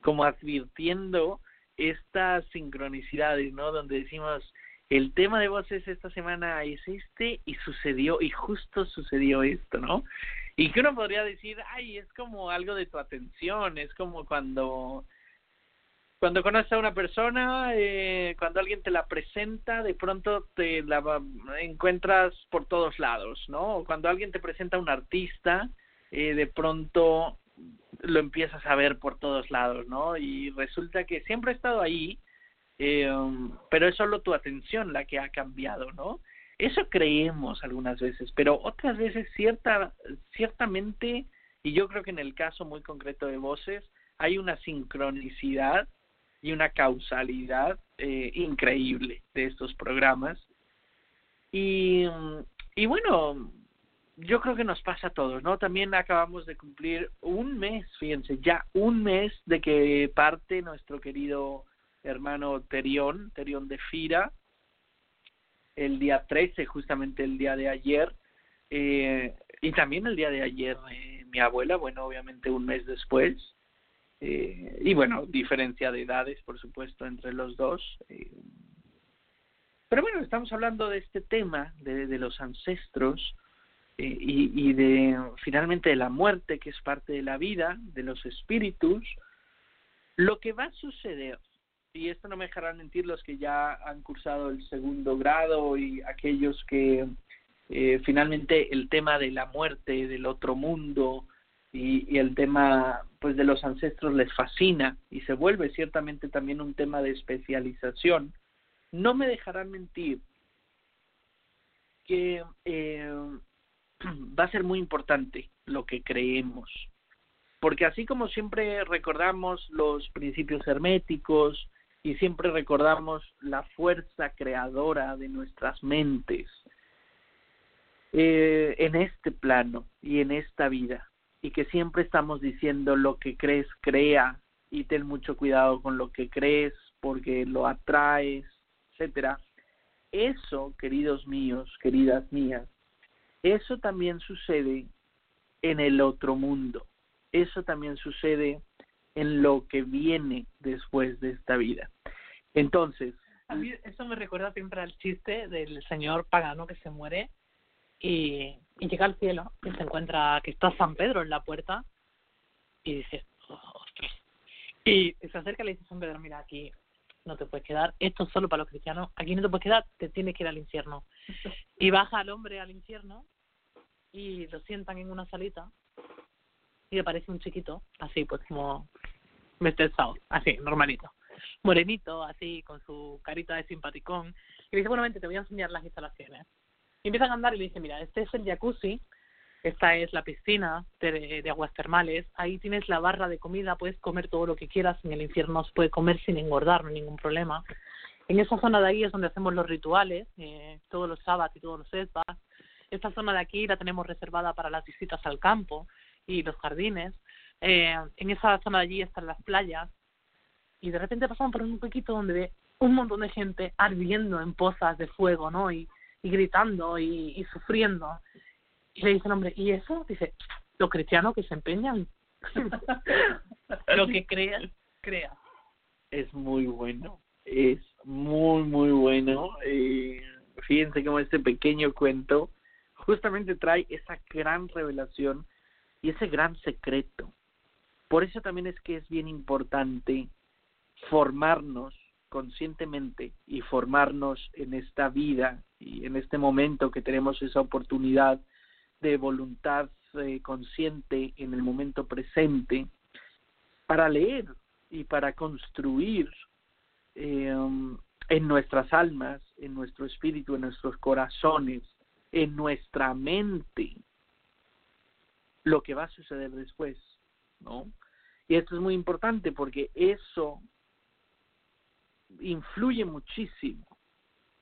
como advirtiendo estas sincronicidades, ¿no? Donde decimos, el tema de voces esta semana es este y sucedió, y justo sucedió esto, ¿no? Y que uno podría decir, ay, es como algo de tu atención, es como cuando cuando conoces a una persona, eh, cuando alguien te la presenta, de pronto te la encuentras por todos lados, ¿no? Cuando alguien te presenta a un artista, eh, de pronto lo empiezas a ver por todos lados, ¿no? Y resulta que siempre ha estado ahí, eh, pero es solo tu atención la que ha cambiado, ¿no? Eso creemos algunas veces, pero otras veces cierta, ciertamente, y yo creo que en el caso muy concreto de voces, hay una sincronicidad y una causalidad eh, increíble de estos programas. Y, y bueno, yo creo que nos pasa a todos, ¿no? También acabamos de cumplir un mes, fíjense, ya un mes de que parte nuestro querido hermano Terión, Terión de Fira, el día 13, justamente el día de ayer, eh, y también el día de ayer mi abuela, bueno, obviamente un mes después, eh, y bueno, diferencia de edades, por supuesto, entre los dos. Eh, pero bueno, estamos hablando de este tema, de, de los ancestros eh, y, y de finalmente de la muerte, que es parte de la vida, de los espíritus. Lo que va a suceder, y esto no me dejarán mentir los que ya han cursado el segundo grado y aquellos que eh, finalmente el tema de la muerte, del otro mundo, y, y el tema pues de los ancestros les fascina y se vuelve ciertamente también un tema de especialización, no me dejarán mentir que eh, va a ser muy importante lo que creemos, porque así como siempre recordamos los principios herméticos y siempre recordamos la fuerza creadora de nuestras mentes eh, en este plano y en esta vida, y que siempre estamos diciendo lo que crees, crea y ten mucho cuidado con lo que crees porque lo atraes, etcétera. Eso, queridos míos, queridas mías, eso también sucede en el otro mundo. Eso también sucede en lo que viene después de esta vida. Entonces, a mí eso me recuerda siempre al chiste del señor pagano que se muere y, y llega al cielo y se encuentra que está San Pedro en la puerta y dice, oh, ostras. Y se acerca y le dice San Pedro, mira, aquí no te puedes quedar, esto es solo para los cristianos, aquí no te puedes quedar, te tienes que ir al infierno. Y baja al hombre al infierno y lo sientan en una salita y aparece un chiquito, así pues como Mr. South, así, normalito, morenito, así, con su carita de simpaticón, y le dice, bueno, vente, te voy a enseñar las instalaciones. Empiezan a andar y le dice, mira, este es el jacuzzi, esta es la piscina de, de, aguas termales, ahí tienes la barra de comida, puedes comer todo lo que quieras, en el infierno se puede comer sin engordar, no hay ningún problema. En esa zona de ahí es donde hacemos los rituales, eh, todos los sábados y todos los esbas. Esta zona de aquí la tenemos reservada para las visitas al campo y los jardines. Eh, en esa zona de allí están las playas. Y de repente pasamos por un poquito donde ve un montón de gente ardiendo en pozas de fuego, ¿no? Y, y gritando y, y sufriendo. Y le dice el hombre, ¿y eso? Dice, los cristianos que se empeñan. Lo que creas, crea. Es muy bueno, es muy, muy bueno. Eh, fíjense cómo este pequeño cuento justamente trae esa gran revelación y ese gran secreto. Por eso también es que es bien importante formarnos conscientemente y formarnos en esta vida y en este momento que tenemos esa oportunidad de voluntad eh, consciente en el momento presente para leer y para construir eh, en nuestras almas, en nuestro espíritu, en nuestros corazones, en nuestra mente, lo que va a suceder después, ¿no? Y esto es muy importante porque eso influye muchísimo,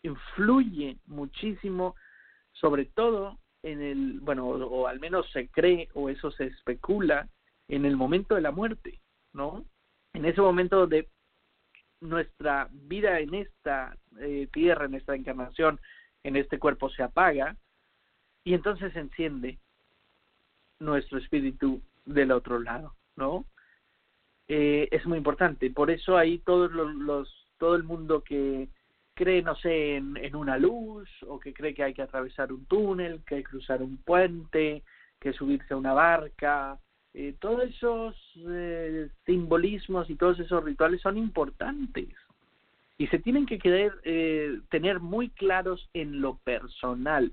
influye muchísimo, sobre todo en el, bueno, o, al menos se cree o eso se especula en el momento de la muerte, ¿no? En ese momento de nuestra vida en esta eh, tierra, en esta encarnación, en este cuerpo se apaga y entonces se enciende nuestro espíritu del otro lado, ¿no? Eh, es muy importante. Por eso ahí todos los, los todo el mundo que cree, no sé, en, en, una luz o que cree que hay que atravesar un túnel, que hay que cruzar un puente, que subirse a una barca, eh, todos esos eh, simbolismos y todos esos rituales son importantes y se tienen que querer, eh, tener muy claros en lo personal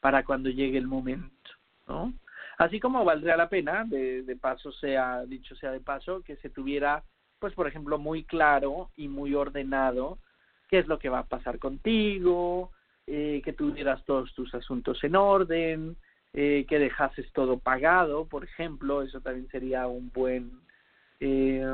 para cuando llegue el momento, ¿no? Así como valdría la pena, de, de paso sea, dicho sea de paso, que se tuviera, pues por ejemplo, muy claro y muy ordenado qué es lo que va a pasar contigo, eh, que tuvieras todos tus asuntos en orden, eh, que dejases todo pagado, por ejemplo, eso también sería un buen, eh,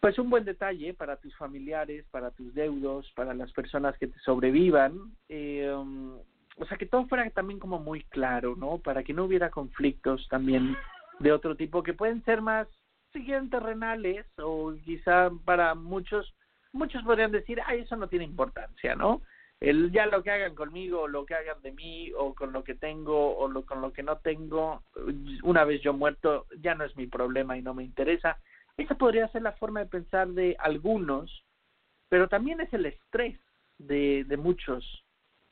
pues un buen detalle para tus familiares, para tus deudos, para las personas que te sobrevivan. Eh, o sea, que todo fuera también como muy claro, ¿no? Para que no hubiera conflictos también de otro tipo que pueden ser más, si quieren, terrenales o quizá para muchos muchos podrían decir, ay, eso no tiene importancia, ¿no? El, ya lo que hagan conmigo, o lo que hagan de mí, o con lo que tengo, o lo, con lo que no tengo, una vez yo muerto, ya no es mi problema y no me interesa. Esa podría ser la forma de pensar de algunos, pero también es el estrés de, de muchos.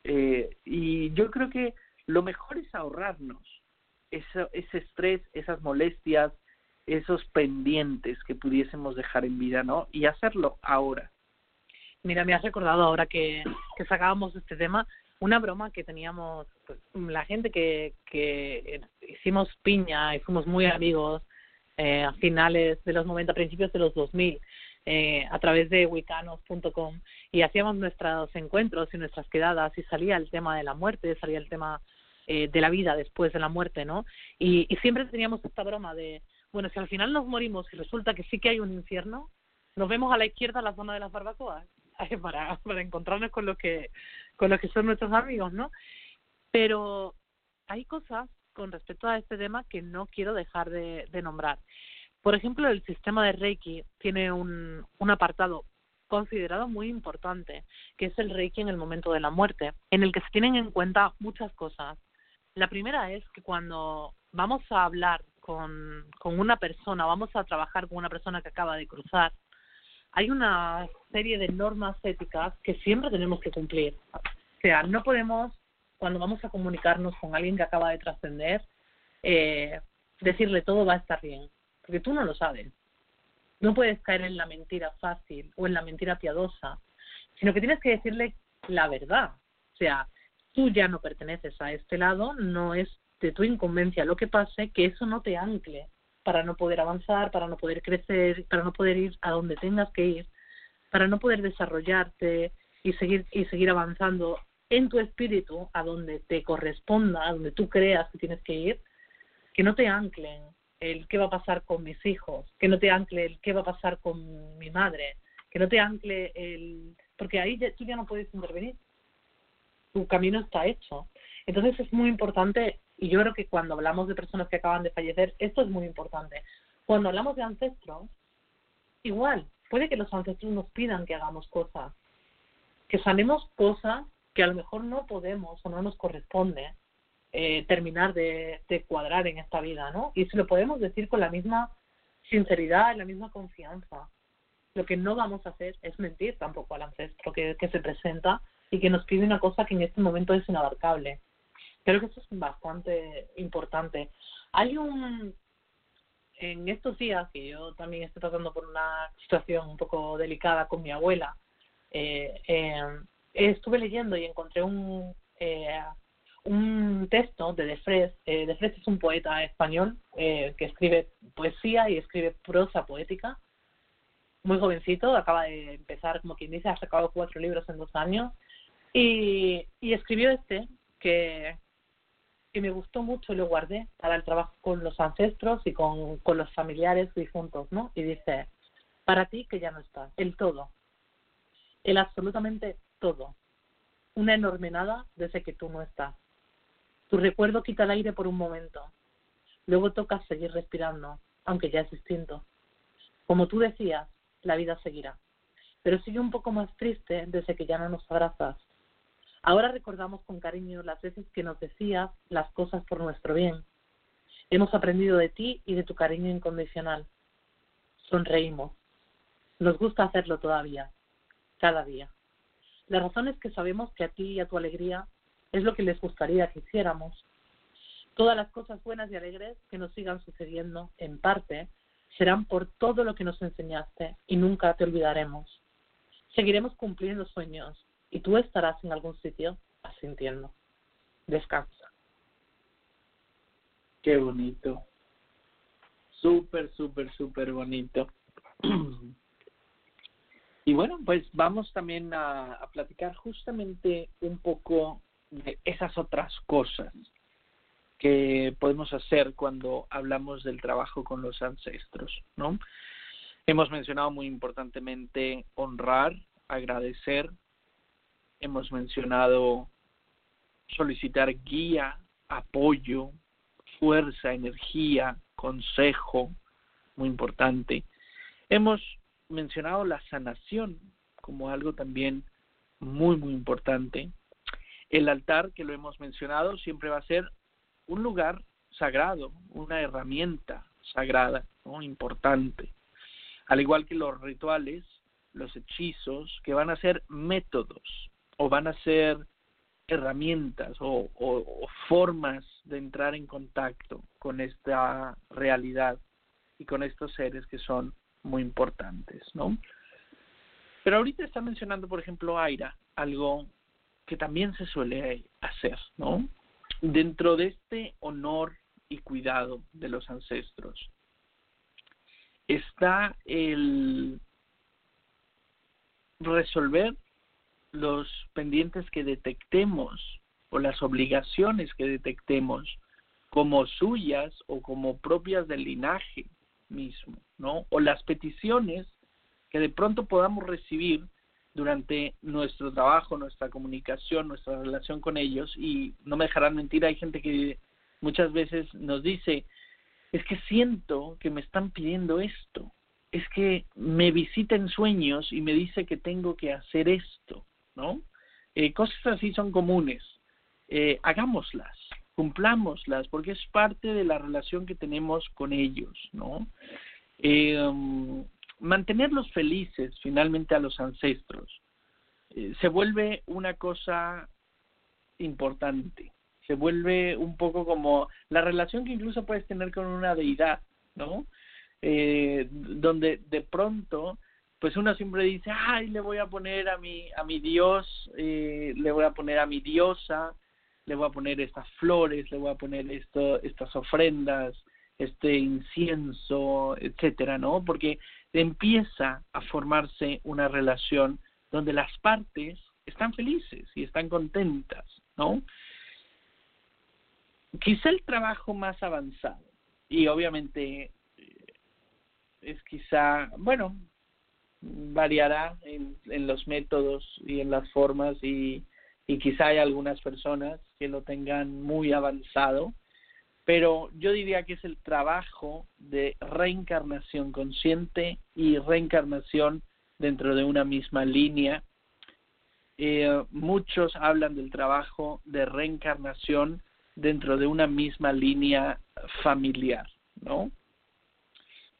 Eh, y yo creo que lo mejor es ahorrarnos eso, ese estrés, esas molestias, esos pendientes que pudiésemos dejar en vida, ¿no? Y hacerlo ahora. Mira, me has recordado ahora que, que sacábamos este tema, una broma que teníamos, pues, la gente que, que hicimos piña y fuimos muy amigos eh, a finales de los 90, principios de los 2000, eh, a través de wicanos.com y hacíamos nuestros encuentros y nuestras quedadas y salía el tema de la muerte, salía el tema eh, de la vida después de la muerte, ¿no? Y, y siempre teníamos esta broma de, bueno, si al final nos morimos y resulta que sí que hay un infierno, nos vemos a la izquierda la zona de las barbacoas para, para encontrarnos con lo que con lo que son nuestros amigos, ¿no? Pero hay cosas con respecto a este tema que no quiero dejar de, de nombrar. Por ejemplo, el sistema de Reiki tiene un, un apartado considerado muy importante, que es el Reiki en el momento de la muerte, en el que se tienen en cuenta muchas cosas. La primera es que cuando vamos a hablar con, con una persona, vamos a trabajar con una persona que acaba de cruzar, hay una serie de normas éticas que siempre tenemos que cumplir. O sea, no podemos, cuando vamos a comunicarnos con alguien que acaba de trascender, eh, decirle todo va a estar bien, porque tú no lo sabes. No puedes caer en la mentira fácil o en la mentira piadosa, sino que tienes que decirle la verdad. O sea, tú ya no perteneces a este lado, no es de tu incumbencia lo que pase, que eso no te ancle para no poder avanzar, para no poder crecer, para no poder ir a donde tengas que ir, para no poder desarrollarte y seguir y seguir avanzando en tu espíritu a donde te corresponda, a donde tú creas que tienes que ir, que no te anclen el qué va a pasar con mis hijos, que no te ancle el qué va a pasar con mi madre, que no te ancle el... porque ahí tú ya no puedes intervenir. Tu camino está hecho. Entonces es muy importante, y yo creo que cuando hablamos de personas que acaban de fallecer, esto es muy importante. Cuando hablamos de ancestros, igual, puede que los ancestros nos pidan que hagamos cosas, que sanemos cosas que a lo mejor no podemos o no nos corresponde eh, terminar de, de cuadrar en esta vida, ¿no? Y se lo podemos decir con la misma sinceridad la misma confianza. Lo que no vamos a hacer es mentir tampoco al ancestro que, que se presenta y que nos pide una cosa que en este momento es inabarcable. Creo que eso es bastante importante. Hay un, en estos días que yo también estoy pasando por una situación un poco delicada con mi abuela, eh, eh, estuve leyendo y encontré un eh, un texto de Defres. Eh, Defres es un poeta español eh, que escribe poesía y escribe prosa poética. Muy jovencito, acaba de empezar, como quien dice, ha sacado cuatro libros en dos años. Y, y escribió este que, que me gustó mucho y lo guardé para el trabajo con los ancestros y con, con los familiares difuntos, ¿no? Y dice, para ti que ya no estás, el todo, el absolutamente todo, una enorme nada desde que tú no estás. Tu recuerdo quita el aire por un momento. Luego toca seguir respirando, aunque ya es distinto. Como tú decías, la vida seguirá. Pero sigue un poco más triste desde que ya no nos abrazas. Ahora recordamos con cariño las veces que nos decías las cosas por nuestro bien. Hemos aprendido de ti y de tu cariño incondicional. Sonreímos. Nos gusta hacerlo todavía, cada día. La razón es que sabemos que a ti y a tu alegría es lo que les gustaría que hiciéramos. Todas las cosas buenas y alegres que nos sigan sucediendo, en parte, serán por todo lo que nos enseñaste y nunca te olvidaremos. Seguiremos cumpliendo sueños y tú estarás en algún sitio asintiendo. Descansa. Qué bonito. Súper, súper, súper bonito. Y bueno, pues vamos también a, a platicar justamente un poco de esas otras cosas que podemos hacer cuando hablamos del trabajo con los ancestros, ¿no? Hemos mencionado muy importantemente honrar, agradecer, hemos mencionado solicitar guía, apoyo, fuerza, energía, consejo, muy importante. Hemos mencionado la sanación como algo también muy, muy importante. El altar, que lo hemos mencionado, siempre va a ser un lugar sagrado, una herramienta sagrada, importante. Al igual que los rituales, los hechizos, que van a ser métodos o van a ser herramientas o, formas de entrar en contacto con esta realidad y con estos seres que son muy importantes, ¿no? Pero ahorita está mencionando, por ejemplo, Aira, algo que también se suele hacer, ¿no? Dentro de este honor y cuidado de los ancestros está el resolver los pendientes que detectemos o las obligaciones que detectemos como suyas o como propias del linaje mismo, ¿no? O las peticiones que de pronto podamos recibir durante nuestro trabajo, nuestra comunicación, nuestra relación con ellos. Y no me dejarán mentir, hay gente que muchas veces nos dice, es que siento que me están pidiendo esto, es que me visita en sueños y me dice que tengo que hacer esto, ¿no? Eh, cosas así son comunes, eh, hagámoslas, cumplámoslas, porque es parte de la relación que tenemos con ellos, ¿no? Eh, mantenerlos felices finalmente a los ancestros se vuelve una cosa importante, se vuelve un poco como la relación que incluso puedes tener con una deidad, ¿no? Eh, donde de pronto pues uno siempre dice, ay, le voy a poner a mi, a mi Dios, eh, le voy a poner a mi diosa, le voy a poner estas flores, le voy a poner esto, estas ofrendas, este incienso, etcétera, ¿no? Porque empieza a formarse una relación donde las partes están felices y están contentas, ¿no? Quizá el trabajo más avanzado, y obviamente eh, es quizá, bueno, variará en, en los métodos y en las formas y, y quizá hay algunas personas que lo tengan muy avanzado, pero yo diría que es el trabajo de reencarnación consciente y reencarnación dentro de una misma línea. Eh, muchos hablan del trabajo de reencarnación dentro de una misma línea familiar, ¿no?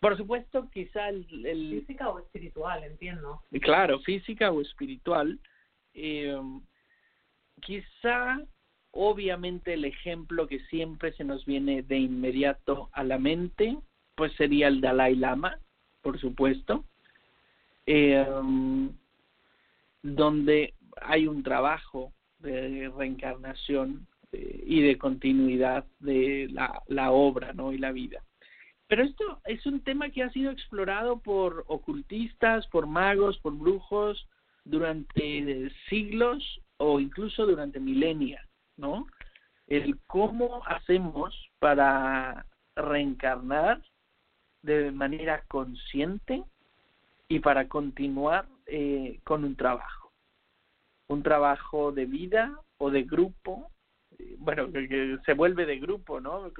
Por supuesto, quizá el, el física o espiritual, entiendo. Claro, física o espiritual. Eh, quizá, obviamente, el ejemplo que siempre se nos viene de inmediato a la mente, pues sería el Dalai Lama, por supuesto, eh, donde hay un trabajo de reencarnación eh, y de continuidad de la, la obra ¿no? y la vida. Pero esto es un tema que ha sido explorado por ocultistas, por magos, por brujos durante siglos o incluso durante milenios, ¿no? El cómo hacemos para reencarnar de manera consciente y para continuar eh, con un trabajo, un trabajo de vida o de grupo, bueno, que se vuelve de grupo, ¿no?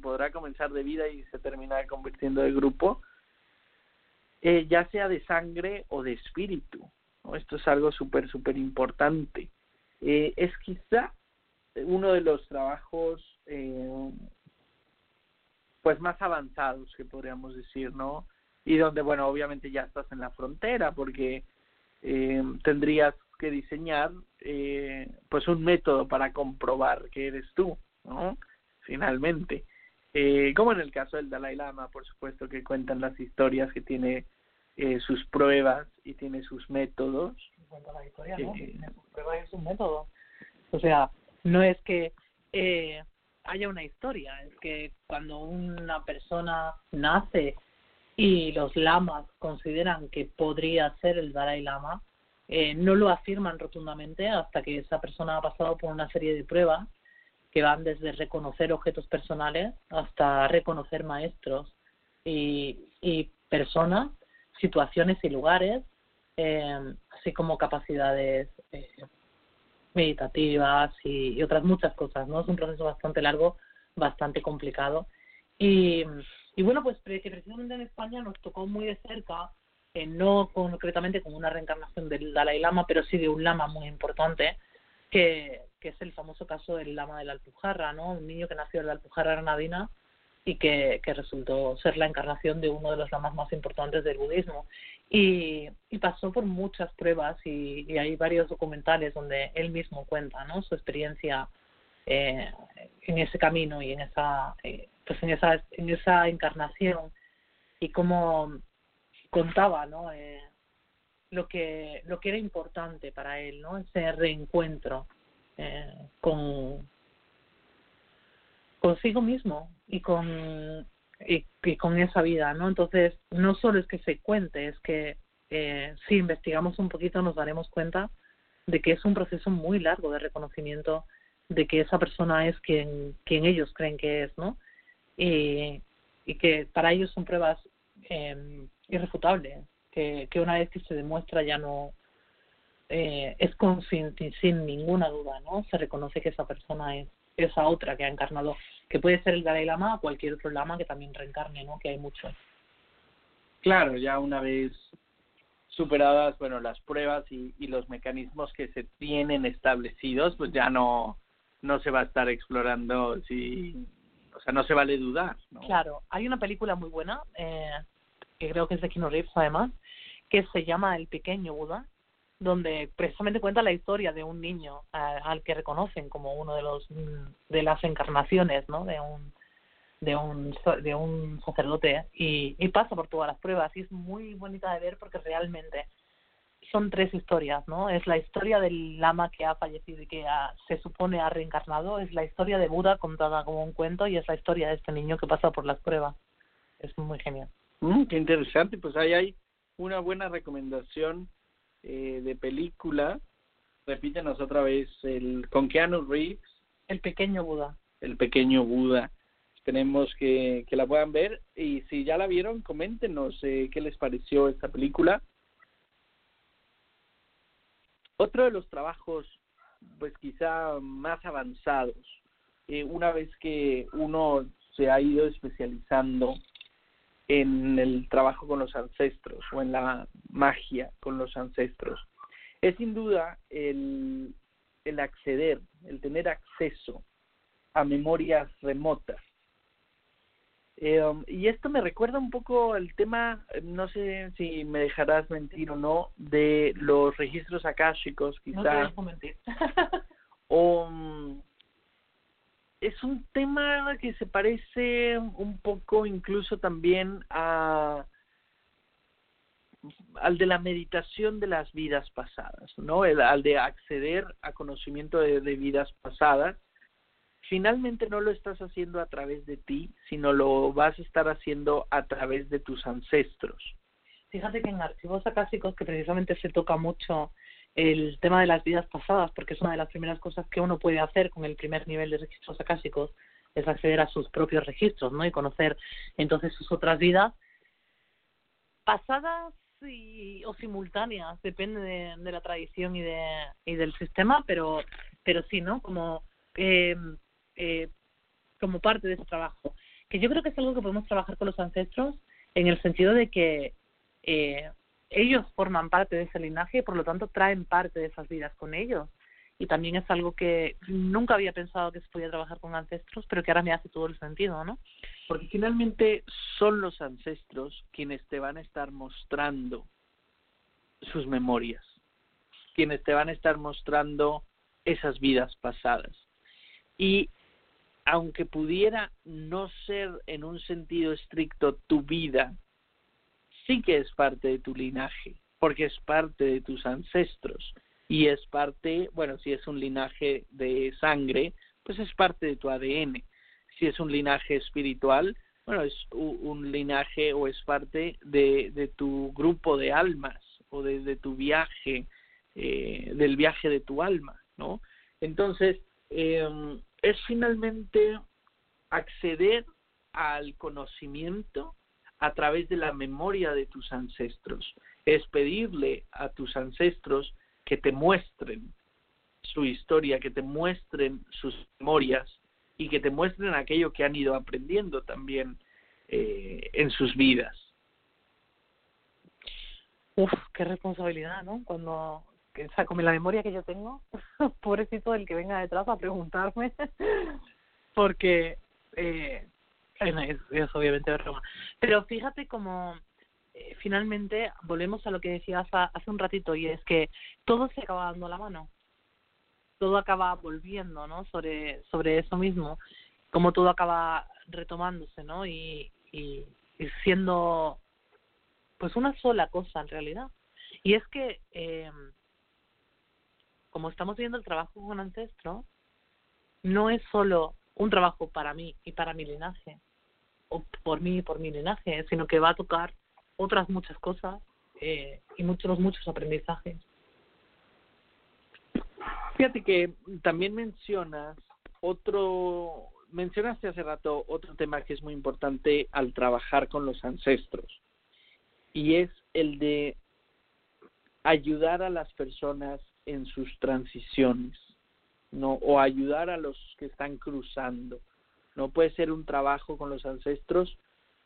Podrá comenzar de vida y se termina convirtiendo de grupo, eh, ya sea de sangre o de espíritu. Esto es algo súper, súper importante eh, es quizá uno de los trabajos eh, pues más avanzados que podríamos decir, ¿no? Y donde, bueno, obviamente ya estás en la frontera porque eh, tendrías que diseñar eh, pues un método para comprobar que eres tú, ¿no? Finalmente. Eh, como en el caso del Dalai Lama, por supuesto, que cuentan las historias que tiene eh, sus pruebas y tiene sus métodos. Cuenta la historia, ¿no? Tiene sus pruebas y sus métodos. O sea, no es que eh, haya una historia, es que cuando una persona nace y los lamas consideran que podría ser el Dalai Lama, eh, no lo afirman rotundamente hasta que esa persona ha pasado por una serie de pruebas que van desde reconocer objetos personales hasta reconocer maestros y, y personas, situaciones y lugares, eh, así como capacidades eh, meditativas y, y, otras muchas cosas, ¿no? Es un proceso bastante largo, bastante complicado. Y, y bueno, pues que precisamente en España nos tocó muy de cerca, eh, no concretamente con una reencarnación del Dalai Lama, pero sí de un lama muy importante, que, que es el famoso caso del lama de la Alpujarra, ¿no? Un niño que nació en la Alpujarra granadina y que, que resultó ser la encarnación de uno de los lamas más importantes del budismo. Y, y pasó por muchas pruebas y, y hay varios documentales donde él mismo cuenta ¿no? su experiencia eh, en ese camino y en esa, eh, pues en esa, en esa encarnación y cómo contaba ¿no? Eh, lo que lo que era importante para él no ese reencuentro eh, con consigo mismo y con y, con esa vida no entonces no solo es que se cuente es que eh, si investigamos un poquito nos daremos cuenta de que es un proceso muy largo de reconocimiento de que esa persona es quien quien ellos creen que es no y, y que para ellos son pruebas eh, irrefutables que, que una vez que se demuestra ya no eh, es con sin, sin ninguna duda, ¿no? Se reconoce que esa persona es esa otra que ha encarnado, que puede ser el Dalai Lama o cualquier otro lama que también reencarne, ¿no? Que hay muchos. Claro, ya una vez superadas, bueno, las pruebas y, y los mecanismos que se tienen establecidos, pues ya no no se va a estar explorando si o sea, no se vale dudar, ¿no? Claro, hay una película muy buena eh, que creo que es de Keanu Reeves además, que se llama El pequeño Buda, donde precisamente cuenta la historia de un niño al que reconocen como uno de los de las encarnaciones, ¿no? De un de un de un sacerdote y, y pasa por todas las pruebas y es muy bonita de ver porque realmente son tres historias, ¿no? Es la historia del lama que ha fallecido y que se supone ha reencarnado, es la historia de Buda contada como un cuento y es la historia de este niño que pasa por las pruebas. Es muy genial. Mm, qué interesante, pues ahí hay una buena recomendación eh, de película. Repítenos otra vez el con Keanu Reeves. El pequeño Buda. El pequeño Buda. Tenemos que, que la puedan ver y si ya la vieron, coméntenos eh, qué les pareció esta película. Otro de los trabajos, pues quizá más avanzados, eh, una vez que uno se ha ido especializando en el trabajo con los ancestros o en la magia con los ancestros, es sin duda el, el acceder, el tener acceso a memorias remotas eh, y esto me recuerda un poco el tema, no sé si me dejarás mentir o no, de los registros akáshicos, quizá. No mentir. o es un tema que se parece un poco incluso también a al de la meditación de las vidas pasadas, ¿no? El, al de acceder a conocimiento de vidas pasadas finalmente no lo estás haciendo a través de ti, sino lo vas a estar haciendo a través de tus ancestros. Fíjate que en archivos acásicos, que precisamente se toca mucho el tema de las vidas pasadas, porque es una de las primeras cosas que uno puede hacer con el primer nivel de registros acásicos, es acceder a sus propios registros, ¿no? Y conocer entonces sus otras vidas pasadas y, o simultáneas, depende de, la tradición y, de, y del sistema, pero, pero sí, ¿no? Como eh, eh, como parte de ese trabajo. Que yo creo que es algo que podemos trabajar con los ancestros en el sentido de que eh, ellos forman parte de ese linaje y por lo tanto traen parte de esas vidas con ellos. Y también es algo que nunca había pensado que se podía trabajar con ancestros, pero que ahora me hace todo el sentido, ¿no? Porque finalmente son los ancestros quienes te van a estar mostrando sus memorias, quienes te van a estar mostrando esas vidas pasadas. Y aunque pudiera no ser en un sentido estricto tu vida, sí que es parte de tu linaje, porque es parte de tus ancestros y es parte, bueno, si es un linaje de sangre, pues es parte de tu ADN. Si es un linaje espiritual, bueno, es un linaje o es parte de, de tu grupo de almas o de, tu viaje, eh, del viaje de tu alma, ¿no? Entonces, eh, es finalmente acceder al conocimiento a través de la memoria de tus ancestros. Es pedirle a tus ancestros que te muestren su historia, que te muestren sus memorias y que te muestren aquello que han ido aprendiendo también eh, en sus vidas. Uf, qué responsabilidad, ¿no? Cuando o con la memoria que yo tengo, pobrecito del que venga detrás a preguntarme, porque eh, es, es obviamente broma. Pero fíjate como eh, finalmente volvemos a lo que decías hace un ratito y es que todo se acaba dando la mano, todo acaba volviendo, ¿no? Sobre sobre eso mismo, como todo acaba retomándose, ¿no? Y, y, siendo pues una sola cosa en realidad. Y es que eh, como estamos viendo el trabajo con ancestro, no es solo un trabajo para mí y para mi linaje, o por mí por mi linaje, sino que va a tocar otras muchas cosas eh, y muchos, muchos aprendizajes. Fíjate que también mencionas otro, mencionaste hace rato otro tema que es muy importante al trabajar con los ancestros, y es el de ayudar a las personas en sus transiciones, ¿no? O ayudar a los que están cruzando. No puede ser un trabajo con los ancestros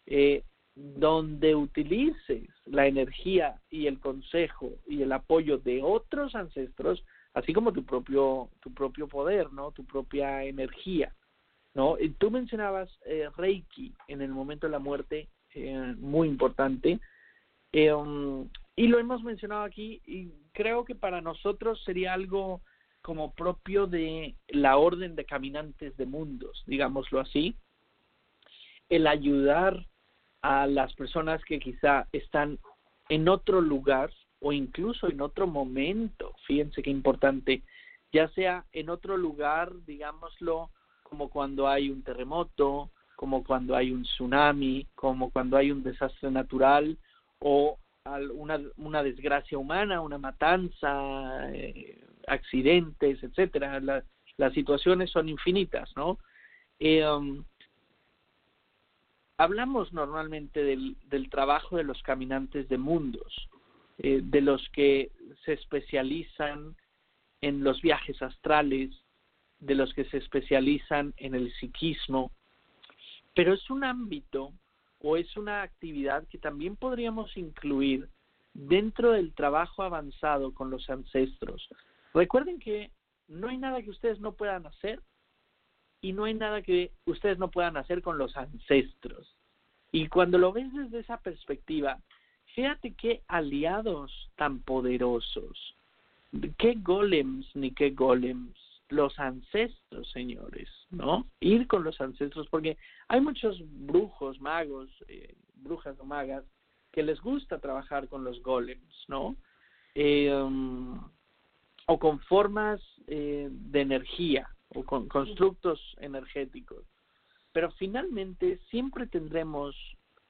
eh, donde utilices la energía y el consejo y el apoyo de otros ancestros, así como tu propio tu propio poder, ¿no? Tu propia energía, ¿no? Tú mencionabas eh, Reiki en el momento de la muerte, eh, muy importante. Eh, y lo hemos mencionado aquí y creo que para nosotros sería algo como propio de la orden de caminantes de mundos, digámoslo así, el ayudar a las personas que quizá están en otro lugar o incluso en otro momento, fíjense qué importante, ya sea en otro lugar, digámoslo, como cuando hay un terremoto, como cuando hay un tsunami, como cuando hay un desastre natural o una, una desgracia humana, una matanza, eh, accidentes, etcétera. las situaciones son infinitas, ¿no? Eh, um, hablamos normalmente del, del, trabajo de los caminantes de mundos, eh, de los que se especializan en los viajes astrales, de los que se especializan en el psiquismo, pero es un ámbito o es una actividad que también podríamos incluir dentro del trabajo avanzado con los ancestros. Recuerden que no hay nada que ustedes no puedan hacer y no hay nada que ustedes no puedan hacer con los ancestros. Y cuando lo ves desde esa perspectiva, fíjate qué aliados tan poderosos, qué golems ni qué golems, los ancestros, señores, ¿no? Ir con los ancestros, porque hay muchos brujos, magos, eh, brujas o magas, que les gusta trabajar con los golems, ¿no? Eh, um, o con formas eh, de energía, o con constructos energéticos. Pero finalmente siempre tendremos,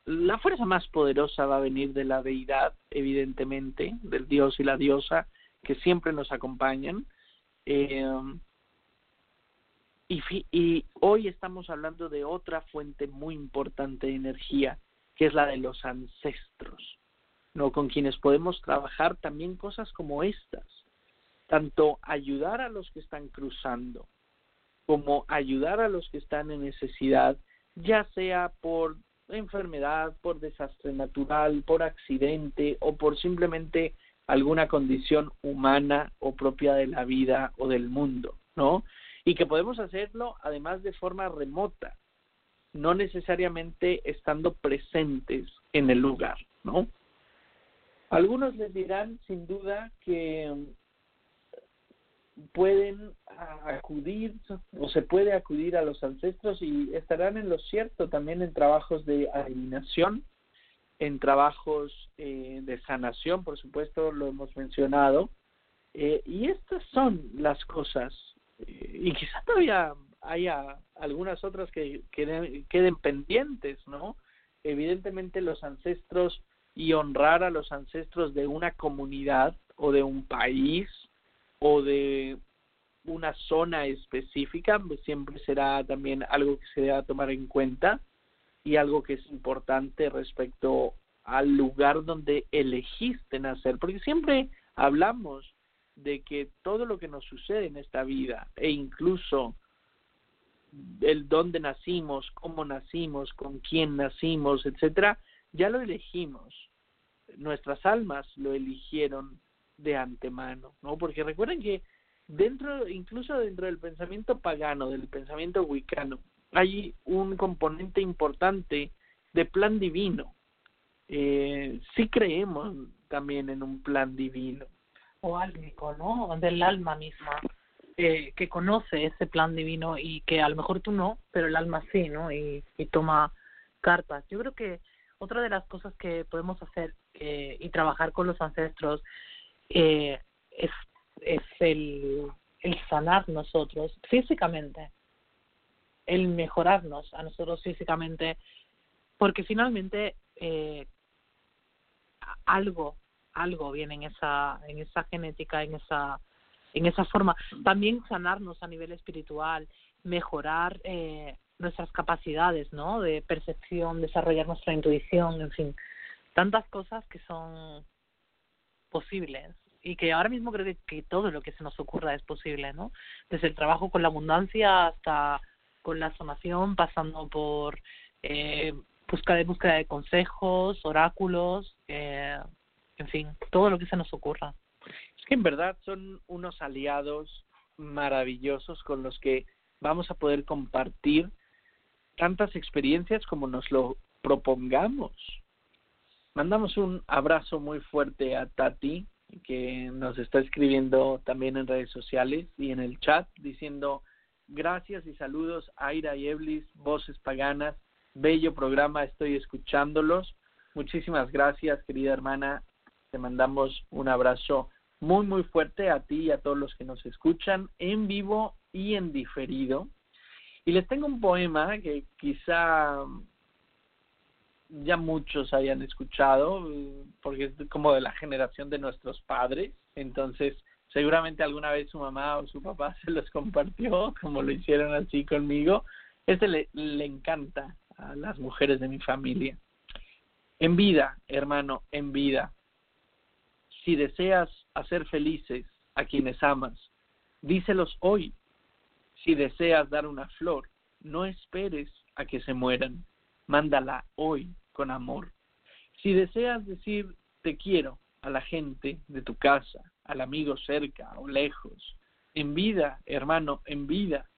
la fuerza más poderosa va a venir de la deidad, evidentemente, del dios y la diosa, que siempre nos acompañan. Eh, y, y hoy estamos hablando de otra fuente muy importante de energía, que es la de los ancestros, ¿no? Con quienes podemos trabajar también cosas como estas, tanto ayudar a los que están cruzando, como ayudar a los que están en necesidad, ya sea por enfermedad, por desastre natural, por accidente o por simplemente alguna condición humana o propia de la vida o del mundo, ¿no? Y que podemos hacerlo además de forma remota, no necesariamente estando presentes en el lugar, ¿no? Algunos les dirán sin duda que pueden acudir o se puede acudir a los ancestros y estarán en lo cierto también en trabajos de adivinación, en trabajos eh, de sanación, por supuesto, lo hemos mencionado. Eh, y estas son las cosas, eh, y quizá todavía haya algunas otras que queden, queden pendientes, ¿no? Evidentemente los ancestros y honrar a los ancestros de una comunidad o de un país o de una zona específica pues siempre será también algo que se deba tomar en cuenta y algo que es importante respecto al lugar donde elegiste nacer, porque siempre hablamos de que todo lo que nos sucede en esta vida e incluso el dónde nacimos, cómo nacimos, con quién nacimos, etcétera, ya lo elegimos. Nuestras almas lo eligieron de antemano, ¿no? Porque recuerden que dentro, incluso dentro del pensamiento pagano, del pensamiento wicano, hay un componente importante de plan divino. Eh, sí creemos también en un plan divino. O álmico, ¿no? Del alma misma, eh, que conoce ese plan divino y que a lo mejor tú no, pero el alma sí, ¿no? Y, y toma cartas. Yo creo que otra de las cosas que podemos hacer eh, y trabajar con los ancestros eh, es, es el, el sanar nosotros físicamente el mejorarnos a nosotros físicamente, porque finalmente eh, algo, algo viene en esa, en esa genética, en esa, en esa forma. También sanarnos a nivel espiritual, mejorar eh, nuestras capacidades, ¿no? De percepción, desarrollar nuestra intuición, en fin, tantas cosas que son posibles y que ahora mismo creo que todo lo que se nos ocurra es posible, ¿no? Desde el trabajo con la abundancia hasta con la sanación, pasando por eh, busca de búsqueda de consejos, oráculos, eh, en fin, todo lo que se nos ocurra. Es que en verdad son unos aliados maravillosos con los que vamos a poder compartir tantas experiencias como nos lo propongamos. Mandamos un abrazo muy fuerte a Tati, que nos está escribiendo también en redes sociales y en el chat, diciendo Gracias y saludos Aira y Eblis, Voces Paganas. Bello programa, estoy escuchándolos. Muchísimas gracias, querida hermana. te mandamos un abrazo muy, muy fuerte a ti y a todos los que nos escuchan en vivo y en diferido. Y les tengo un poema que quizá ya muchos hayan escuchado, porque es como de la generación de nuestros padres, entonces seguramente alguna vez su mamá o su papá se los compartió, como lo hicieron así conmigo. Este le, le encanta a las mujeres de mi familia. En vida, hermano, en vida. Si deseas hacer felices a quienes amas, díselos hoy. Si deseas dar una flor, no esperes a que se mueran. Mándala hoy con amor. Si deseas decir te quiero a la gente de tu casa, al amigo cerca o lejos, en vida, hermano, en vida,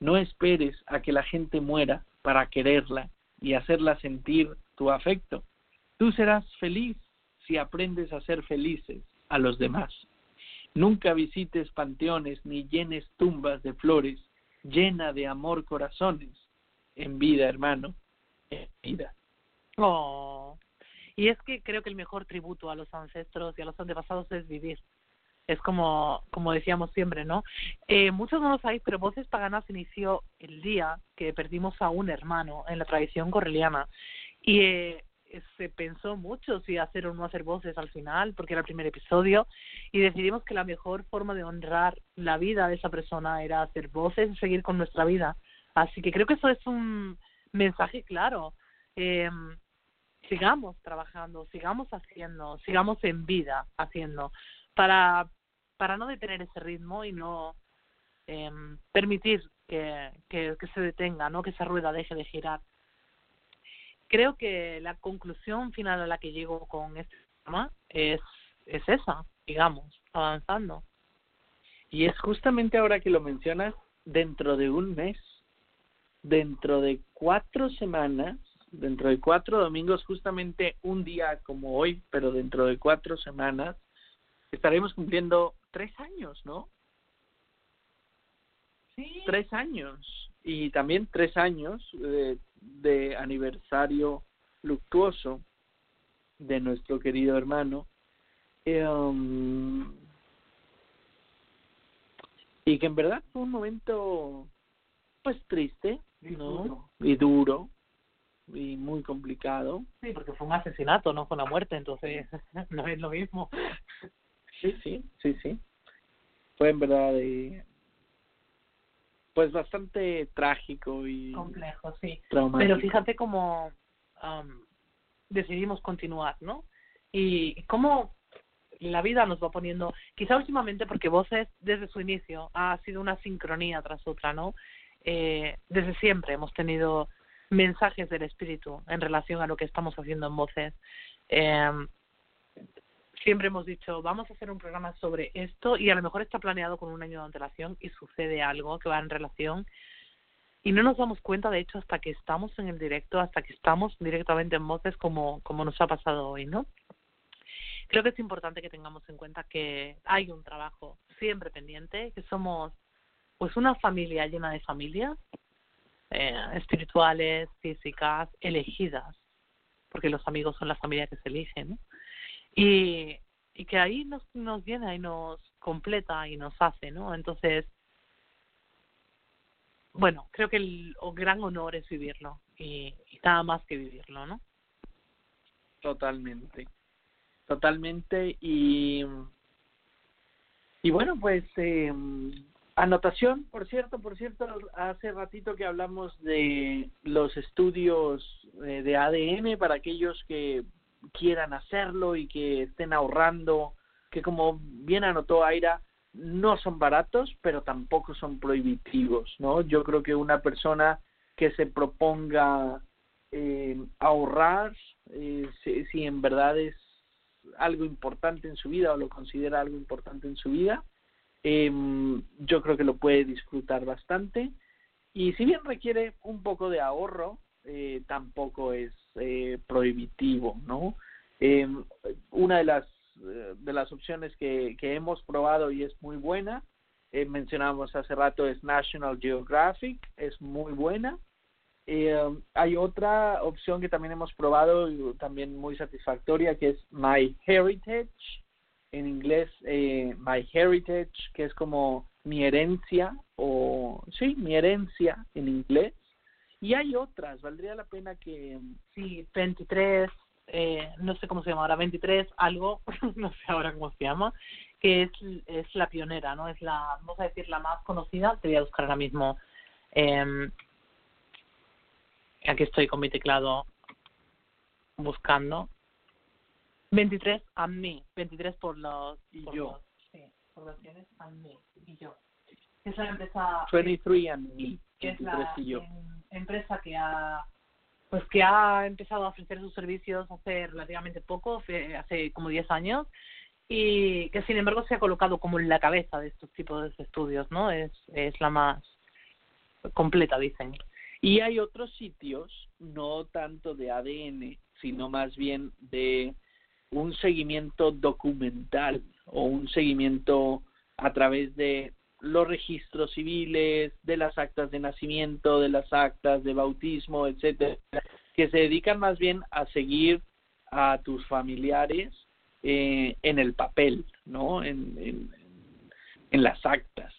no esperes a que la gente muera para quererla y hacerla sentir tu afecto. Tú serás feliz si aprendes a ser felices a los demás. Nunca visites panteones ni llenes tumbas de flores, llena de amor corazones. En vida, hermano, en vida. Oh. Y es que creo que el mejor tributo a los ancestros y a los antepasados es vivir. Es como, como decíamos siempre, ¿no? Eh, muchos no lo sabéis, pero Voces Paganas inició el día que perdimos a un hermano en la tradición correliana. Y eh, se pensó mucho si hacer o no hacer voces al final, porque era el primer episodio, y decidimos que la mejor forma de honrar la vida de esa persona era hacer voces y seguir con nuestra vida. Así que creo que eso es un mensaje claro. Eh, sigamos trabajando, sigamos haciendo, sigamos en vida haciendo, para, para no detener ese ritmo y no eh, permitir que, que, que se detenga, no que esa rueda deje de girar creo que la conclusión final a la que llego con este tema es, es esa, digamos, avanzando. Y es justamente ahora que lo mencionas, dentro de un mes, dentro de cuatro semanas, dentro de cuatro domingos, justamente un día como hoy, pero dentro de cuatro semanas, estaremos cumpliendo tres años, ¿no? Sí. Tres años. Y también tres años de de aniversario luctuoso de nuestro querido hermano um, y que en verdad fue un momento pues triste ¿no? y duro y muy complicado sí porque fue un asesinato no fue una muerte entonces no es lo mismo sí sí sí sí fue en verdad de pues bastante trágico y complejo, sí. Traumático. Pero fíjate cómo um, decidimos continuar, ¿no? Y cómo la vida nos va poniendo, quizá últimamente porque Voces desde su inicio ha sido una sincronía tras otra, ¿no? Eh, desde siempre hemos tenido mensajes del espíritu en relación a lo que estamos haciendo en Voces. Eh, siempre hemos dicho, vamos a hacer un programa sobre esto y a lo mejor está planeado con un año de antelación y sucede algo que va en relación y no nos damos cuenta, de hecho, hasta que estamos en el directo, hasta que estamos directamente en voces como, como nos ha pasado hoy, ¿no? Creo que es importante que tengamos en cuenta que hay un trabajo siempre pendiente, que somos pues una familia llena de familias eh, espirituales, físicas, elegidas, porque los amigos son la familia que se elige, ¿no? y, y que ahí nos, nos viene y nos completa y nos hace, ¿no? Entonces, bueno, creo que el gran honor es vivirlo y, y nada más que vivirlo, ¿no? Totalmente, totalmente y y bueno pues eh, anotación por cierto por cierto hace ratito que hablamos de los estudios eh, de ADN para aquellos que quieran hacerlo y que estén ahorrando, que como bien anotó Aira, no son baratos, pero tampoco son prohibitivos, ¿no? Yo creo que una persona que se proponga eh, ahorrar, eh, si, si, en verdad es algo importante en su vida o lo considera algo importante en su vida, eh, yo creo que lo puede disfrutar bastante. Y si bien requiere un poco de ahorro, eh, tampoco es eh, prohibitivo, ¿no? Eh, una de las de las opciones que, que hemos probado y es muy buena, eh, mencionamos hace rato es National Geographic, es muy buena. Eh, hay otra opción que también hemos probado y también muy satisfactoria que es My Heritage, en inglés eh, My Heritage, que es como mi herencia o sí, mi herencia en inglés. Y hay otras, valdría la pena que sí, 23, eh, no sé cómo se llama ahora, 23 algo, no sé ahora cómo se llama, que es, es la pionera, ¿no? Es la, vamos a decir, la más conocida, te voy a buscar ahora mismo. Eh, aquí estoy con mi teclado buscando. 23 a mí, 23 por los... Y por yo. los- sí, poblaciones a mí y yo. Es la empresa... 23 and Me, que es 23 la y yo. em- empresa que ha pues que ha empezado a ofrecer sus servicios hace relativamente poco, hace como 10 años, y que sin embargo se ha colocado como en la cabeza de estos tipos de estudios, ¿no? Es, es la más completa, dicen. Y hay otros sitios, no tanto de ADN, sino más bien de un seguimiento documental o un seguimiento a través de los registros civiles, de las actas de nacimiento, de las actas de bautismo, etcétera, que se dedican más bien a seguir a tus familiares eh, en el papel, ¿no? En, en, las actas,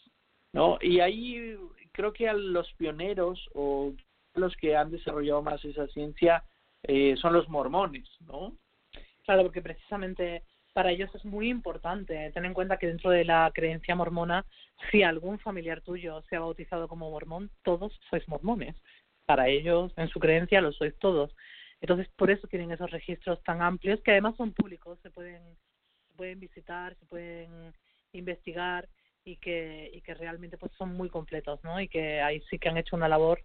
¿no? Y ahí creo que a los pioneros o los que han desarrollado más esa ciencia eh, son los mormones, ¿no? Claro, porque precisamente para ellos es muy importante tener en cuenta que dentro de la creencia mormona, si algún familiar tuyo se ha bautizado como mormón, todos sois mormones. Para ellos, en su creencia, lo sois todos. Entonces, por eso tienen esos registros tan amplios que además son públicos, se pueden, se pueden visitar, se pueden investigar y que, y que realmente pues son muy completos, ¿no? Y que ahí sí que han hecho una labor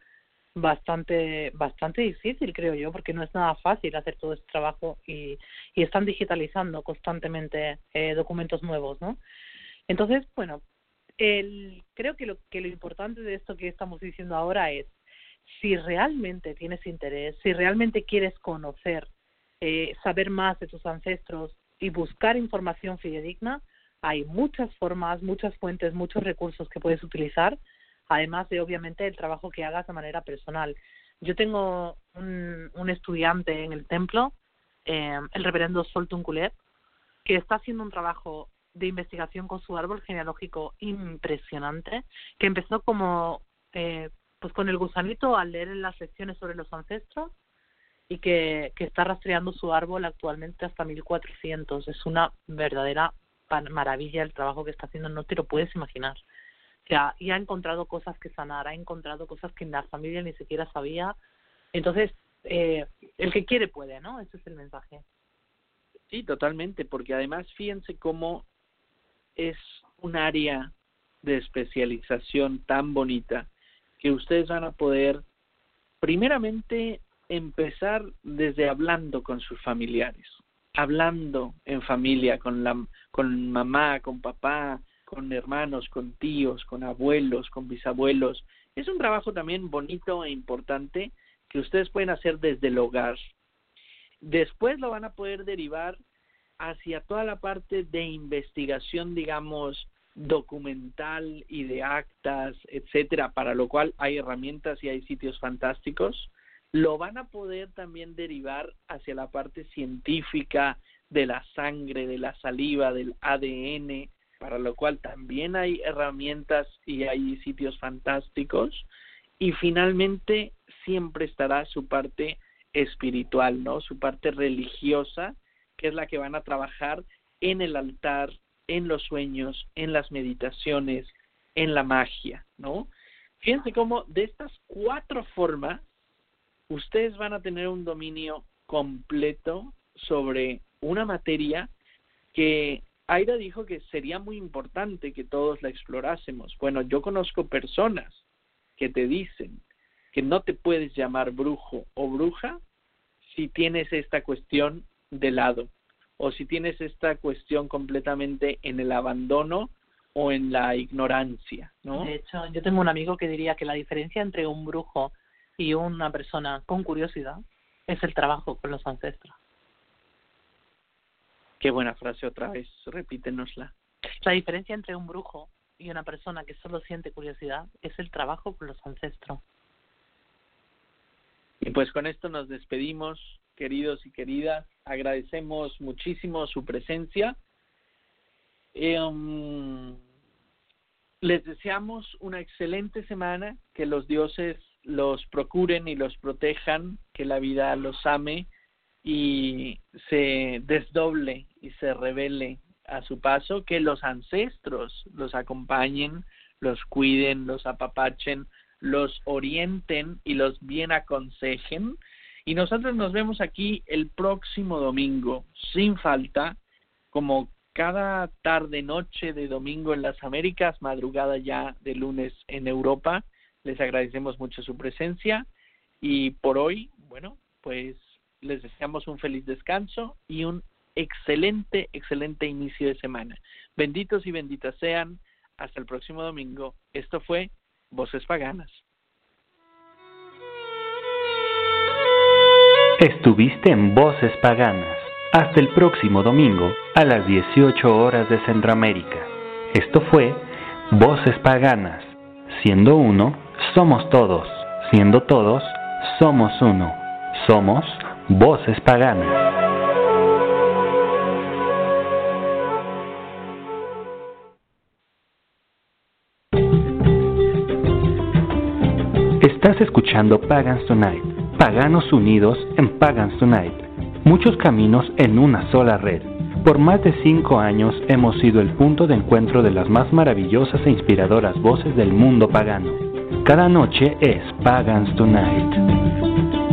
bastante bastante difícil creo yo porque no es nada fácil hacer todo este trabajo y, y están digitalizando constantemente eh, documentos nuevos no entonces bueno el creo que lo que lo importante de esto que estamos diciendo ahora es si realmente tienes interés si realmente quieres conocer eh, saber más de tus ancestros y buscar información fidedigna hay muchas formas muchas fuentes muchos recursos que puedes utilizar además de obviamente el trabajo que hagas de manera personal. Yo tengo un, un estudiante en el templo, eh, el reverendo Soltun Kulet, que está haciendo un trabajo de investigación con su árbol genealógico impresionante, que empezó como eh, pues con el gusanito al leer en las lecciones sobre los ancestros y que, que está rastreando su árbol actualmente hasta 1400. Es una verdadera maravilla el trabajo que está haciendo, no te lo puedes imaginar sea, y ha encontrado cosas que sanar, ha encontrado cosas que la familia ni siquiera sabía. Entonces, eh, el que quiere puede, ¿no? Ese es el mensaje. Sí, totalmente, porque además fíjense cómo es un área de especialización tan bonita que ustedes van a poder, primeramente, empezar desde hablando con sus familiares, hablando en familia, con, la, con mamá, con papá, con hermanos, con tíos, con abuelos, con bisabuelos. Es un trabajo también bonito e importante que ustedes pueden hacer desde el hogar. Después lo van a poder derivar hacia toda la parte de investigación, digamos, documental y de actas, etcétera, para lo cual hay herramientas y hay sitios fantásticos. Lo van a poder también derivar hacia la parte científica de la sangre, de la saliva, del ADN, para lo cual también hay herramientas y hay sitios fantásticos. Y finalmente siempre estará su parte espiritual, ¿no? Su parte religiosa, que es la que van a trabajar en el altar, en los sueños, en las meditaciones, en la magia, ¿no? Fíjense cómo de estas cuatro formas ustedes van a tener un dominio completo sobre una materia que Aira dijo que sería muy importante que todos la explorásemos. Bueno, yo conozco personas que te dicen que no te puedes llamar brujo o bruja si tienes esta cuestión de lado o si tienes esta cuestión completamente en el abandono o en la ignorancia, ¿no? De hecho, yo tengo un amigo que diría que la diferencia entre un brujo y una persona con curiosidad es el trabajo con los ancestros. Qué buena frase otra vez, repítenosla. La diferencia entre un brujo y una persona que solo siente curiosidad es el trabajo con los ancestros. pues con esto nos despedimos, queridos y queridas. Agradecemos muchísimo su presencia. Em, les deseamos una excelente semana, que los dioses los procuren y los protejan, que la vida los ame y se desdoble y se revele a su paso, que los ancestros los acompañen, los cuiden, los apapachen, los orienten y los bien aconsejen. Y nosotros nos vemos aquí el próximo domingo, sin falta, como cada tarde, noche de domingo en las Américas, madrugada ya de lunes en Europa. Les agradecemos mucho su presencia y por hoy, bueno, pues les deseamos un feliz descanso y un excelente, excelente inicio de semana. Benditos y benditas sean. Hasta el próximo domingo. Esto fue Voces Paganas. Estuviste en Voces Paganas. Hasta el próximo domingo a las 18 horas de Centroamérica. Esto fue Voces Paganas. Siendo uno, somos todos. Siendo todos, somos uno. Somos Voces Paganas. Estás escuchando Pagans Tonight, paganos unidos en Pagans Tonight, muchos caminos en una sola red. Por más de cinco años hemos sido el punto de encuentro de las más maravillosas e inspiradoras voces del mundo pagano. Cada noche es Pagans Tonight.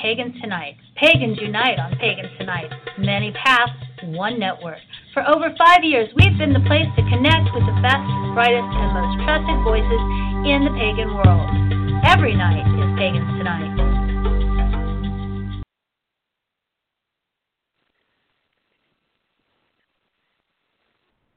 Pagans Tonight. Pagans unite on Pagans Tonight. Many paths, one network. For over five years, we've been the place to connect with the best, brightest, and most trusted voices in the pagan world. Every night is Pagans Tonight.